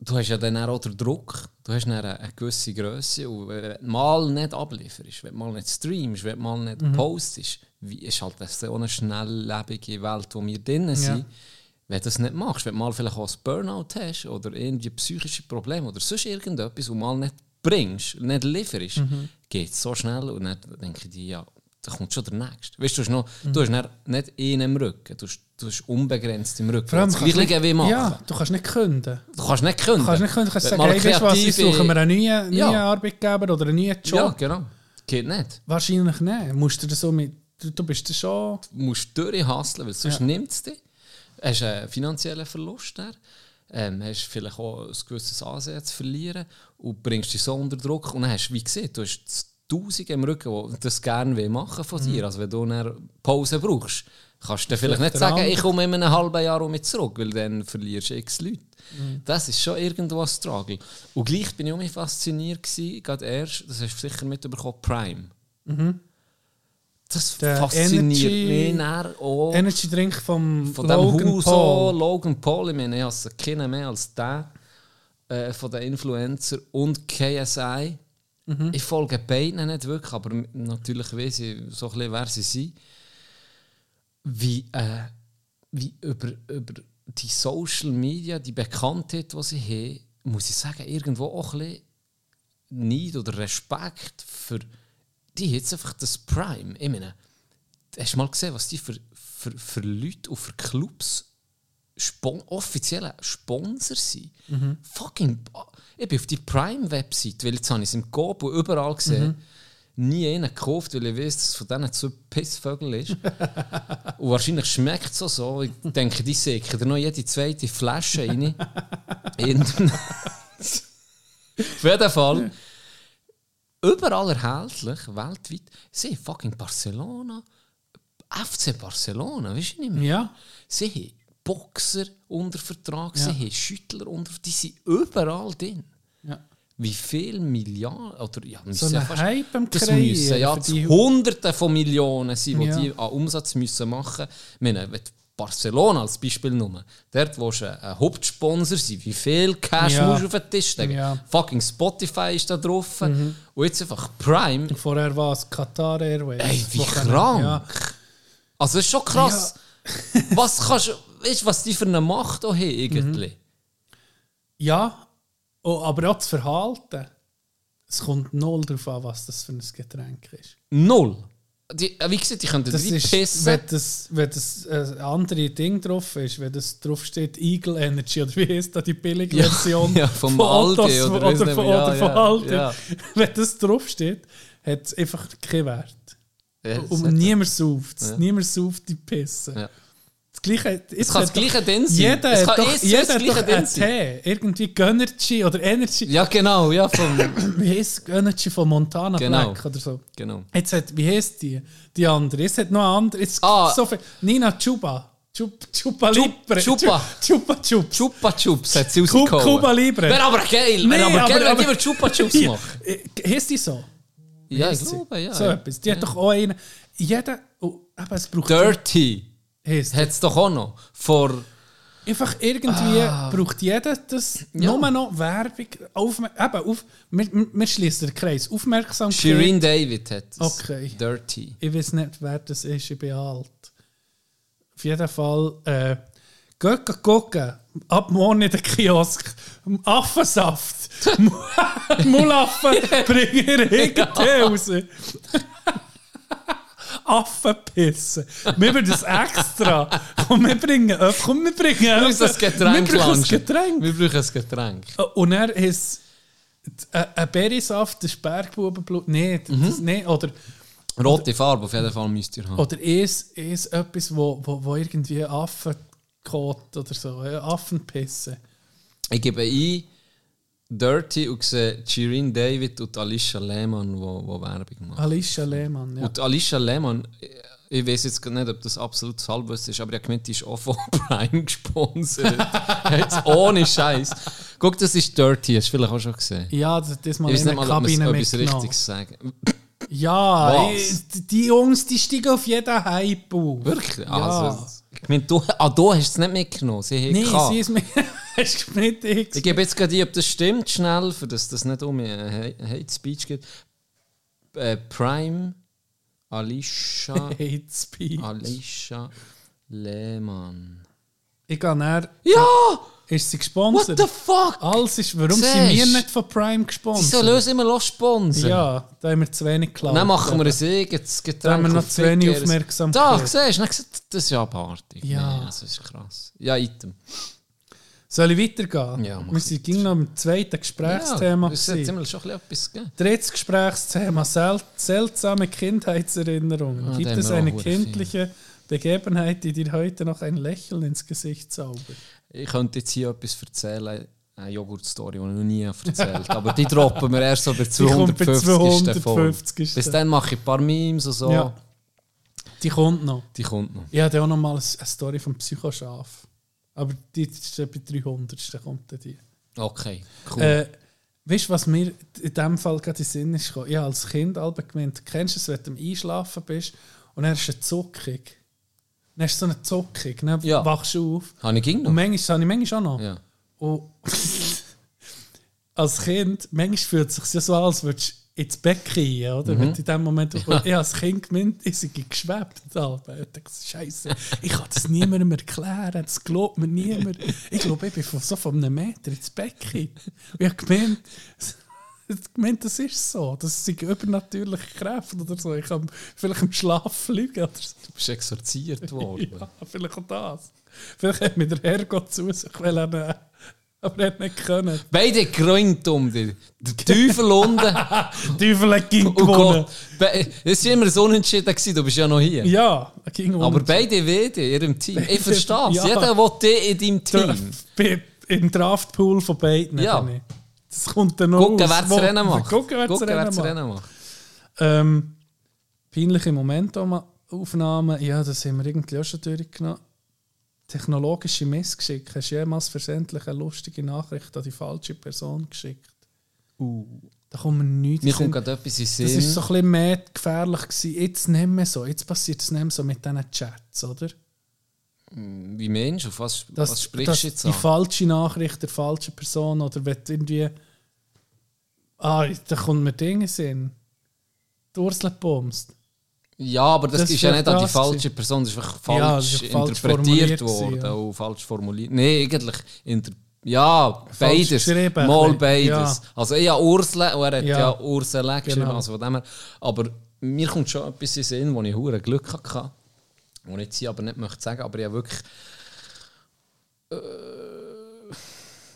du hast ja dann auch den Druck, du hast dann eine, gewisse Größe und wenn du mal nicht ablieferst, wenn du mal nicht streamst, wenn du mal nicht mhm. postest, wie ist halt das so eine schnelllebige Welt, wo wir drinnen sind. Ja wenn du das nicht machst, wenn du mal vielleicht auch ein Burnout hast oder irgendwie psychische Probleme oder sonst irgendetwas und mal nicht bringst, nicht lieferst, mhm. geht es so schnell und dann denke ich dir, ja, da kommt schon der Nächste. Weißt du, du hast, noch, mhm. du hast nicht einen im Rücken, du hast, du hast unbegrenzt im Rücken. Vor allem, das Gleiche wie machen. Ja, du kannst nicht künden. Du kannst nicht künden. Du kannst nicht künden, du kannst sagen, hey, weißt was, ich suche mir einen neuen, ja. neuen Arbeitgeber oder einen neuen Job. Ja, genau. Geht nicht. Wahrscheinlich nicht. Musst du, so mit, du, du bist schon... Du musst durchhasseln, weil sonst ja. nimmt es dich hast einen finanziellen Verlust. Ähm, hast vielleicht auch ein gewisses Ansehen zu verlieren und bringst dich so unter Druck. Und dann hast du, wie gesagt, du hast Tausende im Rücken, die das gerne machen von dir. Mhm. Also wenn du eine Pause brauchst, kannst du vielleicht nicht sagen, ich komme in einem halben Jahr um zurück, weil dann verlierst du x Leute. Mhm. Das ist schon irgendwo ein Struggle. Und gleich bin ich auch fasziniert gewesen, gerade erst, das hast du sicher mitbekommen, Prime. Mhm. Das der fasziniert Energy, mich auch. Energy Drink vom von Logan Huso, Paul. Logan Paul. Ich meine, ich habe keinen mehr als der äh, von den Influencer und KSI. Mhm. Ich folge beiden nicht wirklich, aber natürlich weiß ich so ein bisschen, wer sie sind. Wie, äh, wie über, über die Social Media, die Bekanntheit, die sie haben, muss ich sagen, irgendwo auch ein bisschen Neid oder Respekt für die jetzt einfach das Prime. Ich meine, hast du mal gesehen, was die für, für, für Leute und für Clubs Spon offizielle Sponsor sind? Mhm. Fucking. Ich bin auf die Prime-Website, weil jetzt habe ich es im und überall gesehen. Mhm nie einen gekauft, weil ich weiß, dass es von denen zu Pissvögel ist. und wahrscheinlich schmeckt es so so. Ich denke, die säcken da noch jede zweite Flasche rein. Auf jeden Fall überall erhältlich, weltweit. Sie fucking Barcelona, FC Barcelona, weißt du nicht mehr? Ja. Sie haben Boxer unter Vertrag, Ja. sie haben Schüttler unter die sind überall drin. ja. Wie viele Milliarden, oder ja, So ja fast, Hype am das Kreieren müssen ja die- Hunderte von Millionen sein, die Ja. die an Umsatz müssen machen müssen. Ich meine, wenn Barcelona als Beispiel nur, dort wo du ein Hauptsponsor sein, wie viel Cash Ja. musst du auf den Tisch legen? Ja. Mhm. Fucking Spotify ist da drauf. Und jetzt einfach Prime. Vorher war es Qatar Airways. Ey, wie kann- krank! Ja. Also, das ist schon krass. was kannst weißt du, was die für eine Macht auch haben, irgendwie? ja, oh, aber auch das Verhalten. Es kommt null darauf an, was das für ein Getränk ist. Null. Die, äh, wie gesagt, die könnten Das ist, reinpissen. wenn das, wenn das äh, andere Ding drauf ist, wenn das drauf steht Eagle Energy oder wie heißt da die billige Ja, Version ja, vom von Aldi Ottos oder oder, oder, nicht von. Ja, oder von ja, Aldi. ja. Wenn das drauf steht, hat es einfach keinen Wert. Ja, Und niemand sauft es. Ja. Niemand sauft die Pisse. Gleiche, Es kann das Gleiche drin sein. Jeder es kann doch, erst jeder das Gleiche einen sein. Irgendwie Gönnergy oder Energy. Ja, genau, ja, vom, Wie heisst Gönnergy von Montana Genau. Black oder so? genau. Jetzt hat, wie heisst die? Die andere. Jetzt hat noch eine andere. Jetzt Ah. so viel. Nina Chuba. Chup, Chupa Libre. Chupa. Chupa Chups. Chupa Chups hat sie rausgehauen. Cuba Libre. Wäre aber geil, Nee, wäre aber, aber- geil, wenn aber- die über Chupa Chups machen. Äh, Heisst die so? Ja, ich glaube, ja. So etwas. Die hat doch auch einen. Jeder. Oh, aber es braucht. Dirty Heisst hat es doch auch noch. Vor... Einfach irgendwie Ah. braucht jeder das Ja. nur noch Werbung. Aufmer eben, auf, wir, wir schließen den Kreis. Aufmerksamkeit. Shirin David hat es. Okay. Dirty. Ich weiß nicht, wer das ist, ich bin alt. Auf jeden Fall, äh, geht gucken. Ab morgen in den Kiosk. Affensaft. Mulaffen bringen ihre Hegete raus. Affenpissen. Wir würden das extra. Komm, wir bringen, äh, komm, wir bringen. Wir müssen das Getränk Wir brauchen ein. Getränk. Wir brauchen ein Getränk. Und er ist ein ein Berrysaft, das ist Bergbubenblut. Nein, das, nee, oder, Rote Farbe auf jeden Fall müsst ihr haben. oder ist, ist etwas, wo, wo, wo irgendwie Affenkot oder so, ja, Affenpisse. Ich gebe ein Dirty und sehe Shirin David und Alicia Lehmann, die wo, wo Werbung machen. Alicia Lehmann, ja. Und Alicia Lehmann, ich weiß jetzt nicht, ob das absolut Halbwissen ist, aber ich habe gemeint, die ist auch von Prime gesponsert. jetzt ohne Scheiß. Guck, das ist Dirty, hast du vielleicht auch schon gesehen. Ja, das, das mal Ich weiß in nicht der mal, ob man Kabine etwas mitgenommen. Richtiges sagen. Ja, ich, die Jungs, die steigen auf jeden Hype auf. Wirklich? Ja. Also, ich meine, du, ah, du hast es nicht mitgenommen. Sie Nein, gehabt. sie ist mir... Hast du nicht Ich gebe jetzt gerade ob das stimmt, schnell, für das das nicht um einen Hate Speech geht. Äh, Prime, Alicia, Hate Speech. Alicia Lehmann. Ich gehe näher... Ja! Ist sie What gesponsert? the fuck? Alles ist... Warum Siehst. sind wir nicht von Prime Sie gesponsert? sollen uns immer los sponsern. Ja, da haben wir zu wenig geklaut. Dann machen wir ein eigenes Getränk. Da haben wir noch zu wenig. Aufmerksamkeit. Da, siehst du, das ist ja abartig. Ja. Nee, das ist krass. Ja, Item. Soll ich weitergehen? Ja, wir sind ging noch im zweiten Gesprächsthema. Ja, es hat schon ein bisschen etwas gegeben. Drittes Gesprächsthema: sel seltsame Kindheitserinnerungen. Ah, Gibt es eine kindliche Begebenheit, die dir heute noch ein Lächeln ins Gesicht zaubert? Ich könnte jetzt hier etwas erzählen, eine Joghurt-Story, die ich noch nie erzählt habe. Aber die droppen wir erst so bei Die kommt bei 250. Folge. 250. Bis dann mache ich ein paar Memes und so. Ja. Die kommt noch. Die kommt noch. Ich hatte auch noch mal eine Story vom Psychoschaf. Aber die ist bei 300. Da kommt dann die. Okay, cool. Äh, weißt du, was mir in diesem Fall gerade in den Sinn ist? gekommen? Ich habe als Kind alle gemeint, kennst du es, wenn du am Einschlafen bist und dann ist eine Zuckung. Dann hast du so eine Zuckung, dann Ja. wachst du auf. Habe ich ging Und noch? manchmal, das habe ich manchmal auch noch. Ja. Und als Kind, manchmal fühlt es sich ja so an, als würdest du ins Bett gehen, oder? Mhm. Wenn in dem Moment, ja. ich als Kind gemeint, ich sei geschwebt. Alter. Ich dachte, Scheiße, ich kann das niemandem erklären, das glaubt mir niemand. Ich glaube, ich bin von, so von einem Meter ins Bett. Und ich habe gemeint, gemeint, das ist so. Das sind übernatürliche Kräfte oder so. Ich kann vielleicht im Schlaf fliegen oder so. Du bist exorziert worden. Ja, vielleicht auch das. Vielleicht hat mir der Herrgott zu sich äh, aber er hat nicht können. Beide geräumt um dich. Der Teufel unten. Teufel hat ging Oh gewonnen. Es war immer so unentschieden, du bist ja noch hier. Ja, ging Aber beide WD in ihrem Team. Ich verstehe es. Ja. Jeder will dich in deinem Team. Im Draftpool von beiden. Ja. Das kommt dann noch Gucken, aus. wer das Rennen macht. Gucken, wer Gucken, das. Rennen macht. Ähm, peinliche Momentaufnahmen, ja, das haben wir irgendwie auch schon durchgenommen. Technologische Missgeschick. Hast du jemals versendlich eine lustige Nachricht an die falsche Person geschickt? Da kommt mir nichts Mir kommt Sinn. gerade etwas in den Das Sinn. ist so ein bisschen mehr gefährlich gewesen. Jetzt nicht mehr so. Jetzt passiert es nicht mehr so mit diesen Chats, oder? Wie Mensch, auf was, Dass, was sprichst du jetzt die an? falsche Nachricht der falschen Person oder wenn du irgendwie... Ah, da kommt mir Dinge Sinn. Die Ursula bombst. Ja, aber das, Das ist ja nicht an die falsche Person, das ist einfach falsch Ja, das falsch interpretiert worden ja. falsch formuliert. Nein, eigentlich inter ja, beides. geschrieben, ein Mal beides. Ja. Also ich habe Ursula und er hat ja, Ja. Ursula geschrieben. Genau. Also von dem her. Aber mir kommt schon etwas in den Sinn, wo ich hure Glück hatte. Wo ich jetzt hier aber nicht möchte sagen, aber ich habe wirklich äh,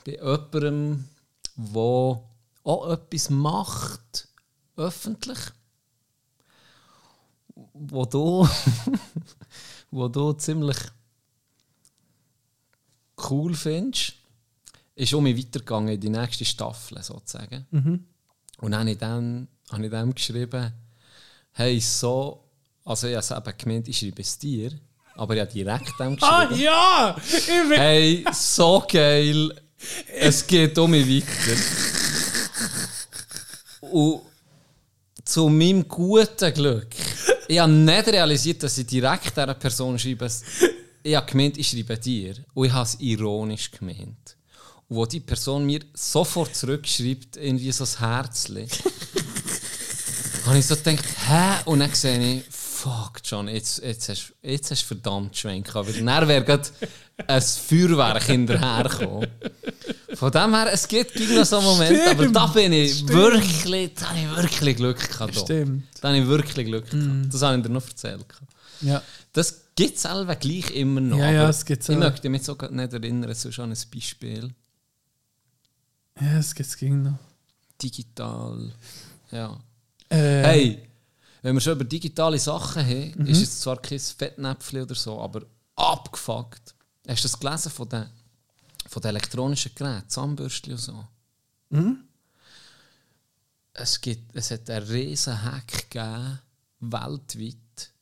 bei jemandem, der auch etwas macht, öffentlich, wo du, wo du ziemlich cool findest, ist um mich weitergegangen in die nächste Staffel sozusagen. Und dann habe ich dem, habe ich dem geschrieben, hey, so, also ich habe eben gemeint, ich schreibe es dir, aber ich habe direkt dem geschrieben. Ah ja! Hey, so geil. Es geht um mich weiter. Und zu meinem guten Glück, ich habe nicht realisiert, dass ich direkt dieser Person schreibe. Ich habe gemeint, ich schreibe dir. Und ich habe es ironisch gemeint. Und wo die Person mir sofort zurückschreibt, irgendwie so ein Herzchen, habe ich so gedacht, hä? Und dann sehe ich, fuck, John, jetzt, jetzt, hast, jetzt hast du verdammt Schwenk. Weil dann wäre gerade ein Feuerwerk hinterhergekommen. Von dem her, es gibt gegen noch so einen Moment, aber da bin ich Stimmt. wirklich, da habe ich wirklich Glück gehabt. da. Stimmt. Da habe ich wirklich Glück gehabt. Das habe ich dir noch erzählt. Ja. Das gibt es selber gleich immer noch. Ja, ja, aber es gibt's Ich auch. möchte mich so gerade nicht erinnern, so schon an ein Beispiel. Ja, es gibt es noch. Digital. Ja. Äh, Hey, wenn wir schon über digitale Sachen haben, Mhm. ist es zwar kein Fettnäpfchen oder so, aber abgefuckt. Hast du das gelesen von den, von den elektronischen Geräten, Zahnbürstchen und so? Mhm. Es, gibt, es hat einen riesen Hack gegeben, weltweit,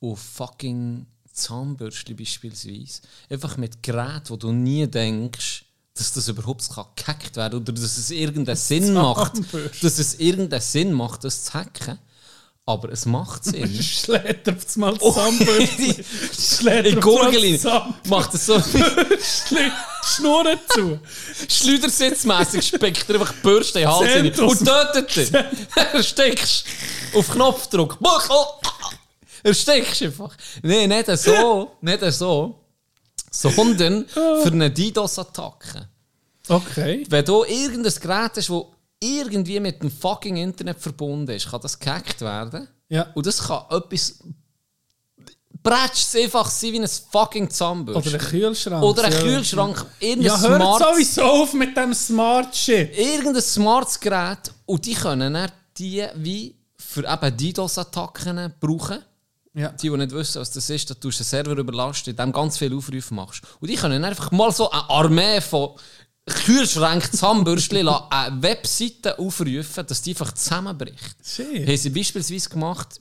auf fucking Zahnbürstchen beispielsweise. Einfach mit Geräten, wo du nie denkst, dass das überhaupt kann gehackt werden oder dass es irgendeinen Sinn macht, dass es irgendeinen Sinn macht, das zu hacken. Aber es macht Sinn. Schlägt er auf mal Zahnbürste. Schlägt Ich er gurgel aufs ihn. Zahnbürste. Macht es so Schnurren zu. schleudersitzmässig, speckt er einfach die Bürste in den Hals rein und tötet ihn. Erstickst. Auf Knopfdruck. Erstickst einfach. Nein, nicht so. Nicht so. Sondern für eine DDoS-Attacke. Okay. Wenn du irgendein Gerät hast, das irgendwie mit dem fucking Internet verbunden ist, kann das gehackt werden. Ja. Und das kann etwas. Bretsch einfach sein wie ein fucking Zahnbürste. Oder ein Kühlschrank. Oder ein Ja. Kühlschrank. Irgendein Ja, hört Smart- sowieso auf mit dem Smart Shit. irgendein smartes Gerät und die können dann die wie für eben DDoS-Attacken brauchen. Ja. Die, die nicht wissen, was das ist, dass du den Server überlastet, indem du ganz viele Aufrufe machst. Und die können einfach mal so eine Armee von Kühlschränken, Zahnbürstchen, lassen, eine Webseite aufrufen, dass die einfach zusammenbricht. Shit. Haben sie beispielsweise gemacht,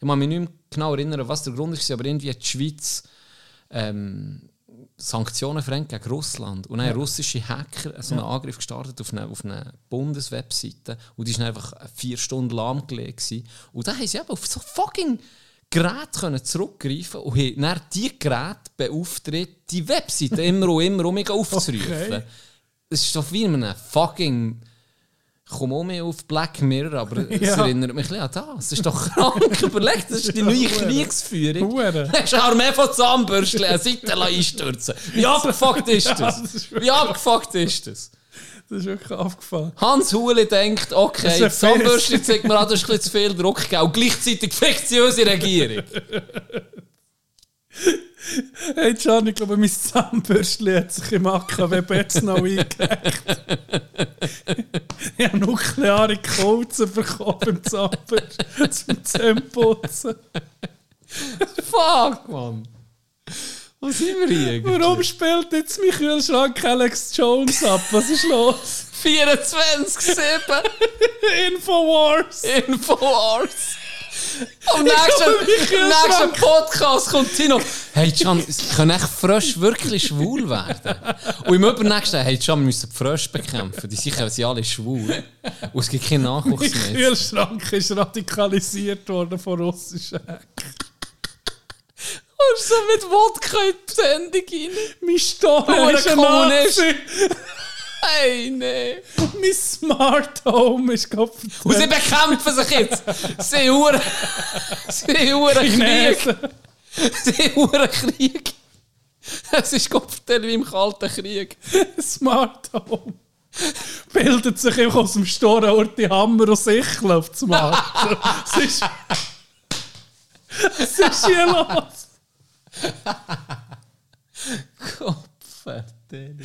ich kann mich nicht mehr genau erinnern, was der Grund war, aber irgendwie hat die Schweiz ähm, Sanktionen verhängt gegen Russland. Und dann haben russische Hacker so einen Angriff gestartet auf eine, auf eine Bundeswebseite und die war einfach vier Stunden lahmgelegt. Und dann haben sie eben auf so fucking Geräte können zurückgreifen und haben dann die Geräte beauftragt, die Webseite immer und immer um mich aufzurufen. Okay. Es ist doch wie in einem fucking. Ich komme auch mehr auf Black Mirror, aber es Ja. erinnert mich ein an das. Das ist doch krank. Überleg, das ist die neue. Kriegsführung. Hure. Hast du Armee von Zahnbürstchen eine Seite einstürzen Wie abgefuckt ist das? das Wie abgefuckt ist das? Das ist wirklich aufgefallen. Hans Huli denkt, okay, die ein Zahnbürstchen zeigt mir an, das ist ein bisschen zu viel Druck gegeben. Und gleichzeitig fickt sie unsere Regierung. Hey Can, ich glaube, mein Zahnbürstchen hat sich im AKW-Bett noch eingehackt. ich habe nukleare Kolzen bekommen beim Zahnbürstchen zum Zähneputzen. Fuck, Mann. Wo sind wir hier? Warum spielt jetzt mein Kühlschrank Alex Jones ab? Was ist los? 24-7 Infowars! Infowars. Am nächsten, am nächsten Podcast kommt Tino. Hey, Can, können echt Frösche wirklich schwul werden? Und im übernächsten, hey, Can, wir müssen die Frösche bekämpfen. Die sicher sind alle schwul. Und es gibt keinen Nachwuchs mehr. Kühlschrank ist radikalisiert worden von russischen Hackern. So mit Wodka in die Sendung rein. Mein Stall Oh, ist ein Kommunist. Hey, nee. Mein Smart Home ist kaputt. Und sie bekämpfen sich jetzt. Sie huren. Sie huren Krieg. Sie huren Krieg. Es ist Kopfteil wie im Kalten Krieg. Smart Home. Bildet sich einfach aus dem Storenort die Hammer und Sichel auf das Markt. Was ist... Was ist hier los? Kopfteil.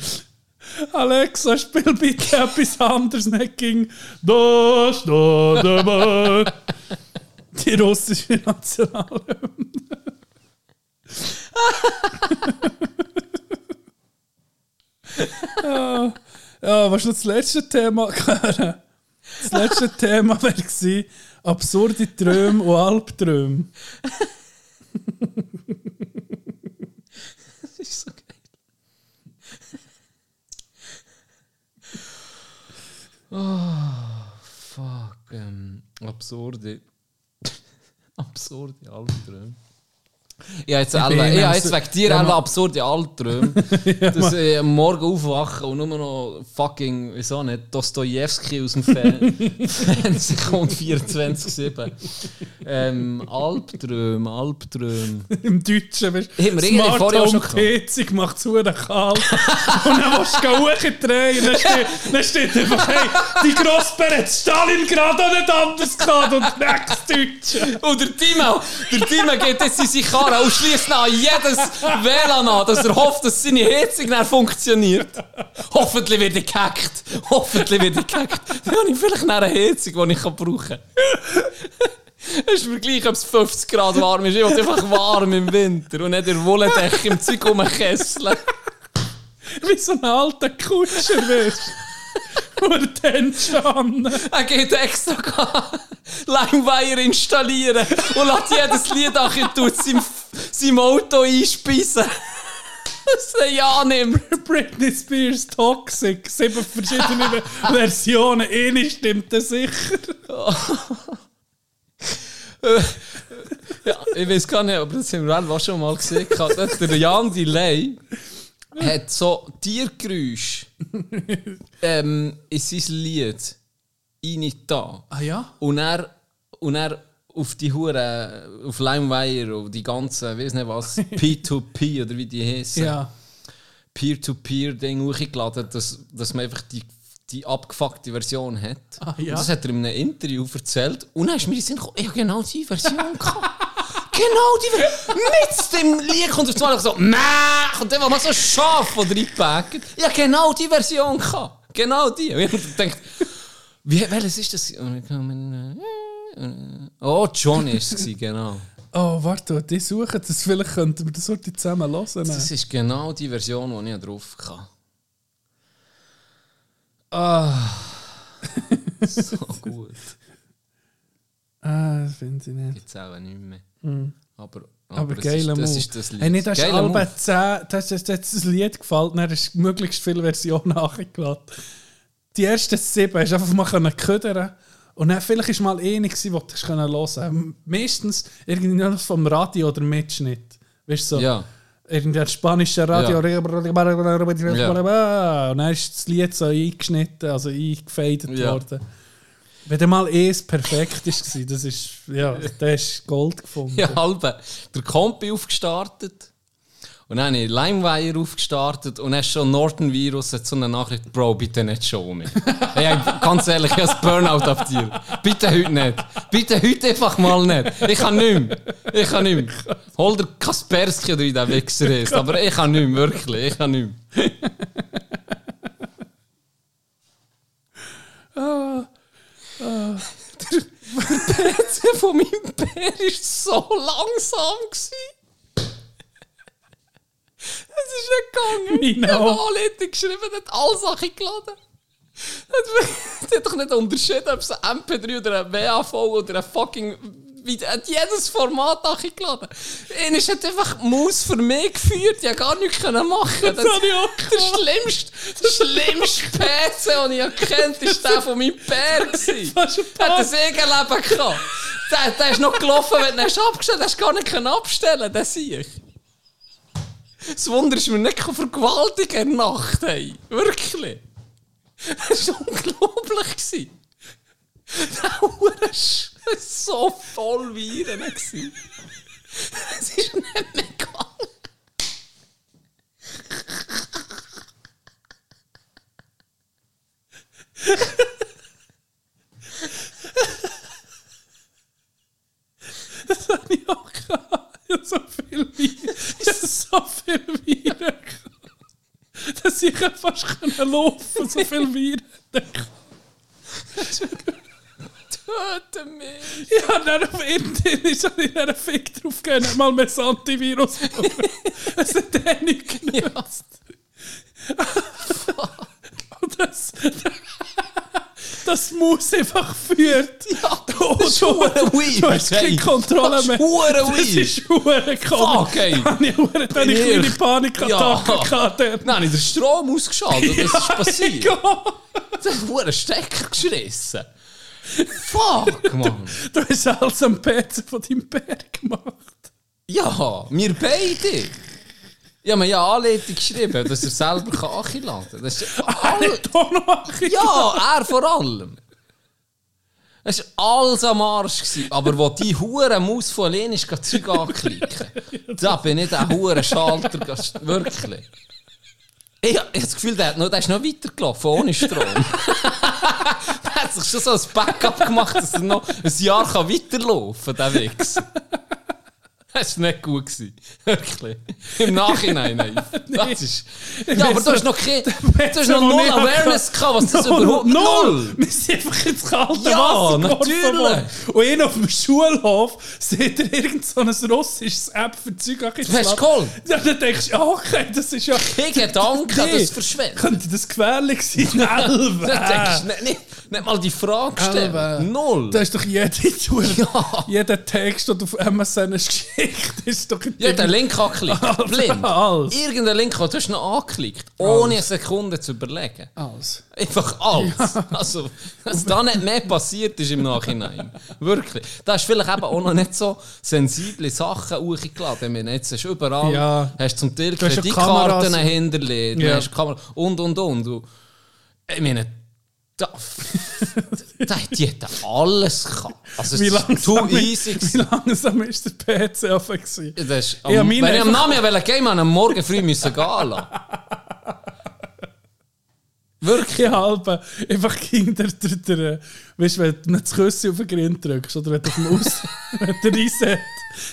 Alexa, spiel bitte etwas anderes, nicht ging Da steht der. Die russische Nationalhymne. ja, ja, was noch das letzte Thema? Das letzte Thema war absurde Träume und Albträume. Das ist so geil. Oh, fuck. Ähm, absurde. absurde Albträume. Ja, jetzt, alle, bin ja, jetzt wegen dir Ja, alle ma- absurde Albträume. dass ich am Morgen aufwache und nur noch fucking, wieso nicht, Dostojewski aus dem Fan Fernsehen kommt 24-7. Ähm, Albträume, Albträume. Im Deutschen, weißt irgendwie Smart vorher auch Home schon gehabt. PC macht zu kalt. und dann willst du hochdrehen und dann steht, dann steht einfach, hey, die Grossbär hat Stalingrad auch nicht anders gehabt und nächstes Deutsche. Und der Timo, der Timo geht jetzt in seine Karre und schließt an jedes WLAN an, dass er hofft, dass seine Heizung dann funktioniert. Hoffentlich wird er gehackt. Hoffentlich wird er gehackt. Dann habe ich vielleicht eine Heizung, die ich brauchen kann. Es ist mir gleich, ob es 50 Grad warm ist. Ich will einfach warm im Winter und nicht der Wollendecke im Zeug rumkesseln. Wie so ein alter Kutscher wirst. Schon. Er geht extra Limewire installieren und lässt jedes Lied auch tut seinem, seinem Auto einspeisen. Das ist ja nimmt. Britney Spears Toxic. Sieben verschiedene Versionen. Eine stimmt dann sicher. Ja, ich weiß gar nicht, aber das haben wir auch schon mal gesehen. gehabt. Der Jan Delay hat so Tiergeräusche ähm, in sein Lied rein da. Ah ja? Und er, und er auf die Hure, auf LimeWire und die ganzen, weiß nicht was, P2P oder wie die heißen, Ja. Peer-to-Peer-Ding hochgeladen, dass, dass man einfach die, die abgefuckte Version hat. Ah, ja. Und das hat er in einem Interview erzählt. Und dann ist mir in den Sinn gekommen, ich habe genau diese Version gehabt. Genau die Version. Mit dem Lied kommt er zwar so, Mäh, und dann war mal so scharf oder reingepackt. Ja, genau die Version gehabt. Genau die. Und ich gedacht, wie, welches ist das? Äh, Oh, John ist es, genau. Oh, warte, die suchen das. Vielleicht könnten wir das heute zusammen hören. Das ist genau die Version, die ich drauf hatte. Ah. so gut. Ah, das finde ich nicht. Jetzt auch nicht mehr. Aber, Aber, aber, das, geiler ist, das ist das Lied. Hey, nicht, hast Alben Move. 10, das, das, das, das Lied gefällt, dann hast du möglichst viele Versionen nachgeladen. Die ersten sieben hast du einfach mal ködern und dann vielleicht ist mal eine, die du hören Meistens irgendwie nur vom Radio oder Mitschnitt. Weißt du so? Ja. Irgendein spanischer Radio. Und dann ist das Lied so eingeschnitten, also eingefadet Ja. worden. Wenn dann mal eins perfekt war, das ist, ja, hast du Gold gefunden. Ja, halbe. Der Kompi aufgestartet. Und dann habe ich LimeWire aufgestartet und dann ist schon Norton Virus hat so eine Nachricht, Bro, bitte nicht schon mehr. hey, ganz ehrlich, ich habe das Burnout auf dir. Bitte heute nicht. Bitte heute einfach mal nicht. Ich kann nicht mehr. Ich kann nicht mehr. Hol der Kaspersky oder wie der Wichser ist. Aber ich kann nicht mehr, wirklich. Ich kann nicht mehr. Nou? er war so langsam. Gewesen. Es ist nicht gegangen. Meine Wallet Anleitung geschrieben, hat alle Sachen geladen. Das hat doch nicht unterschieden, ob es ein MP3 oder ein WAV oder ein fucking Wie, hat jedes Format geladen. Einer hat einfach Maus für mich geführt, ich konnte gar nichts können machen. Das, habe ich auch der schlimmste, der schlimmste PC, den ich kennt, war der von meinem ein Der hat ein Segenleben gehabt. Der, der ist noch gelaufen, wenn du ihn abgestellt hast, gar nicht abstellen den sehe ich. Das Wunder ist mir nicht der Nacht. Hey. Wirklich. Das war unglaublich. Der Hure war so voll Viren. Es ist nicht mehr gegangen. Das habe ich auch gehabt. Ich habe so viel Viren. Ich habe so viel Viren gehabt. Dass ich fast laufen so viel Viren. Töte mich. Ich habe dann auf Internet ist dann in einer Fick drauf gegeben, mal mehr das Antivirus. Es hat eh nicht genutzt. Und das, das muss einfach führt. Ja, Oh, das ist du, weird. du hast keine Kontrolle das mehr. ist hure Das weird. ist komisch. Fuck, ey. Da habe ich habe ich kleine Panikattacken gehabt. dort. Nein, ich den Strom ausgeschaltet. Das ist passiert. Das hat einen Stecker geschrissen. Fuck, Mann. Du hast alles am PC von deinem Bär gemacht. Ja, wir beide. Habe mir ja Anleitung geschrieben, dass er selber kann anladen kann. Das ist all... Da noch ein Ja, er vor allem. Es war alles am Arsch. Gewesen. Aber wo die hure Maus von geht Zeug anklicken. Da bin ich der hure Schalter. Wirklich. Ich habe das Gefühl, der, hat noch, der ist noch weitergelaufen, ohne Strom. der hat sich schon so ein Backup gemacht, dass er noch ein Jahr kann weiterlaufen kann, der Wichs. Das war nicht gut. Gewesen. Wirklich. Im Nachhinein. einfach. Das ist, ja, aber du hast noch, kein, du hast noch null ich Awareness gehabt, was das überhaupt... null! Wir sind einfach ins kalte Ja, Wasser natürlich. Und ihn auf dem Schulhof seht ihr irgend so ein russisches App für Zeug Du hast geholt. Ja, dann denkst du, okay, das ist ja... Kein Gedanke an das verschwendet. Könnte das gefährlich sein? Elbe! Da denkst du nicht, nicht, mal die Frage stellen. Null. Da ist doch jede Tour, Ja. jeder Text, den du auf MSN hast geschickt, ist doch... Ja, den Link angeklickt. Blind. Alles. Irgendein Link, den du hast noch angeklickt. Ohne eine Sekunde zu überlegen. Alles. Einfach alles. Also, was da nicht mehr passiert ist im Nachhinein. Wirklich. Da hast du vielleicht eben auch noch nicht so sensible Sachen hochgeladen. Jetzt hast du überall Ja. hast zum Teil ja Kreditkarten hinterlegt, Ja. hast Kamera und und und. Ich meine, da, da, die hätten alles gehabt. Also, Wie langsam, too easy. wie langsam ist der PC offen gewesen? Das ist, Ja, am, meine wenn ich am Namen wollte gehen, am Morgen früh müssen gehen lassen. Wirklich? Ich halbe einfach gegen der, der, der, weißt du, wenn du nicht das Küsschen auf den Grind drückst oder wenn du auf dem Aus, wenn Reset.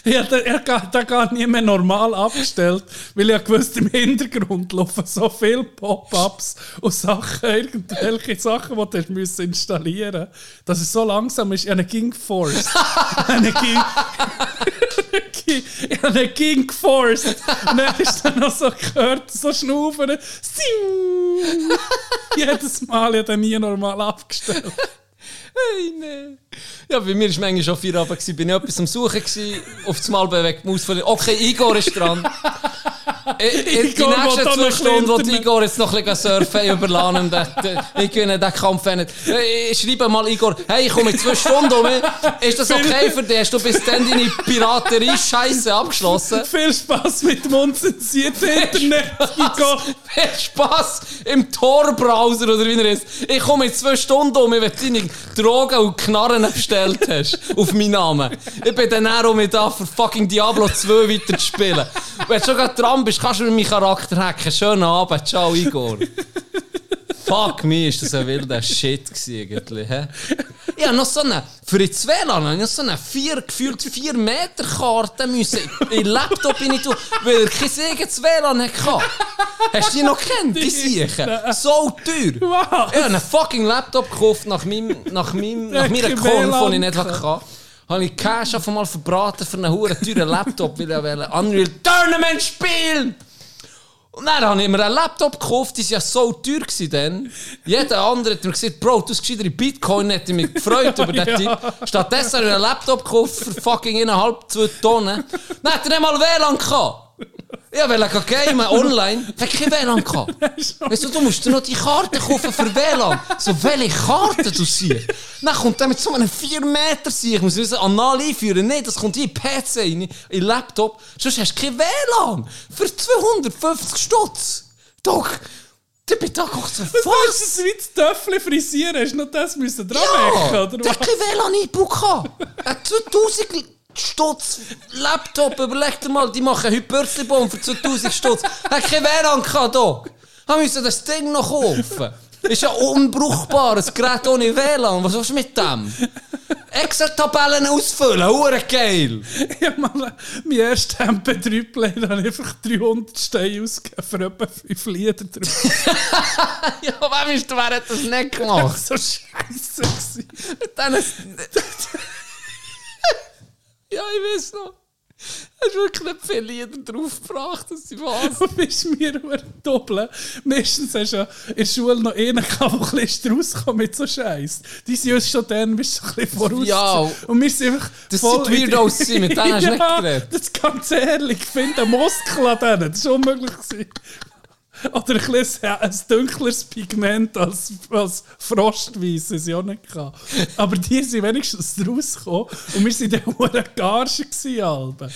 Den- ich habe gar- den nie mehr normal abgestellt, weil ich ja gewusst, im Hintergrund laufen so viele Pop-Ups und Sachen, irgendwelche Sachen, die du müssen installieren dass es so langsam ist. Ich habe ihn ging forced. Ich habe ihn ging geforced. Und dann ist dann noch so gehört, so schnaufen. Jedes Mal, ich habe den nie normal abgestellt. Hey, nee. Ja, bei mir war manchmal schon vier Abend, bin ich etwas am Suchen, gewesen, auf das Mal bewegt, Maus verlieren. Okay, Igor ist dran. Ich, ich, die Igor will nächsten zwei Stunden, wo die. Igor jetzt noch ein bisschen surfen überladen ich gewinne den Kampf nicht. Ich schreibe mal Igor, hey, ich komme in zwei Stunden um. Ist das okay für dich? Hast du bis dann deine Piraterie-Scheiße abgeschlossen? Viel Spaß mit dem unzensierten Internet, Igor. Viel Spaß im Tor-Browser oder wie er ist. Ich komme in zwei Stunden um, du deine Drogen und Knarren bestellt hast. Auf meinen Namen. Ich bin dann auch mit da für fucking Diablo 2 weiter zu spielen. Wenn du schon gerade dran bist, kannst du mir meinen Charakter hacken. Schönen Abend. Ciao, Igor. Fuck me, ist das ein wilder Shit gewesen, eigentlich. Ich habe noch so eine, für ins WLAN, habe ich noch so eine vier, gefühlt 4 Meter Karte müssen in den Laptop rein tun, weil er kein eigenes WLAN hatte. Hast du die noch kennt, die Siechen? So teuer. Was? Ich habe einen fucking Laptop gekauft nach, meinem, nach, meinem, nach meiner WLAN die ich nicht hatte. Habe ich Cash einfach mal verbraten für einen hohen teuren Laptop, weil ich Unreal Tournament spielen Und dann habe ich mir einen Laptop gekauft, die war ja so teuer dann. Jeder andere hat mir gesagt, Bro, du hast in Bitcoin, hätte ich mich gefreut über den. Typ. Stattdessen habe ich einen Laptop gekauft für fucking eineinhalb, zwei Tonnen. Dann hat er nicht mal WLAN gehabt. Ja, weil er gamen online, hat kein WLAN gehabt. Weißt du, du musst dir noch die Karte kaufen für WLAN. So, welche Karte du siehst. Dann kommt der mit so einem 4 Meter sieh. Ich muss wissen, anal einführen. Nein, das kommt in PC, in in Laptop. Sonst hast du kein WLAN. Für 250 Stutz. Doch, der bin da du, was? das ist wie das Töffel frisieren, hast du noch das müssen dran Ja, machen, oder der hat was? kein WLAN eingebaut. Er hat 2000 Stutz Laptop, überleg dir mal, die machen heute Börsenbaum für 2000 Stutz. Hat kein WLAN gehabt, Dog. Haben müssen das Ding noch kaufen. Ist ja unbrauchbar, ein Gerät ohne WLAN. Was willst du mit dem? Excel-Tabellen ausfüllen, hure geil. Ja, mal, mein erster MP3-Player habe ich einfach 300 Steine ausgegeben für etwa 5 Lieder drauf. Ja, wem ist, wer hat das nicht gemacht? so scheiße gewesen. Dann. ja, ich weiß noch. Hast wirklich nicht viele Lieder draufgebracht, dass sie was. Du bist mir nur doppeln. Meistens hast du ja in der Schule noch einen gehabt, der ein bisschen rauskommt mit so Scheiß. Die sind uns schon dann bist du ein bisschen voraus. Ja. Und wir sind einfach. Das voll sind Weirdos mit denen hast du nicht geredet. Das ist ganz ehrlich. Ich finde einen Muskel an denen. Das war unmöglich. Gewesen. Oder ein, bisschen, ja, ein dunkleres Pigment als, als Frostweiss, das ich auch nicht kann. Aber die sind wenigstens rausgekommen und wir waren dann Garschen gewesen, Alben.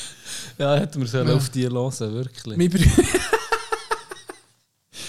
Ja, hätten wir sollen auf die hören, wirklich.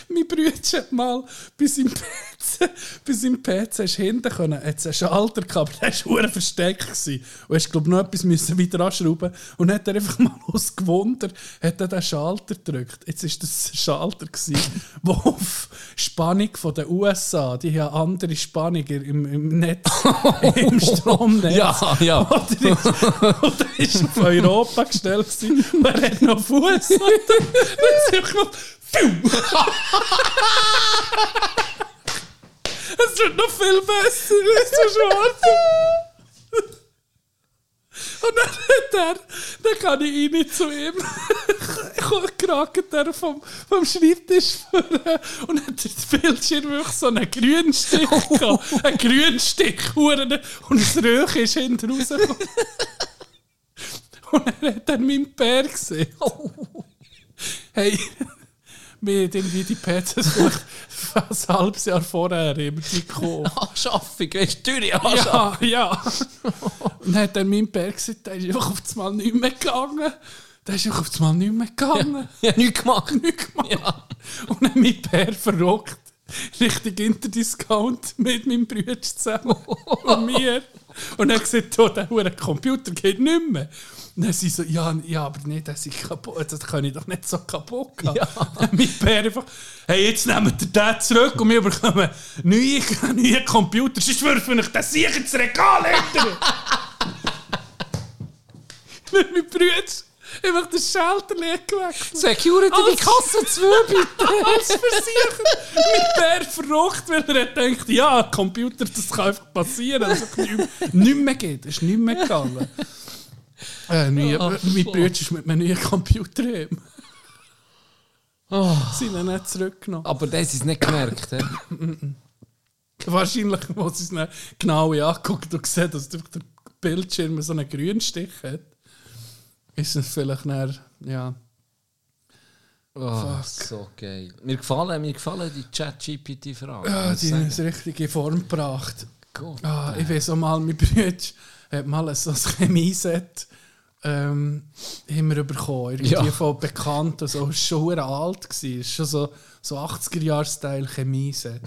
Mein Bruder hat mal bei seinem PC, bei seinem PC du hinten können, hat's einen Schalter gehabt, der war versteckt. Gewesen. Und hast, glaube noch etwas müssen wieder anschrauben Und hat er einfach mal aus Gewunder hat er den Schalter gedrückt. Jetzt war das ein Schalter, gewesen, der auf Spannung von den USA, die haben andere Spannung im, im Netz, im Stromnetz. Ja, ja. Oder ist, oder ist auf Europa gestellt gewesen. Und er hat noch Fuß. Es wird noch viel besser. Es ist schwarz. Und dann hat er, dann kann ich rein zu ihm. Ich geragt er vom, vom Schreibtisch führen und hat der Bildschirm wirklich so einen grünen Stich gehabt. Einen grünen Stich. Und das Röhrchen ist hinten rausgekommen. Und er hat dann meinen Bär gesehen. Hey, wir irgendwie die vielleicht fast ein halbes Jahr vorher immer die gekauft. Anschaffung, weißt du, Anschaffung. Ja, ja. Und dann hat dann mein Bär gesagt, der ist einfach auf das Mal nicht mehr gegangen. Der ist einfach auf das Mal nicht mehr gegangen. Ja, nichts gemacht. Nichts gemacht. Ja. Und dann mein Bär verrockt. Richtig Interdiscount mit meinem Bruder zusammen und mir. Und er gesagt, oh, der Computer geht nicht mehr. Dann sie so, ja, ja, aber nicht, das ist kaputt, das kann ich doch nicht so kaputt haben. Ja. Mein Bär einfach, hey, jetzt nehmen wir den zurück und wir bekommen neue, neue Computer, sonst werfen ich das sicher ins Regal hinter. Mit meinem Bruder einfach den Schalter gewechselt. Security, die Kasse 2, bitte. Als Versicherer mit Bär verrockt, weil er gedacht, ja, Computer, das kann einfach passieren, es nicht, mehr- nicht mehr geht. Es ist nicht mehr gegangen. Äh, Oh, mein fuck. Bruder ist mit einem neuen Computer heim. Oh. Sie haben ihn nicht zurückgenommen. Aber das ist nicht gemerkt. he? Wahrscheinlich, wo sie es dann genau angeguckt und gesehen, dass einfach der Bildschirm so einen grünen Stich hat, ist es vielleicht dann, ja. Oh, so geil. Mir gefallen, mir gefallen die Chat-GPT-Fragen. Ja, muss die ich haben uns richtig in Form gebracht. Gott. Ah, ich weiß auch mal, mein Bruder hat mal so ein Chemieset ähm, haben wir bekommen. Irgendwie Ja. von Bekannten, so, ist schon alt. Ist schon so, so 80er-Jahre-Style Chemieset.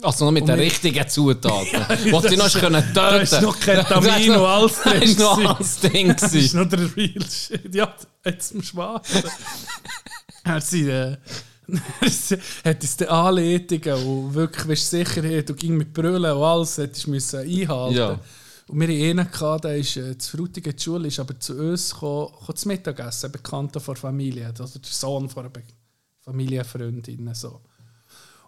Also noch mit Und den richtigen Zutaten. Ja, das die noch können töten da ist noch Ketamin noch- und alles drin ist noch gewesen. alles Ding. Das ist noch der Real Shit. Ja, jetzt zum Schwarzen. er sie, äh, hat uns die Anleitungen und wirklich weißt, Sicherheit und ging mit Brüllen und alles hättest du müssen einhalten. Ja. Und wir hatten einen, gehabt, der ist äh, zu Frutigen zur Schule, ist aber zu uns gekommen, gekommen zu Mittagessen, ein Bekannter von der Familie, also der Sohn von einer Familienfreundin. So.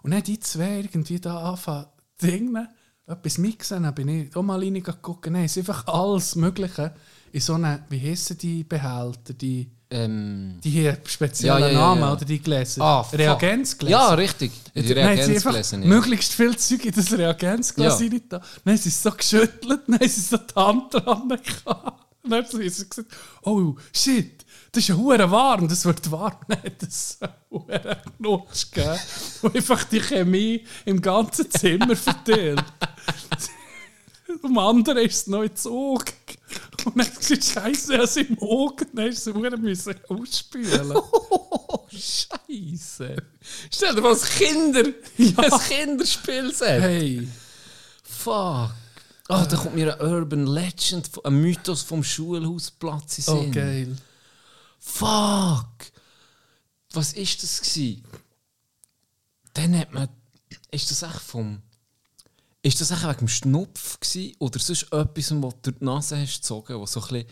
Und dann die zwei irgendwie da anfangen, Dinge, etwas mixen, dann bin ich auch mal reingeguckt. Nein, es ist einfach alles Mögliche in so einem, wie heissen die Behälter, die Ähm, Die speziellen Ja, ja, ja, Namen, oder die gelesen? ah. Reagenzgläser? Ja, richtig. Die Nein, sie Reagenz einfach gelesen. Ja. möglichst viel Zeug in das Reagenzglas Ja. rein da. Dann haben sie es so geschüttelt, dann haben sie so die Hand dran gehabt. Dann haben sie gesagt, oh shit, das ist ja hure warm, das wird warm. Hat es so hure Knutsch gegeben, wo einfach die Chemie im ganzen Zimmer verteilt. Am anderen ist es noch ins Auge. Und dann sie gesagt, Scheiße, also im Auge. Dann sie hure müssen ausspülen. Oh, Scheiße. Stell dir vor, Kinder, ein Kinderspielset. Hey. Fuck. Ah, da kommt mir ein Urban Legend, ein Mythos vom Schulhausplatz in Oh, geil. Fuck! Was ist das gsi? Dann hat man. Ist das echt vom. Ist das wegen dem Schnupf gsi oder sonst etwas, was du durch die Nase hast gezogen, wo so ein bisschen.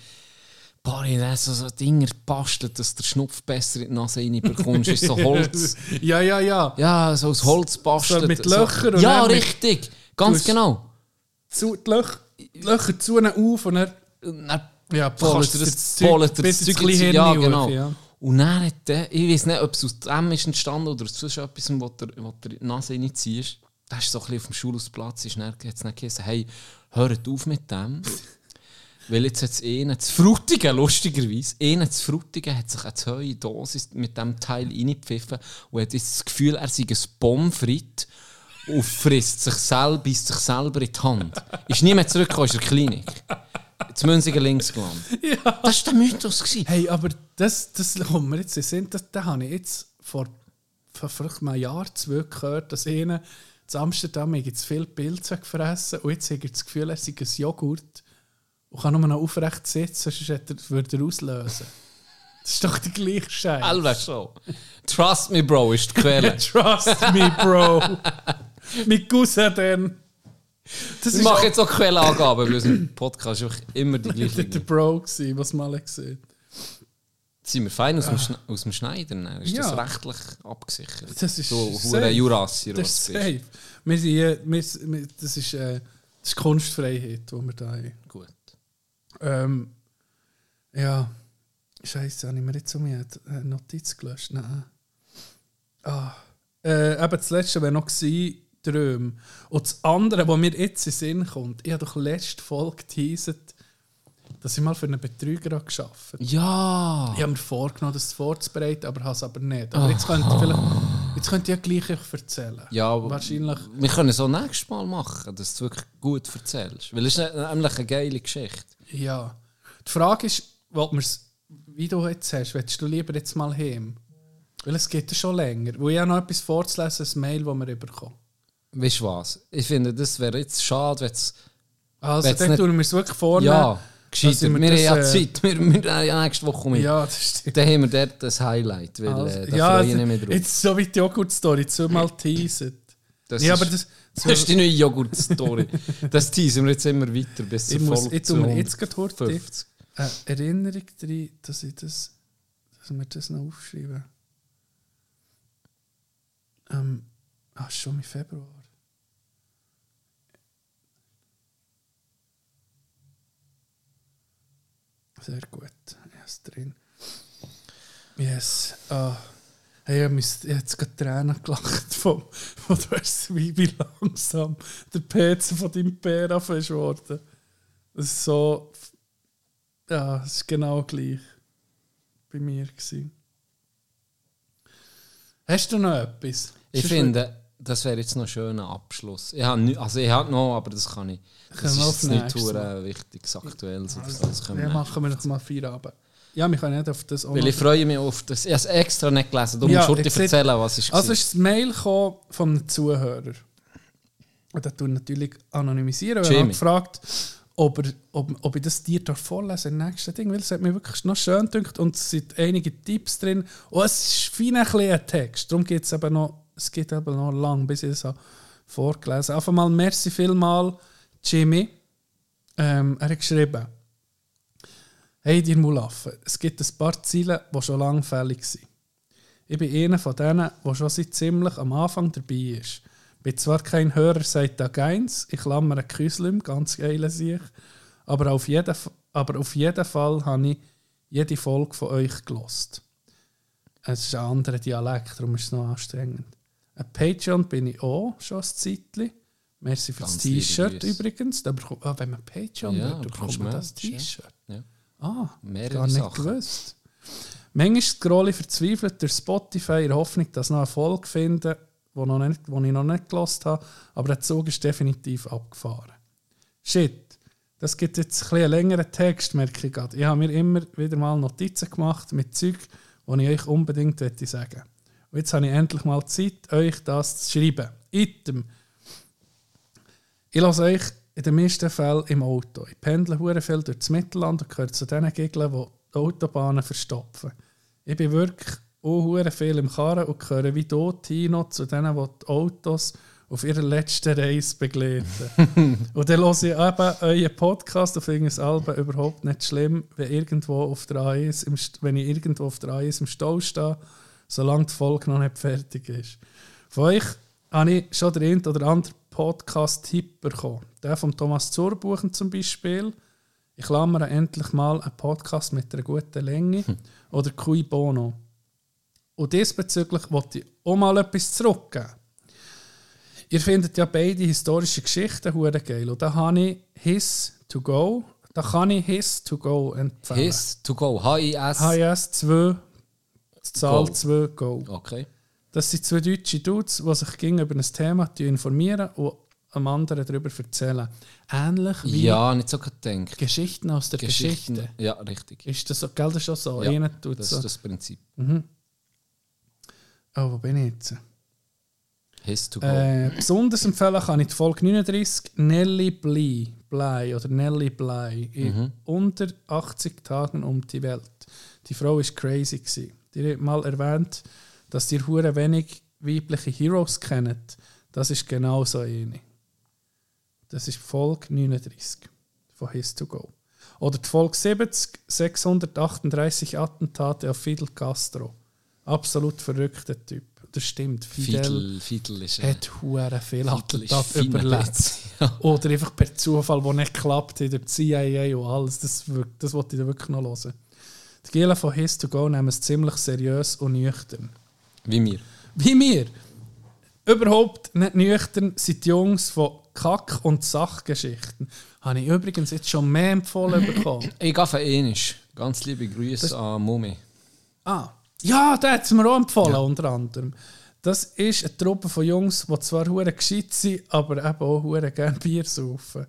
Paar in so, so Dinger bastelt, dass der Schnupf besser in die Nase reinbekommst, ist so Holz. Ja, ja, ja. Ja, so aus Holz bastelt. So mit Löchern und Ja, richtig. Ganz genau. Zu, die Löcher, Löcher zu ihnen auf und dann Und dann ja, du das Zeug bis ins Hirn ja, genau. ja. Und dann hat der, ich weiß nicht, ob es aus dem ist entstanden oder aus etwas, was was du in die Nase reinziehst. Das ist so ein bisschen auf dem Schulhausplatz, ist dann, hat es dann geheißen, hey, hört auf mit dem. Weil jetzt hat es einen zu Frutigen, lustigerweise, einen zu Frutigen hat sich eine hohe Dosis mit dem Teil reingepfiffen und hat jetzt das Gefühl, er sei ein Pommes frites und frisst sich selber, beißt sich selber in die Hand. Ist nie mehr zurückgekommen, in der Klinik. Zu Münziger links gelandet. Ja. Das war der Mythos. gewesen. Hey, aber das, das kommt mir jetzt in den Sinn, das, das habe ich jetzt vor, vor vielleicht mal ein Jahr, zwei gehört, dass einer in Amsterdam hat jetzt viel Pilze gefressen und jetzt hat er das Gefühl, er sei ein Joghurt und kann nur noch aufrecht sitzen, sonst würde er auslösen. Das ist doch der gleiche Scheiß. Alba schon. Trust me, Bro, ist die Quelle. Trust me, Bro. Mit Cousin dann. Das Ich mache auch jetzt auch Quellenangaben, weil unser Podcast ist einfach immer die gleiche. der Bro was mal gesehen. Sind wir fein aus dem, Schne aus dem Schneiden? Dann Ist das Ja. rechtlich abgesichert? Das ist so hure Jurassier, Das ist safe. Wir sind, hier- wir, wir, das, ist, äh, das ist Kunstfreiheit, die wir da haben. Gut. Ähm, ja, Scheiße, habe ich mir jetzt so eine Notiz gelöscht? Nein. Ah. Äh, eben das letzte wäre noch Träume. Und das andere, was mir jetzt in den Sinn kommt, ich habe doch letzte Folge geteasert, dass ich mal für einen Betrüger gearbeitet Ja! Ich habe mir vorgenommen, das vorzubereiten, aber habe es aber nicht. Aber jetzt könnte ich, vielleicht, jetzt könnte ich ja gleich euch erzählen. Ja, Wahrscheinlich. wir können es auch nächstes Mal machen, dass du es wirklich gut erzählst. Weil es ist nämlich eine geile Geschichte. Ja. Die Frage ist, wir's, wie du jetzt hast, willst du lieber jetzt mal heim? Weil es geht ja schon länger. Wo ich habe noch etwas vorzulesen, ein Mail, das wir bekommen. Weißt du was? Ich finde, das wäre jetzt schade, wenn es. Also, dann nicht- tun wir es wirklich vorne. Ja, gescheiter. sind Wir, wir haben ja äh, Zeit. Wir, wir haben ja nächste Woche mit. ja, das stimmt. Dann haben wir dort das Highlight, weil Also, äh, da ja, freue ich mich mehr drauf. jetzt so wie die Joghurt-Story, zweimal teasert. Das Ja, ist- aber das, Das ist die neue Joghurt-Story. das teasen wir jetzt immer weiter bis zur Folge ich tu mir jetzt gerade heute 50. eine Erinnerung drin, dass ich das, dass wir das noch aufschreiben. Ähm, ah, schon im Februar. Sehr gut, er ist drin. Yes. Ah. Hey, ich habe jetzt gerade Tränen gelacht, vom, von du hast, wie, wie langsam der PC von deinem Pera ist geworden. Das ist so. Ja, es ist genau gleich bei mir. Gewesen. Hast du noch etwas? Ich finde, das wäre jetzt noch ein schöner Abschluss. Ich habe nie- also ich habe noch, aber das kann ich. Das Können wir ist nicht hure wichtiges, aktuelles oder so. Das können Ja, wir machen wir noch mal vier Abend. Ja, wir können nicht auf das Weil ich freue mich auf das. Ich habe es extra nicht gelesen. Du Ja, musst erzählen, was ist Also ist das Mail von einem Zuhörer. Und das tue ich natürlich anonymisieren. Wir haben Jamie. gefragt, ob, er, ob, ob ich das dir darf vorlesen im nächsten Ding, weil es hat mir wirklich noch schön gedacht und es sind einige Tipps drin. Und es ist fein ein, ein Text. Darum geht es eben noch, es geht eben noch lang, bis ich es vorgelesen habe. Einfach mal merci vielmal, Jimmy. Ähm, er hat geschrieben, Hey, dir Mulaffen, es gibt ein paar Ziele, die schon lange fällig sind. Ich bin einer von denen, der schon seit ziemlich am Anfang dabei ist. Bin zwar kein Hörer seit Tag 1, ich klammere Küslim, ganz geile sich, aber auf jeden, aber auf jeden Fall habe ich jede Folge von euch gelost. Es ist ein anderer Dialekt, darum ist es noch anstrengend. Ein Patreon bin ich auch schon ein Zeitchen. Merci für das T-Shirt übrigens. Da bekommt, ah, wenn man Patreon Ja, wird, bekommt man das T-Shirt. Ja. Ah, Mehrere gar nicht Sachen. gewusst. Manchmal scrolle ich verzweifelt durch Spotify in der Hoffnung, dass ich noch eine Folge finde, die noch nicht, wo ich noch nicht gelost habe, aber der Zug ist definitiv abgefahren. Shit, das gibt jetzt ein bisschen einen längeren Text, merke ich gerade. Ich habe mir immer wieder mal Notizen gemacht mit Zeug, die ich euch unbedingt möchte sagen Und jetzt habe ich endlich mal Zeit, euch das zu schreiben. Item. Ich lasse euch in den meisten Fällen im Auto. Ich pendle hure viel durch das Mittelland und gehöre zu den Gegnern, die die Autobahnen verstopfen. Ich bin wirklich auch hure viel im Karren und gehöre wie dort Tino zu denen, die die Autos auf ihrer letzten Reise begleiten. und dann höre ich eben euren Podcast und finde es Alben überhaupt nicht schlimm, wenn, irgendwo auf der A1 im, St- wenn ich irgendwo auf der A1 im Stau stehe, solange die Folge noch nicht fertig ist. Von euch habe ich schon den einen oder anderen Podcast-Tipp bekommen. Der von Thomas Zurbuchen zum Beispiel. Ich klammere endlich mal einen Podcast mit einer guten Länge. Oder Cui Bono. Und diesbezüglich wollte ich auch mal etwas zurückgeben. Ihr findet ja beide historische Geschichten hure geil. Und da habe ich His to Go. Da kann ich His to Go empfehlen. His to go. H-I-S. HIS 2, Zahl Go. 2 Go. Okay. Das sind zwei deutsche Dudes, die sich über ein Thema informieren und einem anderen darüber erzählen. Ähnlich wie Ja, nicht so gedacht. Geschichten aus der Geschichten. Geschichte. Ja, richtig. Ist das so? Gell, das ist schon so? Ja, Das so. ist das Prinzip. Oh, wo bin ich jetzt? His to go. Äh, besonders empfehlen kann ich die Folge 39 Nelly Bly, Bly oder Nelly Bly in Mhm. unter 80 Tagen um die Welt. Die Frau ist crazy gsi. Die hat mal erwähnt, dass ihr hure wenig weibliche Heroes kennt. Das ist genau so eine. Das ist Folge 39 von His to Go. Oder die Folge 70 638 Attentate auf Fidel Castro. Absolut verrückter Typ. Das stimmt. Fidel Fidel, Fidel ist hat hure viel Attentat überlebt. Ja. Oder einfach per Zufall, wo nicht klappt durch die CIA und alles. Das, das wollte ich da wirklich noch hören. Die Gielen von His to Go nehmen es ziemlich seriös und nüchtern. Wie mir. Wie wir. Überhaupt nicht nüchtern sind die Jungs von Kack- und Sachgeschichten. Habe ich übrigens jetzt schon mehr empfohlen bekommen. Ich gehe für Enisch. Ganz liebe Grüße an Mumi. Ah, ja, der hat es mir auch empfohlen, unter anderem. Das ist eine Truppe von Jungs, die zwar hure gescheit sind, aber eben auch hure gerne Bier saufen.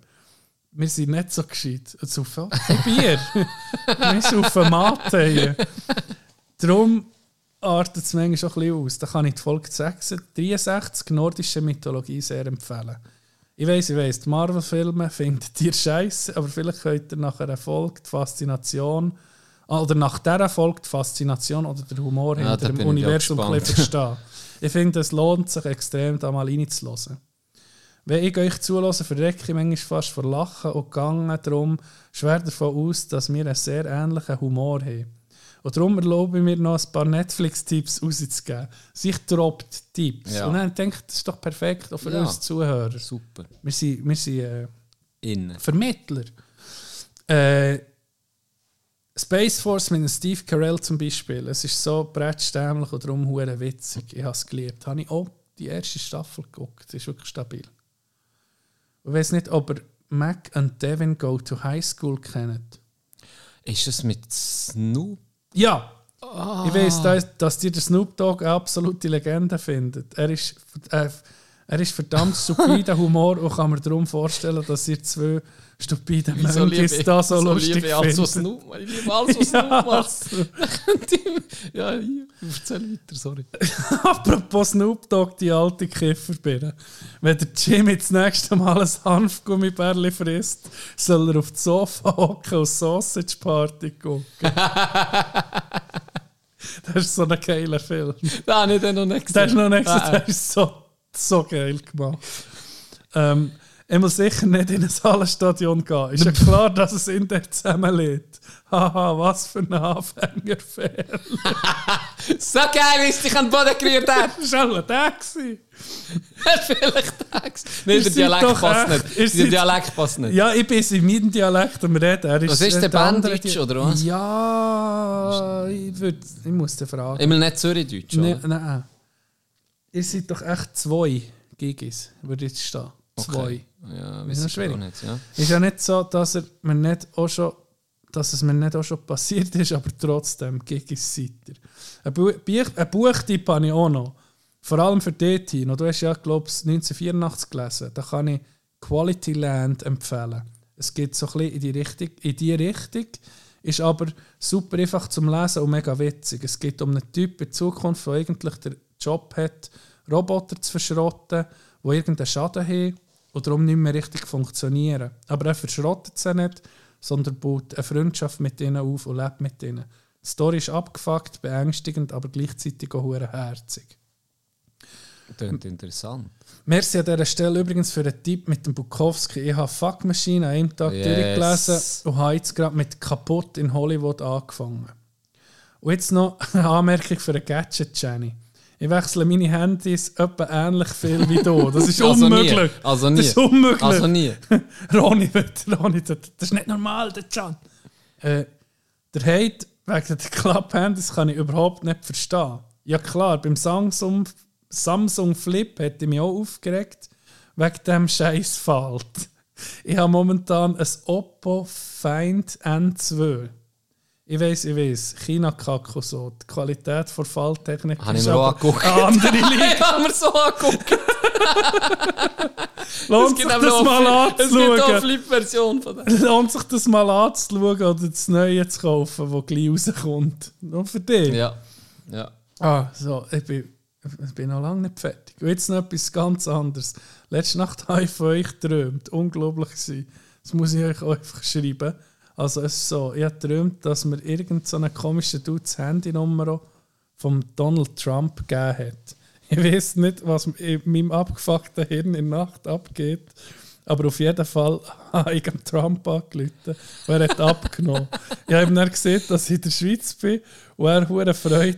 Wir sind nicht so gescheit. Saufen auch Bier. Wir saufen Mate hier. Darum artet es manchmal schon ein bisschen aus. Da kann ich die Folge 6 63 nordische Mythologie sehr empfehlen. Ich weiss, ich weiss, die Marvel-Filme findet ihr scheiße, aber vielleicht könnt ihr nach einer Folge die Faszination oder nach dieser Folge die Faszination oder der Humor Ja, hinter dem Universum ein bisschen gespannt. verstehen. Ich finde, es lohnt sich extrem, da mal reinzuhören. Wenn ich euch zulasse, verrecke ich manchmal fast vor Lachen und gehe darum schwer davon aus, dass wir einen sehr ähnlichen Humor haben. Und darum erlaube ich mir noch ein paar Netflix-Tipps rauszugeben. Sich droppt Tipps. Ja. Und dann denke ich, das ist doch perfekt auch für Ja. uns Zuhörer. Super. Wir sind, wir sind äh, Innen. Vermittler. Äh, Space Force mit Steve Carell zum Beispiel. Es ist so brettstämmlich und darum hure witzig. Ich habe es geliebt. Habe ich auch die erste Staffel geguckt. Das ist wirklich stabil. Ich weiß nicht, ob ihr Mac und Devin Go to High School kennt. Ist es mit Snoop? Ja! Ich weiß, dass, dass ihr den Snoop Dogg eine absolute Legende findet. Er ist, äh, er ist verdammt stupider Humor und kann mir darum vorstellen, dass ihr zwei stupide Monkeys da so lustig liebe ich alles, was findet. Snoop Ich liebe alles, was Snoop Ja, macht. ja, hier. Erzähl weiter, sorry. Apropos Snoop Dogg, die alte Kifferbirne. Wenn der Jimmy das nächste Mal ein Hanfgummibärli frisst, soll er auf das Sofa hocken und Sausage Party gucken. das ist so ein geiler Film. Habe ich dann noch nicht Der ist noch nicht Ah, der ist so, so geil gemacht. Ähm, Ich muss sicher nicht in ein Hallenstadion gehen. Ist ja klar, dass es in der zusammenlädt. Haha, was für ein Anfängerfehler. So geil, wie es dich an den Boden gerührt hat. Das war auch der. gewesen. Vielleicht Text. Nein, der Dialekt passt echt- nicht. Der Dialekt passt nicht. Ja, ich bin in meinem Dialekt am Reden. Er Was ist der Banddeutsch, oder was? Ja, ich, würd, ich muss dir fragen. Immer nicht Zürichdeutsch, Nein, oder? nein. Ihr seid doch echt zwei Gigis, würde jetzt stehen. Zwei. Okay. Ja, Ist noch schwierig. nicht, ja. Ist ja nicht so, dass, er mir nicht auch schon, dass es mir nicht auch schon passiert ist, aber trotzdem, Gigis seid ihr. Ein, Bu ein Buchtipp habe ich auch noch. Vor allem für dich, Tino. Du hast ja, glaube ich, 1984 gelesen. Da kann ich Quality Land empfehlen. Es geht so ein bisschen in die Richtung, in die Richtung ist aber super einfach zum Lesen und mega witzig. Es geht um einen Typ in Zukunft, der eigentlich den Job hat, Roboter zu verschrotten, die irgendeinen Schaden haben und darum nicht mehr richtig funktionieren. Aber er verschrottet sie nicht, sondern baut eine Freundschaft mit ihnen auf und lebt mit ihnen. Die Story ist abgefuckt, beängstigend, aber gleichzeitig auch herzig. Klingt interessant. Merci an dieser Stelle übrigens für den Tipp mit dem Bukowski. Ich habe Fuck Machine an einem Tag Yes. durchgelesen und habe jetzt gerade mit Kaputt in Hollywood angefangen. Und jetzt noch eine Anmerkung für einen Gadget, Jenny. Ich wechsle meine Handys etwa ähnlich viel wie du. Das ist Also nie. unmöglich. Also nie. Das ist unmöglich. Also nie. Ronny, Ronny, das das ist nicht normal, der Can. Äh, der Hate wegen der Club-Handys kann ich überhaupt nicht verstehen. Ja klar, beim Samsung, Samsung Flip hätte ich mich auch aufgeregt wegen dem scheiß Falt. Ich habe momentan ein Oppo Find N2. Ich weiß, ich weiß, China-Kack und so. Die Qualität der Falltechnik Habe ich mir auch angeguckt. andere Liga. Ich habe mir so angeguckt. Lohnt sich das mal Es gibt auch anzuschauen. Flip-Version von dem. Lohnt sich das mal anzuschauen oder das Neue zu kaufen, das gleich rauskommt. Nur für dich. Ja. Ja. Ah, so, ich bin, ich bin noch lange nicht fertig. Und jetzt noch etwas ganz anderes. Letzte Nacht habe ich von euch geträumt. Unglaublich gewesen. Das muss ich euch einfach schreiben. Also es ist so, ich habe geträumt, dass mir irgend so eine komische Dude das Handynummer von Donald Trump gegeben hat. Ich weiß nicht, was in meinem abgefuckten Hirn in der Nacht abgeht. Aber auf jeden Fall habe ich dem Trump angerufen und er hat abgenommen. Ich habe dann gesehen, dass ich in der Schweiz bin und er Freude,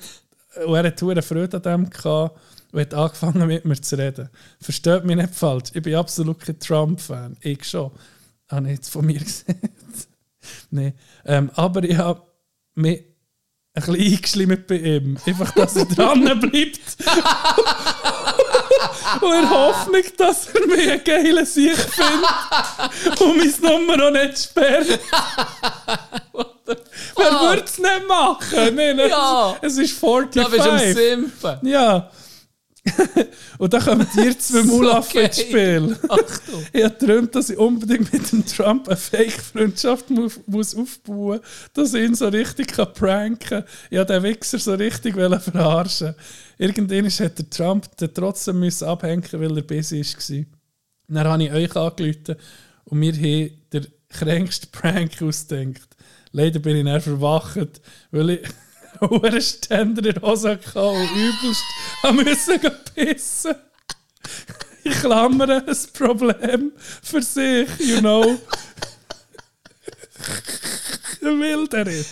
hat hure Freude an dem gehabt und hat angefangen mit mir zu reden. Versteht mich nicht falsch, ich bin absolut kein Trump-Fan. Ich schon. Habe ich jetzt von mir gesehen. Nein. Ähm, aber ich habe mich ein bisschen eingeschlimmt bei ihm. Einfach, dass er dran bleibt. und in Hoffnung, dass er mir einen geilen Sieg findet und meine Nummer auch nicht sperrt. Wer würde es nicht machen? Nein, Ja. Es ist 45. Da bist du am Simpen. Ja. Und dann kommen ihr zwei Mulaffen ins. Spiel. Achtung. Ich habe geträumt, dass ich unbedingt mit dem Trump eine Fake-Freundschaft mu muss aufbauen muss, dass ich ihn so richtig kann pranken kann. Ich wollte den Wichser so richtig wollen verarschen. Irgendwann hat der Trump dann trotzdem müssen abhängen, weil er busy war. Dann habe ich euch angerufen und wir haben den kränksten Prank ausgedacht. Leider bin ich dann verwacht, weil ich einen Ständer in der Hose hatte und übelst haben müssen pissen. Ich klammere ein Problem für sich, you know. Ein wilder Ritt.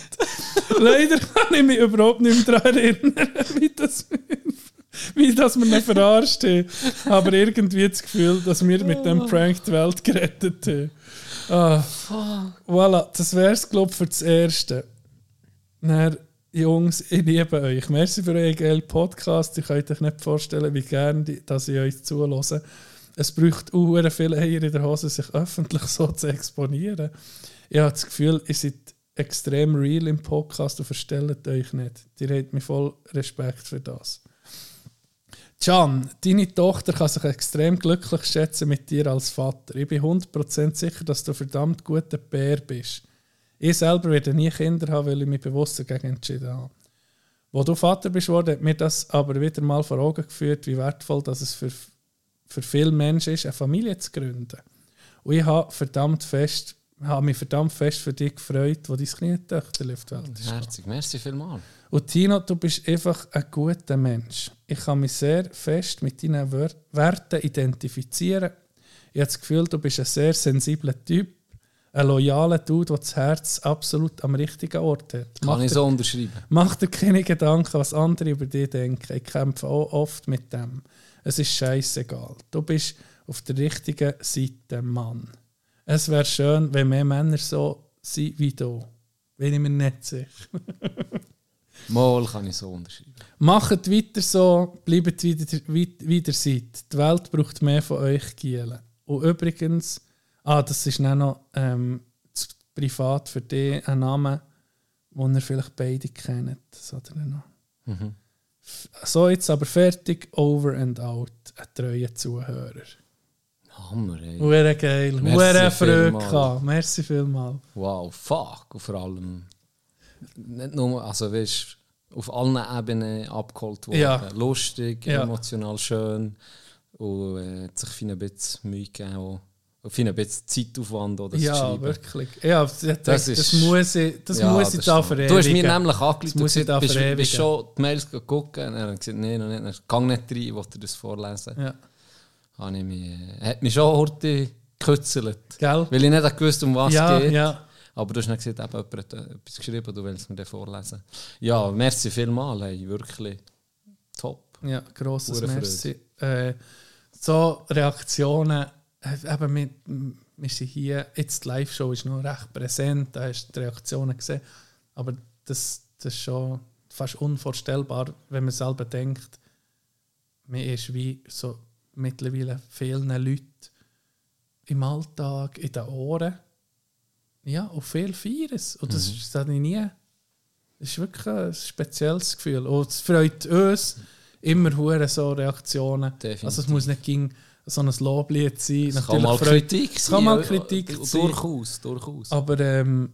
Leider kann ich mich überhaupt nicht mehr daran erinnern, wie das, wie das wir ihn verarscht haben. Aber irgendwie das Gefühl, dass wir mit dem Prank die Welt gerettet haben. Ah, voilà, das wäre es, glaube ich, für das Erste. Dann, Jungs, ich liebe euch. Merci für euren geilen Podcast. Ich könnt euch nicht vorstellen, wie gerne dass ich euch zuhöre. Es braucht auch viele Eier in der Hose, sich öffentlich so zu exponieren. Ich habe das Gefühl, ihr seid extrem real im Podcast und verstellt euch nicht. Ihr habt mir voll Respekt für das. Can, deine Tochter kann sich extrem glücklich schätzen mit dir als Vater. Ich bin 100% sicher, dass du verdammt guter Bär bist. Ich selber werde nie Kinder haben, weil ich mich bewusst dagegen entschieden habe. Wo du Vater bist worden, hat mir das aber wieder mal vor Augen geführt, wie wertvoll dass es für, für viele Menschen ist, eine Familie zu gründen. Und ich habe verdammt fest, habe mich verdammt fest für dich gefreut, wo dein kleine Töchter auf die Welt ist. Herzig, merci vielmals. Und Tino, du bist einfach ein guter Mensch. Ich kann mich sehr fest mit deinen Werten identifizieren. Ich habe das Gefühl, du bist ein sehr sensibler Typ, ein loyaler Dude, der das Herz absolut am richtigen Ort hat. Kann Mach ich dir- so unterschreiben. Mach dir keine Gedanken, was andere über dich denken. Ich kämpfe auch oft mit dem. Es ist scheißegal. Du bist auf der richtigen Seite, Mann. Es wäre schön, wenn mehr Männer so sind wie du. Bin ich mir nicht sicher. Mal kann ich so unterschreiben. Macht weiter so, bleibt wieder, weit- wieder seid. Die Welt braucht mehr von euch, Gielen. Und übrigens, ah, das ist dann noch ähm, privat für dich ein Name, den ihr vielleicht beide kennt. Das hat er noch. Mhm. So, jetzt aber fertig, over and out. Ein treuer Zuhörer. Hammer, ey. Hure geil, hure Freude vielmal. gehabt. Merci vielmals. Wow, fuck. Und vor allem nicht nur, also weißt auf allen Ebenen abgeholt worden. Ja. Lustig, Ja. emotional schön. Und äh, hat sich ein bisschen Mühe gegeben. Und viel ein bisschen Zeitaufwand, zu Ja, schreiben. wirklich. Ja, das, das, Das muss ich, das Ja, muss ich das da stimmt. Du hast mir verewigen. nämlich und muss ich da bist, verewigen. bist schon die Mails gucken? Und er hat gesagt, nein, noch nicht. Er Gang nicht rein, ich wollte das vorlesen. Ja. Habe ich mich, äh, hat mich schon heute gekützelt. Gell? Weil ich nicht gewusst um was Ja, es geht. ja. Aber du hast nicht gesagt, eben, jemand hat äh, etwas geschrieben, du willst mir den vorlesen. Ja, merci vielmals, hey, wirklich top. Ja, grosses Merci. Äh, so Reaktionen, eben wir, wir sind hier, jetzt die Live-Show ist noch recht präsent, da hast du die Reaktionen gesehen, aber das, das ist schon fast unvorstellbar, wenn man selber denkt, mir ist wie so mittlerweile vielen Leuten im Alltag, in den Ohren, ja, und viel Feieres. Und das, das habe ich nie. Das ist wirklich ein spezielles Gefühl. Und es freut uns immer hure so Reaktionen. Definitiv. Also es muss nicht ging so ein Loblied sein. Es kann mal Kritik es kann mal sein, Kritik äh, sein. Durchaus, durchaus. Aber ähm,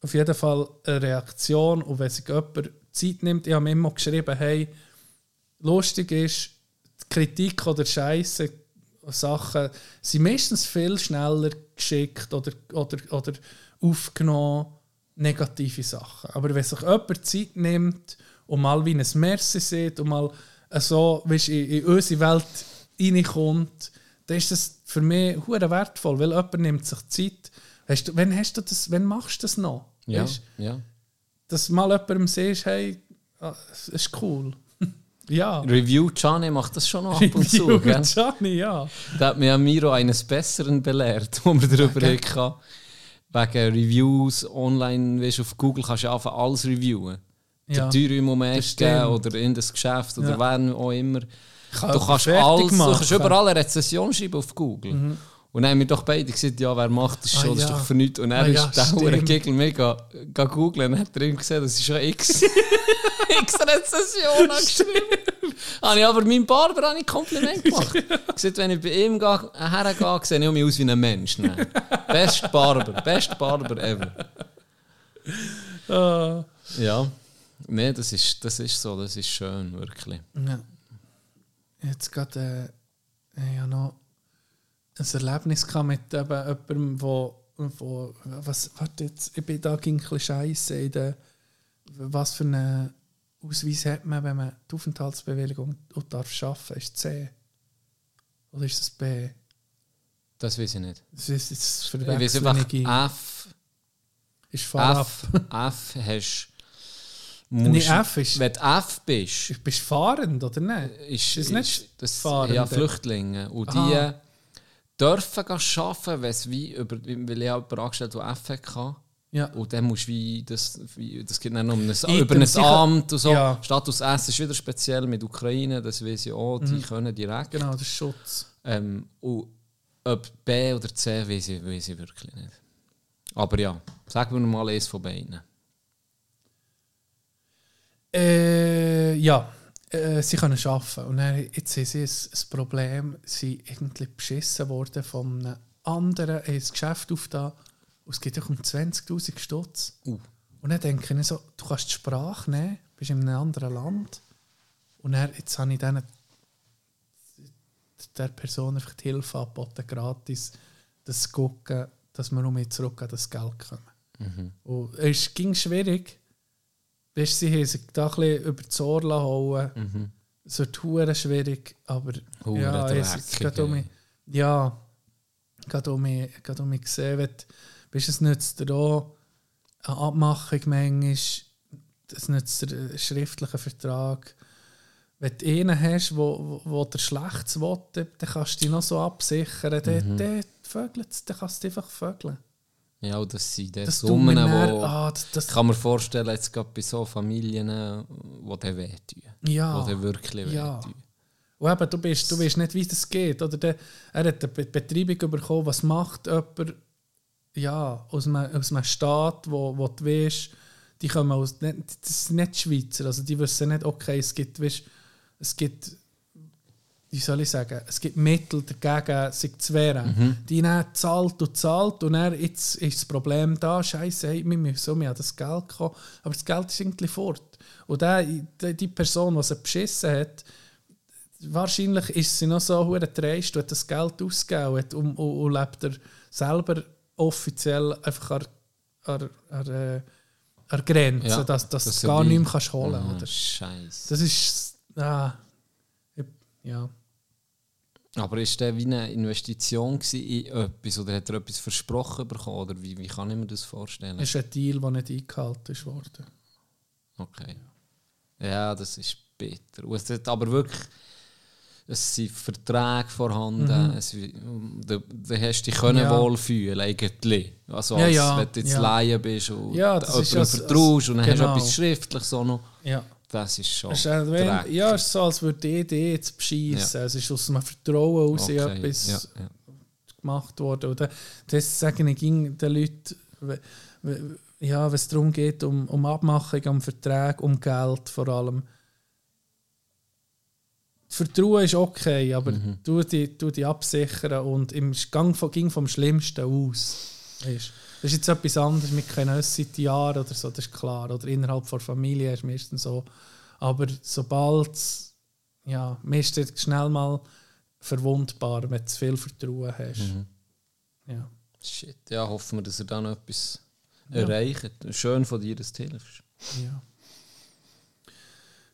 auf jeden Fall eine Reaktion. Und wenn sich jemand Zeit nimmt, ich habe mir immer geschrieben, hey, lustig ist, Kritik oder Scheiße Sachen sind meistens viel schneller geschickt oder, oder, oder aufgenommen, negative Sachen. Aber wenn sich jemand Zeit nimmt und mal wie ein Merci sieht und mal so weißt, in, in unsere Welt reinkommt, dann ist das für mich hure wertvoll, weil jemand nimmt sich Zeit. Hast du, wenn, hast du das, wenn machst du das noch? ja, Weisst, ja. dass mal jemandem siehst, hey, ah, es ist cool. ja. Review Gianni macht das schon noch ab und zu. gell? Gianni, ja. Da hat mir ja Miro eines Besseren belehrt, wo wir darüber Okay. reden kann. Wegen Reviews online, weißt, auf Google kannst du einfach alles reviewen. Ja. Der Teure im Moment geben oder in das Geschäft oder Ja. wer auch immer. Du kannst, alles, du machen. kannst überall eine Rezession schreiben auf Google. Und dann haben wir doch beide gesagt, ja, wer macht das Ah, schon, das ist ja. doch für nichts. Und er Ah, ja, ist der hure Giggle mega ga googlen und hat drin gesehen, das ist schon X. X Rezession angeschrieben. habe ich aber meinem Barber ich Kompliment gemacht. gesagt, wenn ich bei ihm gehe, hergehe, sehe ich mich aus wie ein Mensch. Nein. Best Barber, best Barber ever. Ah. Ja. Nein, das ist, das ist so, das ist schön, wirklich. Ja. Jetzt gerade äh, habe noch ein Erlebnis gehabt mit eben jemandem, wo, wo was, warte jetzt, ich bin da ging ein scheisse in der, was für einen Ausweis hat man, wenn man die Aufenthaltsbewilligung auch darf arbeiten? Ist C? Oder ist es B? Das weiß ich nicht. Das ist jetzt Ich weiß einfach. F, Ist Fahrrad. F, F hast Nee, musst- F ist- Wenn du F bist, Bist du fahrend, oder nicht? ist, Ist nicht das Fahrende? ja, Flüchtlinge. Und die Aha. dürfen gehen arbeiten, wenn es wie über, weil ich habe jemanden angestellt, der F hatte. Ja. Und dann musst du wie, das, wie, das geht dann um ein, Item, über ein Amt und so. Ja. Status S ist wieder speziell mit Ukraine, das weiß ich auch, die können direkt. Genau, das ist Schutz. Ähm, und ob B oder C, weiß ich, weiß ich wirklich nicht. Aber ja, sagen wir mal eins von beiden. Äh, ja, äh, sie können arbeiten. Und dann, jetzt haben sie ein, Problem. Sie sind irgendwie beschissen worden von einem anderen, haben ein Geschäft aufgetan. Und es geht um 20'000 Stutz. Uh. Und dann denke ich so, du kannst die Sprache nehmen, bist in einem anderen Land. Und dann, jetzt habe ich denen, der Person einfach die Hilfe angeboten, gratis, das zu gucken, dass wir um mich zurück an das Geld kommen. Und es ging schwierig. Weißt, sie haben sich da ein bisschen über das Ohr hauen Mhm. Es wird hure schwierig, aber Hure ja, es, geht um mich. Ja, gerade um mich, gerade um mich gesehen, wenn, bist es nützt dir auch eine Abmachung manchmal, es nützt dir einen schriftlichen Vertrag. Wenn du einen hast, wo, wo, wo der Schlechtes will, dann dann kannst du dich noch so absichern. Dann, dann, vögelt's, dann kannst du dich einfach vögeln. Ja, das sind die Das Summen, mir dann- wo... ah, das, das, kann man vorstellen, jetzt gerade bei so Familien, die dann wehtun. Ja. Die dann wirklich Ja. wehtun. Und eben, du bist, du weißt nicht, wie das geht. Oder der, er hat eine Be- Betreibung bekommen, was macht jemand ja, aus, einem, aus einem Staat, wo, wo du weißt, die kommen aus, das sind nicht die Schweizer, also die wissen nicht, okay, es gibt, weißt, es gibt, wie soll ich sagen, es gibt Mittel dagegen, sich zu wehren. Die dann zahlt und zahlt und dann jetzt ist das Problem da, scheiße, hey, wir müssen so, wir haben das Geld gekommen, aber das Geld ist irgendwie fort. Und der, die, Person, die sie beschissen hat, wahrscheinlich ist sie noch so hure dreist, hat das Geld ausgegeben und, und, und lebt er selber offiziell einfach an, an, an, an Grenze, Ja, dass, dass dass du gar will. nicht mehr kannst holen Ah, oder? Scheiße. Das ist. Ah, ja. Aber ist der wie eine Investition in etwas oder hat er etwas versprochen bekommen? Oder wie, wie kann ich mir das vorstellen? Das ist ein Deal, der nicht eingehalten ist worden. Okay. Ja, das ist bitter. Und es hat aber wirklich. Es sind Verträge vorhanden. Es, da, da hast du dich können Mhm. Ja. wohlfühlen eigentlich. Also Ja, als ja, wenn du jetzt ja. Laie bist und Ja, das jemandem vertraust und dann genau. hast du etwas Schriftliches auch noch. Ja. Das ist schon ist, wenn, ja, es ist so, als würde die Idee jetzt beschießen. Es ist aus einem Vertrauen aus Okay, etwas ja, ja. gemacht worden. Oder das sagen ich den Leuten, ja, wenn es darum geht, um, um Abmachung, um Verträge, um Geld vor allem. Vertrauen ist okay, aber Mhm. du, die, du die absichern und im Gang vom, ging vom Schlimmsten aus. Weisst? Das ist jetzt etwas anderes, wir kennen uns seit Jahren oder so, das ist klar. Oder innerhalb der Familie ist meistens so. Aber sobald, ja, man ist schnell mal verwundbar, wenn du zu viel Vertrauen hast. Mhm. Ja. Shit. Ja, hoffen wir, dass er da noch etwas erreicht. Schön von dir, dass du hilfst. Ja.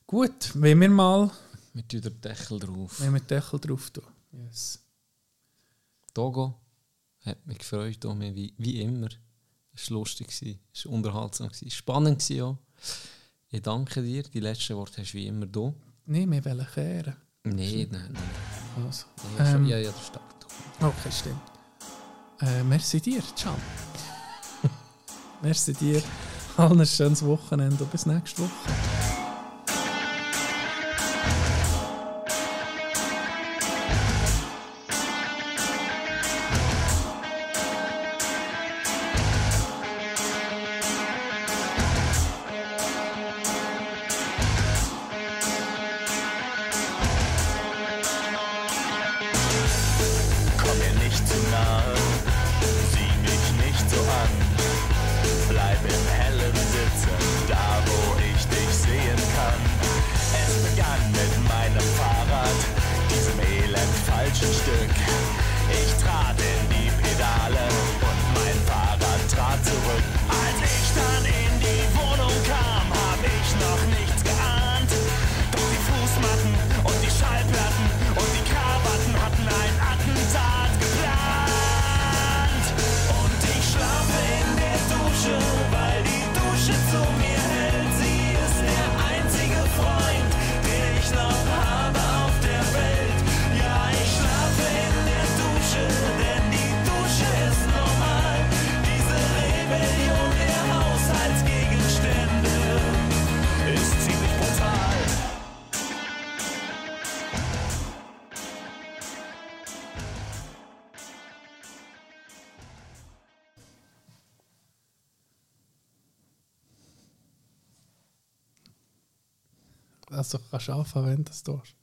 Gut, wenn wir mal tun den Deckel drauf. wenn wir den Deckel drauf tun. Yes. Togo hat mich gefreut, Domi, wie, wie immer. Es war lustig, es war unterhaltsam, es war spannend. Auch. Ich danke dir. Die letzten Worte hast du wie immer du. Nein, wir wollen kehren. Nein, nein, nein. Also. Ähm, ja, ja, das stimmt. Okay, stimmt. Äh, merci dir, Can. merci dir. Allen ein schönes Wochenende und bis nächste Woche. Anfangen, wenn du das tust.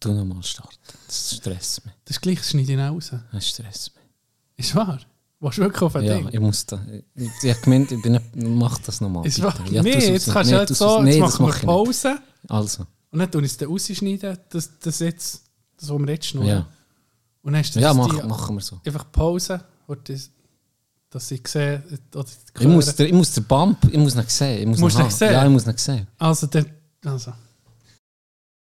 Du nochmal starten. Das stresst mich. Das ist gleich, das schneide ich raus. Das stresst mich. Ist wahr? Warst du wirklich auf ein Ja, Ding? ich muss da. Ich, ich habe gemeint, ich bin mach das nochmal. Ist wahr? Ja, nee, jetzt kannst du Nee, jetzt so, jetzt Nee, das machen wir ich. Pause Also, und dann tun wir es dann rausschneiden, das, das jetzt, das, was wir jetzt schnurren. ja. Und dann hast du Ja, das mach, die- machen wir so. einfach Pause, das, dass ich sehe, oder Ich muss, den- ich muss den Bump, ich muss ihn sehen. Ich muss Musst ihn sehen? Ja, ich muss ihn sehen. Also, dann, also.